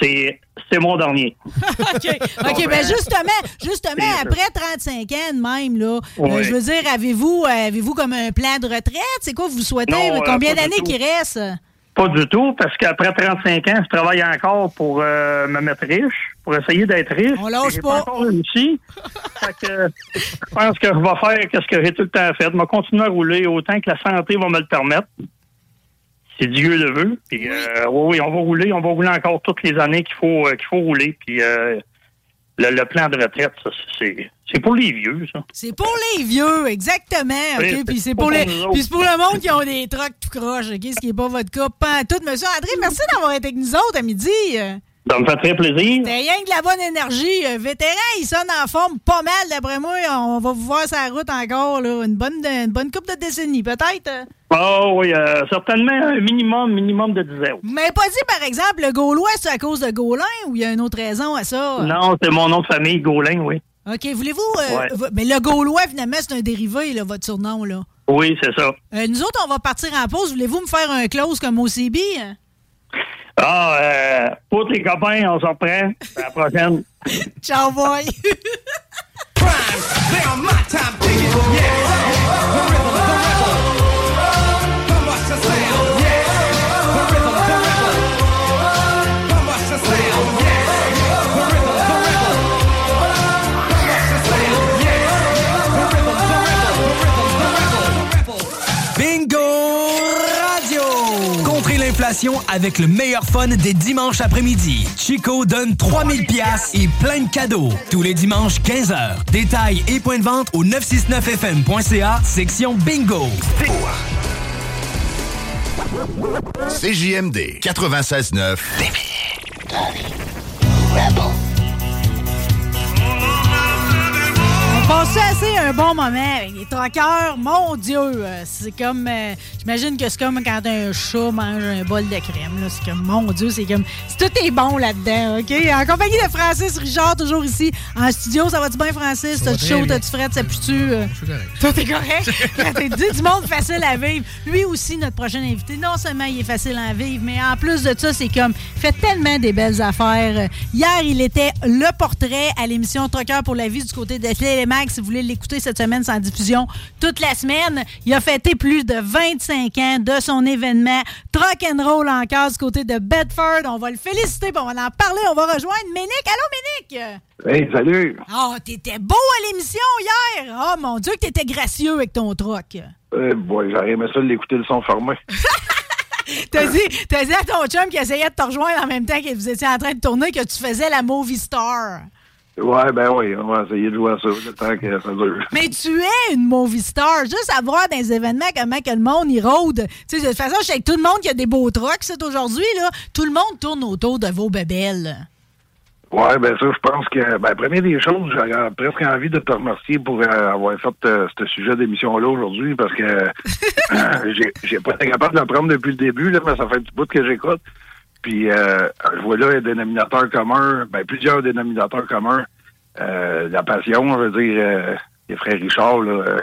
C'est c'est mon dernier. OK, OK, ben justement, justement, après 35 ans même, là, euh, je veux dire, avez-vous avez-vous comme un plan de retraite? C'est quoi vous souhaitez? Non, Combien d'années qu'il reste? Pas du tout, parce qu'après 35 ans, je travaille encore pour euh, me mettre riche, pour essayer d'être riche. On lâche pas. encore réussi. fait que je pense que je vais faire ce que j'ai tout le temps fait. Je vais continuer à rouler autant que la santé va me le permettre. Si Dieu le veut. Puis, euh, oui, oui, on va rouler. On va rouler encore toutes les années qu'il faut, euh, qu'il faut rouler. Puis euh, le, le plan de retraite, ça, c'est, c'est pour les vieux, ça. C'est pour les vieux, exactement. Puis c'est pour, les, pour puis le monde qui ont des trucks tout croche, OK? Ce qui n'est pas votre cas. Pas tout. Monsieur André, merci d'avoir été avec nous autres à midi. Ça me fait très plaisir. C'était rien que de la bonne énergie. Euh, vétéran, il sonne en forme pas mal, d'après moi. On va vous voir la route encore, là. Une bonne, une bonne couple de décennies, peut-être? Oh oui, euh, certainement un minimum, minimum de 10 heures. Mais pas dit, par exemple, le Gaulois, c'est à cause de Gaulin ou il y a une autre raison à ça? Non, c'est mon nom de famille, Gaulin, oui. OK, voulez-vous... euh, Ouais. Mais le Gaulois, finalement, c'est un dérivé, là, votre surnom, là. Oui, c'est ça. Euh, nous autres, on va partir en pause. Voulez-vous me faire un close comme OCB? hein? Ah, euh, pour les copains, on s'en prend. À la prochaine. Ciao, boy! Avec le meilleur fun des dimanches après-midi. Chico donne 3000 pièces et plein de cadeaux. Tous les dimanches 15h. Détails et points de vente au 969fm.ca, section Bingo. CJMD 96.9. On passé assez un bon moment avec les troqueurs. Mon Dieu, euh, c'est comme. euh, J'imagine que c'est comme quand un chat mange un bol de crème. C'est comme, mon Dieu, c'est comme. Tout est bon là-dedans, OK? En compagnie de Francis Richard, toujours ici en studio. Ça va-tu bien, Francis? T'as-tu chaud? T'as-tu frais? Ça pue-tu? euh? Toi, t'es correct? T'es dit du monde facile à vivre. Lui aussi, notre prochain invité, non seulement il est facile à vivre, mais en plus de ça, c'est comme, il fait tellement des belles affaires. Hier, il était le portrait à l'émission Troqueur pour la vie du côté de Si vous voulez l'écouter cette semaine, en diffusion toute la semaine. Il a fêté plus de 25 ans de son événement Trock and Roll encore du côté de Bedford. On va le féliciter, on va en parler. On va rejoindre Ménic. Allô, Ménic? Hey, salut! Oh, t'étais beau à l'émission hier! Oh mon Dieu, que t'étais gracieux avec ton troc! Euh, boy, j'aurais aimé ça de l'écouter le son fermé. T'as dit, t'as dit à ton chum qui essayait de te rejoindre en même temps que vous étiez en train de tourner que tu faisais la movie star. Ouais, ben oui, on va essayer de jouer à ça le temps que ça dure. Mais tu es une movie star. Juste à voir dans les événements comment que le monde y rôde. Tu sais, de toute façon, je sais que tout le monde qui a des beaux trucks, c'est aujourd'hui, là. Tout le monde tourne autour de vos bébelles. Ouais, ben ça, je pense que, ben, première des choses, j'aurais presque envie de te remercier pour euh, avoir fait euh, ce sujet d'émission-là aujourd'hui parce que euh, j'ai- j'ai pas été capable de prendre depuis le début, là, mais ça fait un petit bout que j'écoute. Puis, euh, je vois là un dénominateur commun, ben, plusieurs dénominateurs communs. Euh, la passion, je veux dire, euh, les frères Richard, là, euh,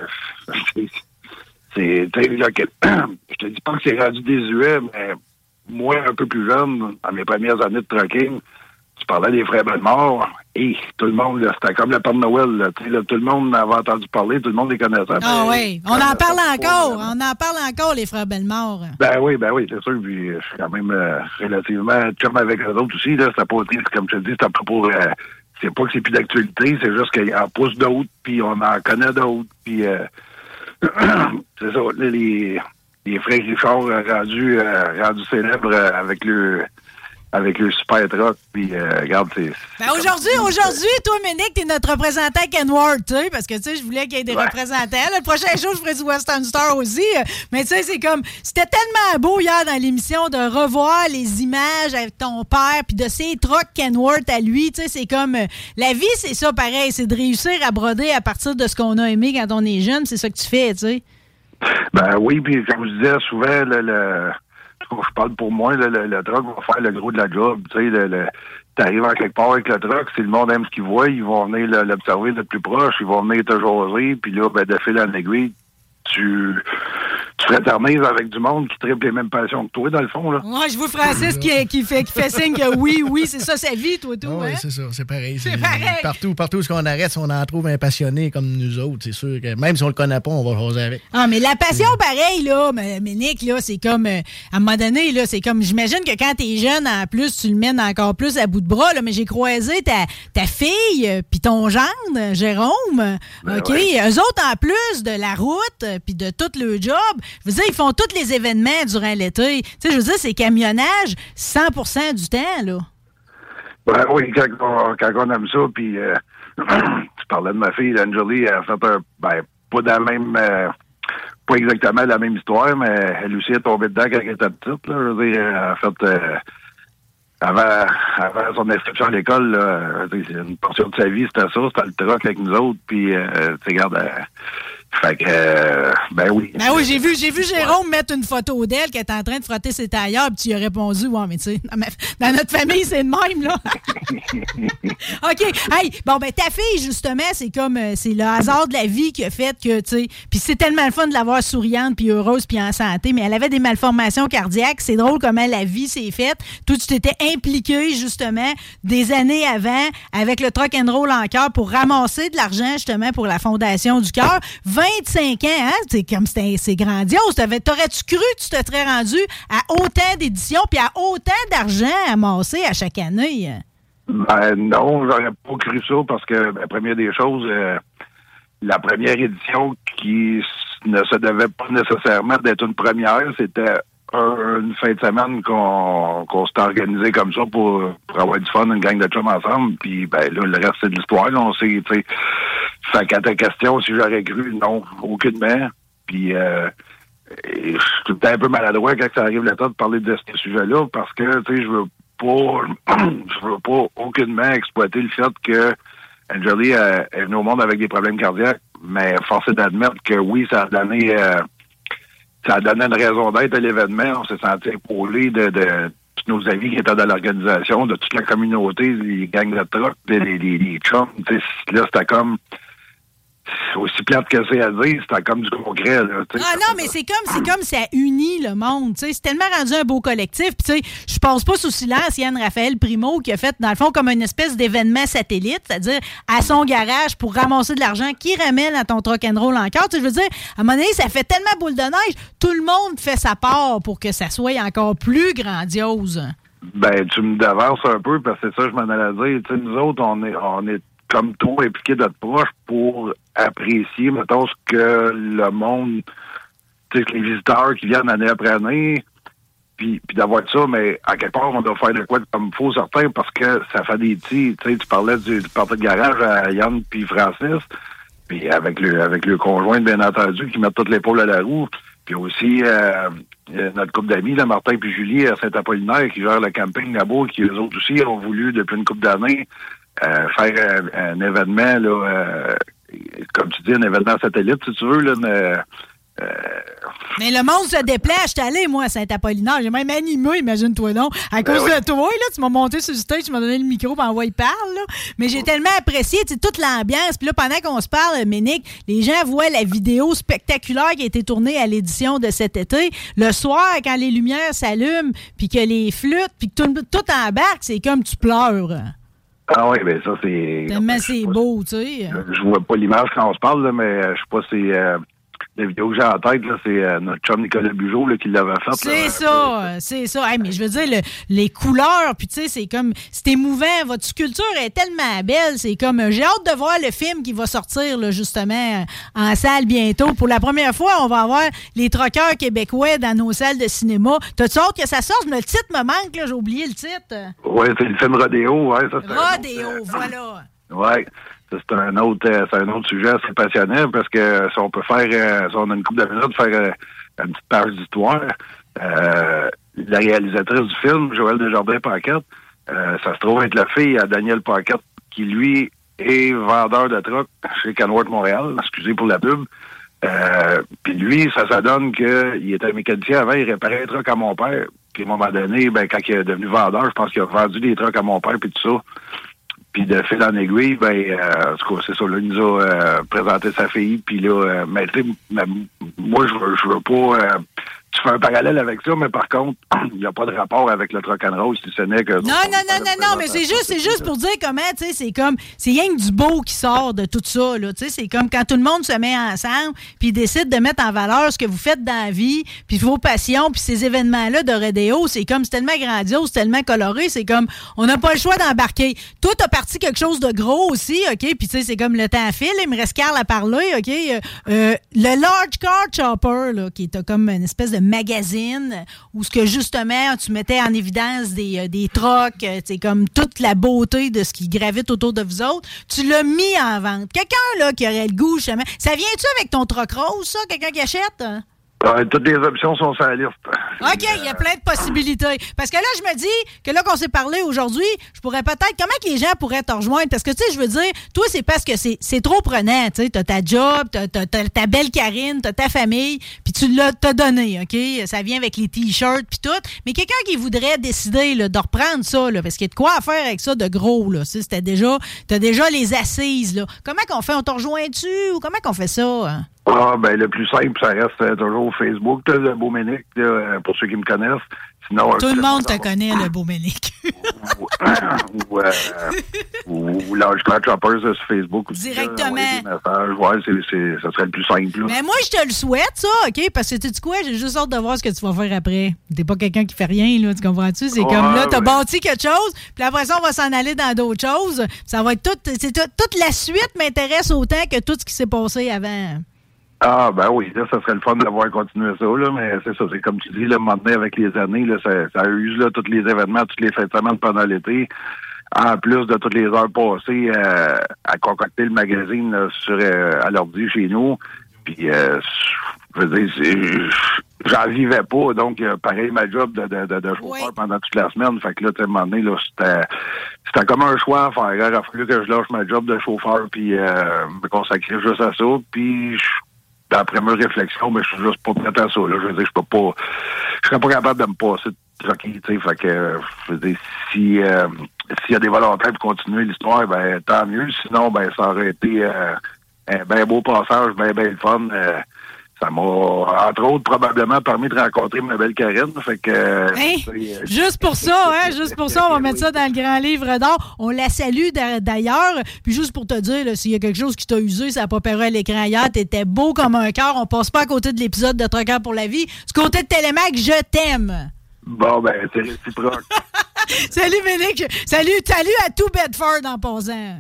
c'est- je te dis pas que c'est rendu désuet, mais moi, un peu plus jeune, dans mes premières années de trucking, tu parlais des frères Bellemare, et tout le monde, c'était comme le Père Noël, là, tu sais, là, tout le monde avait entendu parler, tout le monde les connaissait. Ah Ben, oui, on en parle encore. On en parle encore, les frères Bellemare. Ben oui, ben oui, c'est sûr. Puis euh, je suis quand même euh, relativement chum avec eux autres aussi. Là, c'était pas, comme je te dis, c'était pas pour. euh, c'est pas que c'est plus d'actualité, c'est juste qu'il en pousse d'autres, puis on en connaît d'autres, puis euh, c'est ça. là, les, les frères Richard euh, rendus, euh, rendus célèbres euh, avec le avec le super truck, puis euh, regarde, c'est Ben aujourd'hui, aujourd'hui, toi, Ménic, t'es notre représentant Kenward, tu sais, parce que, tu sais, je voulais qu'il y ait des représentants. Là, le prochain jour, je ferai du Western Star aussi. Mais, tu sais, c'est comme, c'était tellement beau hier dans l'émission de revoir les images avec ton père, puis de ses trucks Kenworth à lui, tu sais, c'est comme, euh, la vie, c'est ça, pareil, c'est de réussir à broder à partir de ce qu'on a aimé quand on est jeune, c'est ça que tu fais, tu sais. Ben oui, puis comme je disais souvent, le, le- je parle pour moi, le, le, le truck va faire le gros de la job. Tu sais, t'arrives en quelque part avec le truck, si le monde aime ce qu'il voit, ils vont venir l'observer de plus proche, ils vont venir te jaser, puis là, ben, de fil en aiguille, tu, tu fraternises avec du monde qui triple les mêmes passions que toi, dans le fond, là. Moi, je vois Francis qui, qui, fait, qui fait signe que oui, oui, c'est ça sa vie, toi, tout. Oui, hein? c'est ça, c'est pareil. C'est pareil. Partout, partout où on arrête, si on en trouve un passionné comme nous autres, c'est sûr que même si on le connaît pas, on va jaser avec. Ah, mais la passion, pareil, là, mais, mais Nick, là, c'est comme, euh, à un moment donné, là, c'est comme, j'imagine que quand t'es jeune, en plus, tu le mènes encore plus à bout de bras, là, mais j'ai croisé ta, ta fille, euh, puis ton gendre, Jérôme, euh, OK? Eux autres, en plus de la route, euh, puis de tout le job, je ils font tous les événements durant l'été. Tu sais, je veux dire, c'est camionnage 100% du temps, là. Ben oui, quand on, aime ça, puis euh, tu parlais de ma fille, Angeli, elle a fait un, ben, pas la même, euh, pas exactement la même histoire, mais elle aussi est tombée dedans quand elle était petite, là, je veux a fait, euh, avant, avant son inscription à l'école, une portion de sa vie, c'était ça, c'était le truck avec nous autres, puis, euh, fait que, euh, ben oui. Ben oui, j'ai vu, j'ai vu Jérôme mettre une photo d'elle qui était en train de frotter ses tailleurs, puis tu lui as répondu, ouais, mais tu sais, dans, notre famille, c'est le même, là. OK. Hey, bon, ben, ta fille, justement, c'est comme, euh, c'est le hasard de la vie qui a fait que, tu sais, puis c'est tellement le fun de la voir souriante, puis heureuse, puis en santé, mais elle avait des malformations cardiaques. C'est drôle comment la vie s'est faite. Toi, tu t'étais impliqué, justement, des années avant, avec le Truck and Roll en cœur pour ramasser de l'argent, justement, pour la Fondation du cœur. 25 ans, hein? C'est comme, c'est grandiose. T'aurais-tu cru que tu te serais rendu à autant d'éditions, puis à autant d'argent amassé à chaque année? Ben non, j'aurais pas cru ça parce que, ben, première des choses, euh, la première édition qui ne se devait pas nécessairement d'être une première, c'était un- une fin de semaine qu'on qu'on s'est organisé comme ça pour, avoir du fun, une gang de chums ensemble. Puis ben là, le reste c'est de l'histoire. On sais. Fait qu'à ta question, si j'aurais cru, non, aucunement. Puis euh, je suis temps un peu maladroit quand ça arrive le temps de parler de ce sujet-là parce que, tu sais, je veux pas, je veux pas aucunement exploiter le fait que Angeli euh, est venue au monde avec des problèmes cardiaques, mais force est d'admettre que oui, ça a donné euh, ça a donné une raison d'être à l'événement. On s'est senti épaulé de, tous nos amis qui étaient dans l'organisation, de toute la communauté, les gangs de truck, les, les, les, chums. Là, c'était comme aussi plate que c'est à dire, c'était comme du concret. Là. Ah non, mais c'est comme, c'est comme ça unit le monde. tu sais. C'est tellement rendu un beau collectif. Puis, je passe pas sous silence Yann Raphaël Primo qui a fait, dans le fond, comme une espèce d'événement satellite, c'est-à-dire à son garage pour ramasser de l'argent qui ramène à ton truck and roll encore. Je veux dire, à un moment donné, ça fait tellement boule de neige, tout le monde fait sa part pour que ça soit encore plus grandiose. Ben, tu me devances un peu parce que c'est ça que je m'en allais dire. Tu sais, nous autres, on est, on est comme trop impliqués notre proche pour apprécier, mettons, ce que le monde, tu sais, les visiteurs qui viennent année après année, puis, puis d'avoir ça, mais à quelque part, on doit faire de quoi comme faut certains parce que ça fait des petits, tu sais, tu parlais du, du de garage à Yann puis Francis, puis avec le avec le conjoint, bien entendu, qui met toute l'épaule à la roue, puis aussi euh, euh, notre couple d'amis, là, Martin puis Julie à Saint-Apollinaire, qui gèrent le camping là-bas, qui eux autres aussi ont voulu, depuis une couple d'années, euh, faire un, un événement, là, euh, comme tu dis, un événement satellite, si tu veux, là, une, euh, Mais le monde se déplace. J'étais allé, moi, à Saint-Apollinaire. J'ai même animé, imagine-toi donc. À Ben cause oui. de toi, là, tu m'as monté sur le stage, tu m'as donné le micro, puis envoyé parle, là. Mais j'ai tellement apprécié, toute l'ambiance. Puis là, pendant qu'on se parle, Ménic, les gens voient la vidéo spectaculaire qui a été tournée à l'édition de cet été. Le soir, quand les lumières s'allument, puis que les flûtes, puis que tout, tout embarque, c'est comme tu pleures. Ah oui, ben ça, c'est... Tellement c'est beau, tu sais. Je vois pas l'image quand on se parle, là, mais euh, je sais pas si... La vidéo que j'ai en tête, là, c'est euh, notre chum Nicolas Bugeaud là, qui l'avait faite. C'est ça, c'est ça. Hey, mais je veux dire, le- les couleurs, puis tu sais, c'est comme, c'est émouvant. Votre sculpture est tellement belle. C'est comme, euh, j'ai hâte de voir le film qui va sortir, là, justement, euh, en salle bientôt. Pour la première fois, on va avoir les troqueurs québécois dans nos salles de cinéma. T'as-tu hâte que ça sorte? Le titre me manque, là, j'ai oublié le titre. Ouais, c'est le film Rodéo, ouais, ça c'est un Rodéo, voilà. Ouais. C'est un autre euh, c'est un autre sujet assez passionnant parce que si on peut faire euh, si on a une couple de minutes faire euh, une petite page d'histoire, euh, la réalisatrice du film, Joël Desjardins Paquette, euh, ça se trouve être la fille à Daniel Paquette, qui lui est vendeur de trucks chez Canworth Montréal, excusez pour la pub. Euh, puis lui, ça, ça donne qu'il était mécanicien avant, il réparait un truck à mon père. Puis à un moment donné, ben, quand il est devenu vendeur, je pense qu'il a vendu des trucks à mon père puis tout ça. Puis de fil en aiguille, ben, euh, en tout cas, c'est ça, là, il nous a euh, présenté sa fille, puis là, euh, mais tu moi, je veux, je veux pas, euh, tu fais un parallèle avec ça, mais par contre, il n'y a pas de rapport avec le truck and roll, si ce n'est que... Non, non, non, non, non, mais c'est juste, c'est juste pour dire comment, tu sais, c'est comme, c'est rien que du beau qui sort de tout ça, là, tu sais, c'est comme quand tout le monde se met ensemble, puis décide de mettre en valeur ce que vous faites dans la vie, puis vos passions, puis ces événements-là de Rodéo, c'est comme, c'est tellement grandiose, c'est tellement coloré, c'est comme, on n'a pas le choix d'embarquer. Toi, t'as parti quelque chose de gros aussi, OK, puis tu sais, c'est comme le temps file, il me reste Carl à parler, OK, euh, euh, le Large Car Chopper, là, qui est comme une espèce de magazine où ce que justement tu mettais en évidence des, euh, des trocs, euh, c'est comme toute la beauté de ce qui gravite autour de vous autres, tu l'as mis en vente. Quelqu'un là qui aurait le goût, justement, ça vient-tu avec ton troc rose, ça, quelqu'un qui achète? Ouais, toutes les options sont sur. OK, il y a plein de possibilités. Parce que là, je me dis que là qu'on s'est parlé aujourd'hui, je pourrais peut-être. Comment les gens pourraient te rejoindre? Parce que, tu sais, je veux dire, toi, c'est parce que c'est trop prenant. Tu sais, t'as ta job, t'as ta belle Karine, t'as ta famille, puis tu l'as donné, OK? Ça vient avec les T-shirts, puis tout. Mais quelqu'un qui voudrait décider de reprendre ça, parce qu'il y a de quoi à faire avec ça de gros, là. Tu sais, déjà. T'as déjà les assises, là. Comment qu'on fait? On te rejoint-tu? Ou comment qu'on fait ça? hein? Ah, ben, le plus simple, ça reste euh, toujours Facebook, le beau Ménic, euh, pour ceux qui me connaissent. Sinon, Tout le monde te connaît, le beau Ménic. ou, euh, ou, Choppers euh, sur Facebook. Directement. Ouais, c'est, c'est, ça serait le plus simple. là. Mais moi, je te le souhaite, ça, OK? Parce que tu sais quoi? J'ai juste hâte de voir ce que tu vas faire après. T'es pas quelqu'un qui fait rien, là, tu comprends-tu? C'est Ouais, comme là, t'as ouais. bâti quelque chose, puis après ça, on va s'en aller dans d'autres choses. Ça va être tout. c'est tout- toute la suite m'intéresse autant que tout ce qui s'est passé avant. Ah, ben oui, là, ça serait le fun d'avoir continué ça, là, mais c'est ça, c'est comme tu dis, là, maintenant, avec les années, là, ça, ça use, là, tous les événements, toutes les fêtes de semaine pendant l'été, en plus de toutes les heures passées euh, à concocter le magazine là, sur euh, à l'ordi chez nous, puis, euh, je veux dire, j'en vivais pas, donc, euh, pareil, ma job de, de, de, de chauffeur pendant toute la semaine, fait que là, tu un moment donné, là, c'était c'était comme un choix à faire. Il a fallu que je lâche ma job de chauffeur puis euh, me consacrer juste à ça. Puis, je- d'après mes réflexions, mais je suis juste pas prêt à ça. Là. Je veux dire, je peux pas... Je serais pas capable de me passer de que, euh, si... euh, s'il y a des volontaires pour continuer l'histoire, ben tant mieux. Sinon, ben ça aurait été euh, un bien beau passage, bien, bien le fun. Euh, ça m'a, entre autres, probablement permis de rencontrer ma belle Karine. Fait que... Hein? euh, Juste pour ça, hein, juste pour ça, on va mettre ça dans le grand livre d'or. On la salue d'a- d'ailleurs. Puis juste pour te dire, s'il y a quelque chose qui t'a usé, ça n'a pas paru à l'écran hier, t'étais beau comme un cœur. On passe pas à côté de l'épisode de Trucker pour la vie. Du côté de Télémac, je t'aime. Bon, ben, c'est réciproque. Salut, Ménic. Salut, salut à tout Bedford en posant.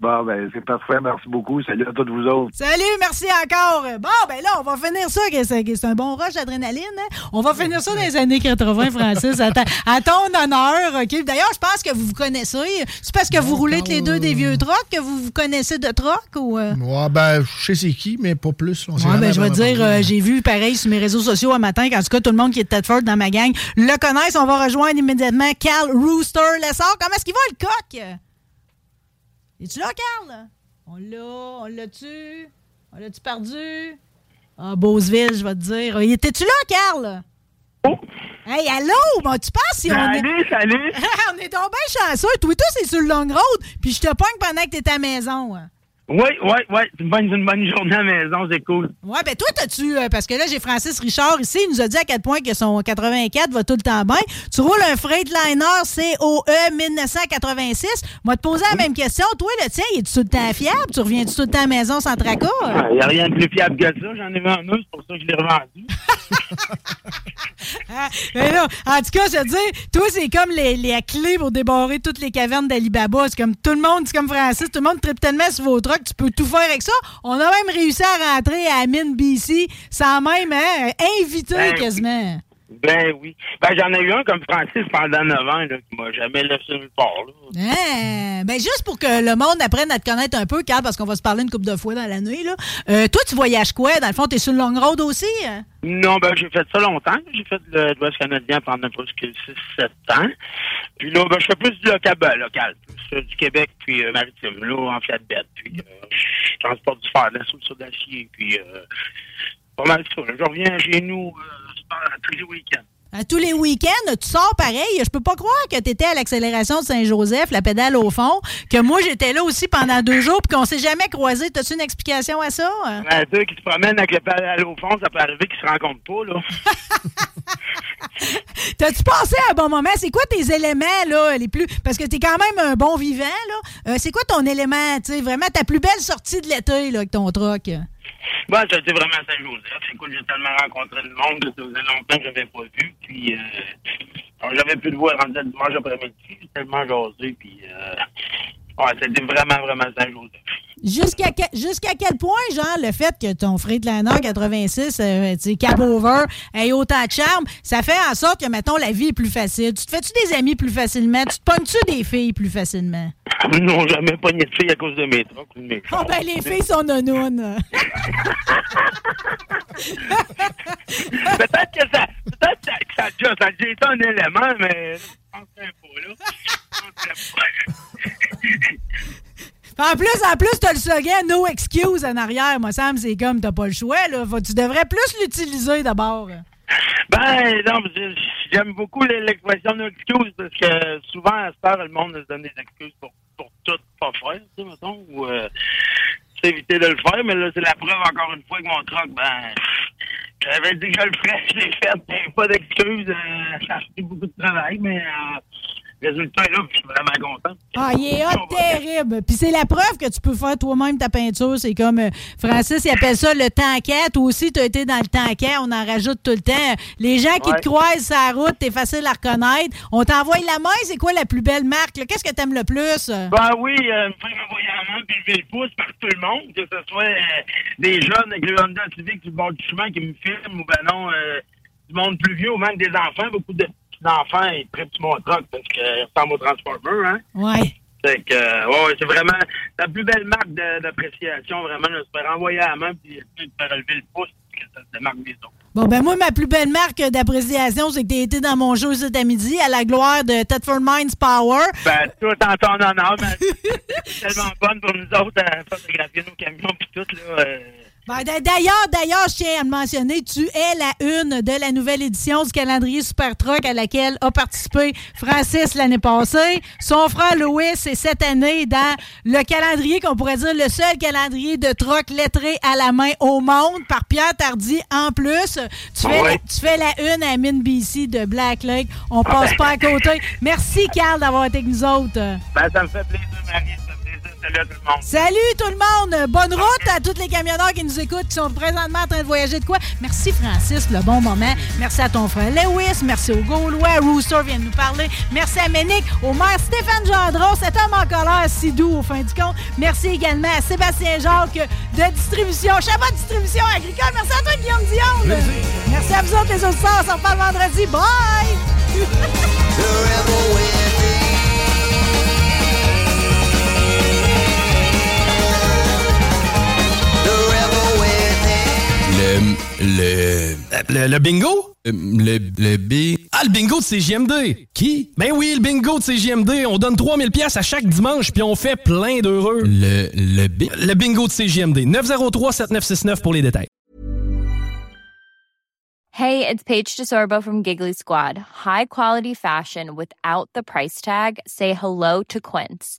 Bon, ben, c'est parfait. Merci beaucoup. Salut à toutes vous autres. Salut, merci encore. Bon, ben là, on va finir ça, que c'est un bon rush d'adrénaline. hein? On va finir ça dans les années 80, Francis, à, ta- à ton honneur. OK? D'ailleurs, je pense que vous vous connaissez. C'est parce que vous roulez tous les deux des vieux trucks que vous vous connaissez de truck ou... euh? Ouais, ben, je sais c'est qui, mais pas plus. On Ouais, ben, je vais dire, euh, j'ai vu pareil sur mes réseaux sociaux un matin qu'en tout cas, tout le monde qui est de Tedford dans ma gang le connaissent. On va rejoindre immédiatement Cal Rooster Lessard. Comment est-ce qu'il va, le coq? Es-tu là, Carl? On l'a, on l'a-tu? On l'a-tu perdu? Ah, Beauceville, je vais te dire. Il Étais-tu là, Carl? Hey, allô? Bon, tu penses si on est... Salut, salut! on est bien chanceux. Toi, toi, c'est sur le long road, puis je te pogne pendant que t'es à la maison. hein. Oui, oui, oui. Une bonne, une bonne journée à la maison, c'est cool. Ouais, ben toi, t'as-tu. euh, parce que là, j'ai Francis Richard ici, il nous a dit à quel point que son 84 va tout le temps bien. Tu roules un Freightliner COE 1986. Moi, te poser la même question. Toi, le tien, il est tout le temps fiable? Tu reviens-tu tout le temps à la maison sans tracas? Il n'y a rien de plus fiable que ça. J'en ai autre, c'est pour ça que je l'ai revendu. Ah, mais là, en tout cas, je veux dire, toi, c'est comme les, les clés pour débarrer toutes les cavernes d'Alibaba. C'est comme tout le monde, c'est comme Francis, tout le monde tripe tellement sur vos tu peux tout faire avec ça. On a même réussi à rentrer à Mine BC sans même hein, inviter Ben, quasiment. Ben oui. Ben j'en ai eu un comme Francis pendant 9 ans, là, qui m'a jamais laissé nulle part. Là. Hein? Ben juste pour que le monde apprenne à te connaître un peu, Carl, parce qu'on va se parler une couple de fois dans la nuit. Là. Euh, toi, tu voyages quoi? Dans le fond, t'es sur le long road aussi? hein? Non, ben j'ai fait ça longtemps. J'ai fait le l'Ouest canadien pendant presque 6-7 ans. Puis là, ben, je fais plus du local, ben, local plus euh, du Québec, puis euh, maritime, là, en flatbed. Puis euh, je transporte du fer, de la soupe sur d'acier, puis euh, pas mal ça. là. Je reviens chez nous tous les week-ends. À tous les week-ends, tu sors pareil. Je peux pas croire que tu étais à l'accélération de Saint-Joseph, la pédale au fond, que moi j'étais là aussi pendant deux jours puis qu'on s'est jamais croisés. T'as-tu une explication à ça? Ben, deux qui se promènent avec le pédale au fond, ça peut arriver qu'ils se rencontrent pas, là. T'as-tu pensé à un bon moment? C'est quoi tes éléments, là, les plus. Parce que t'es quand même un bon vivant, là. Euh, c'est quoi ton élément, tu sais, vraiment ta plus belle sortie de l'été, là, avec ton truck? Bon, ça a été vraiment Saint-Joseph. Écoute, j'ai tellement rencontré de monde que ça faisait longtemps que je n'avais pas vu. Puis, euh, j'avais plus de voix rendu le dimanche après-midi. J'ai tellement jasé. Puis, euh, ouais, c'était vraiment, vraiment. Jusqu'à que- jusqu'à quel point, genre, le fait que ton Freightliner 86, euh, tu sais, cap over, ait autant de charme, ça fait en sorte que, mettons, la vie est plus facile. Tu te fais-tu des amis plus facilement? Tu te pognes-tu des filles plus facilement? Non, jamais pogné de filles à cause de mes trucs de Oh, ben, les filles sont nonounes. Peut-être que ça, peut-être que ça, ça, ça a été un élément, mais En plus, en plus, t'as le slogan No excuse en arrière. Moi, Sam, c'est comme t'as pas le choix, là. Tu devrais plus l'utiliser d'abord. Ben, non, j'aime beaucoup l'expression no excuse parce que souvent, à cette heure, le monde se donne des excuses pour, pour tout pas faire, tu sais, mettons, ou euh, éviter de le faire, mais là, c'est la preuve, encore une fois, que mon truck, ben, j'avais dit que je le ferais, je l'ai fait, pas d'excuses, euh, ça a pris beaucoup de travail, mais euh, résultat est là, puis je suis vraiment content. Ah, il est hot, terrible. Puis c'est la preuve que tu peux faire toi-même ta peinture. C'est comme euh, Francis, il appelle ça le tanquet. Toi aussi, tu as été dans le tanquet. On en rajoute tout le temps. Les gens qui Ouais. te croisent sur la route, t'es facile à reconnaître. On t'envoie la main. C'est quoi la plus belle marque? Qu'est-ce que t'aimes le plus? Ben oui, euh, envoyer la main puis lever le pouce par tout le monde, que ce soit euh, des jeunes avec le Honda Civic du bord du chemin qui me filment ou ben non, euh, du monde plus vieux ou même des enfants. Beaucoup de petits enfants, ils trippent sur mon truck? Parce qu'ils ressemblent au Transformer, hein? Ouais. Fait que, euh, ouais, c'est vraiment la plus belle marque d'appréciation, vraiment, de se faire envoyer à la main puis de faire lever le pouce. de Marc Maison. Bon, ben moi, ma plus belle marque d'appréciation, c'est que tu as été dans mon show cet midi à la gloire de Thetford Mines Power. Ben, tout en ton honneur, mais c'est tellement bonne pour nous autres à photographier nos camions puis tout, là. euh, Ben, D'ailleurs, d'ailleurs, je tiens à le mentionner, tu es la une de la nouvelle édition du calendrier Super Truck à laquelle a participé Francis l'année passée. Son frère Louis est cette année dans le calendrier qu'on pourrait dire le seul calendrier de truck lettré à la main au monde par Pierre Tardy en plus. Tu fais, Ouais? la, tu fais la une à Mine BC de Black Lake. On passe pas à côté. Merci, Carl, d'avoir été avec nous autres. Ben, ça me fait plaisir, Marie. Salut à tout le monde. Salut tout le monde! Bonne route à tous les camionneurs qui nous écoutent, qui sont présentement en train de voyager de quoi? Merci Francis, le bon moment. Merci à ton frère Lewis. Merci au Gaulois. Rooster vient de nous parler. Merci à Ménic, au maire Stéphane Gendron, cet homme en colère si doux au fin du compte. Merci également à Sébastien Jacques de Distribution, Chabot Distribution Agricole. Merci à toi Guillaume Dion. Merci à vous autres les auditeurs. On se reparle vendredi. Bye! Le, le, le, le bingo? Euh, Le, le B... Ah, le bingo de CJMD! Qui? Ben oui, le bingo de CJMD. On donne 3000 pièces à chaque dimanche, puis on fait plein d'heureux. Le, le B... Le bingo de CJMD. 903-7969 pour les détails. Hey, it's Paige DeSorbo from Giggly Squad. High quality fashion without the price tag. Say hello to Quince.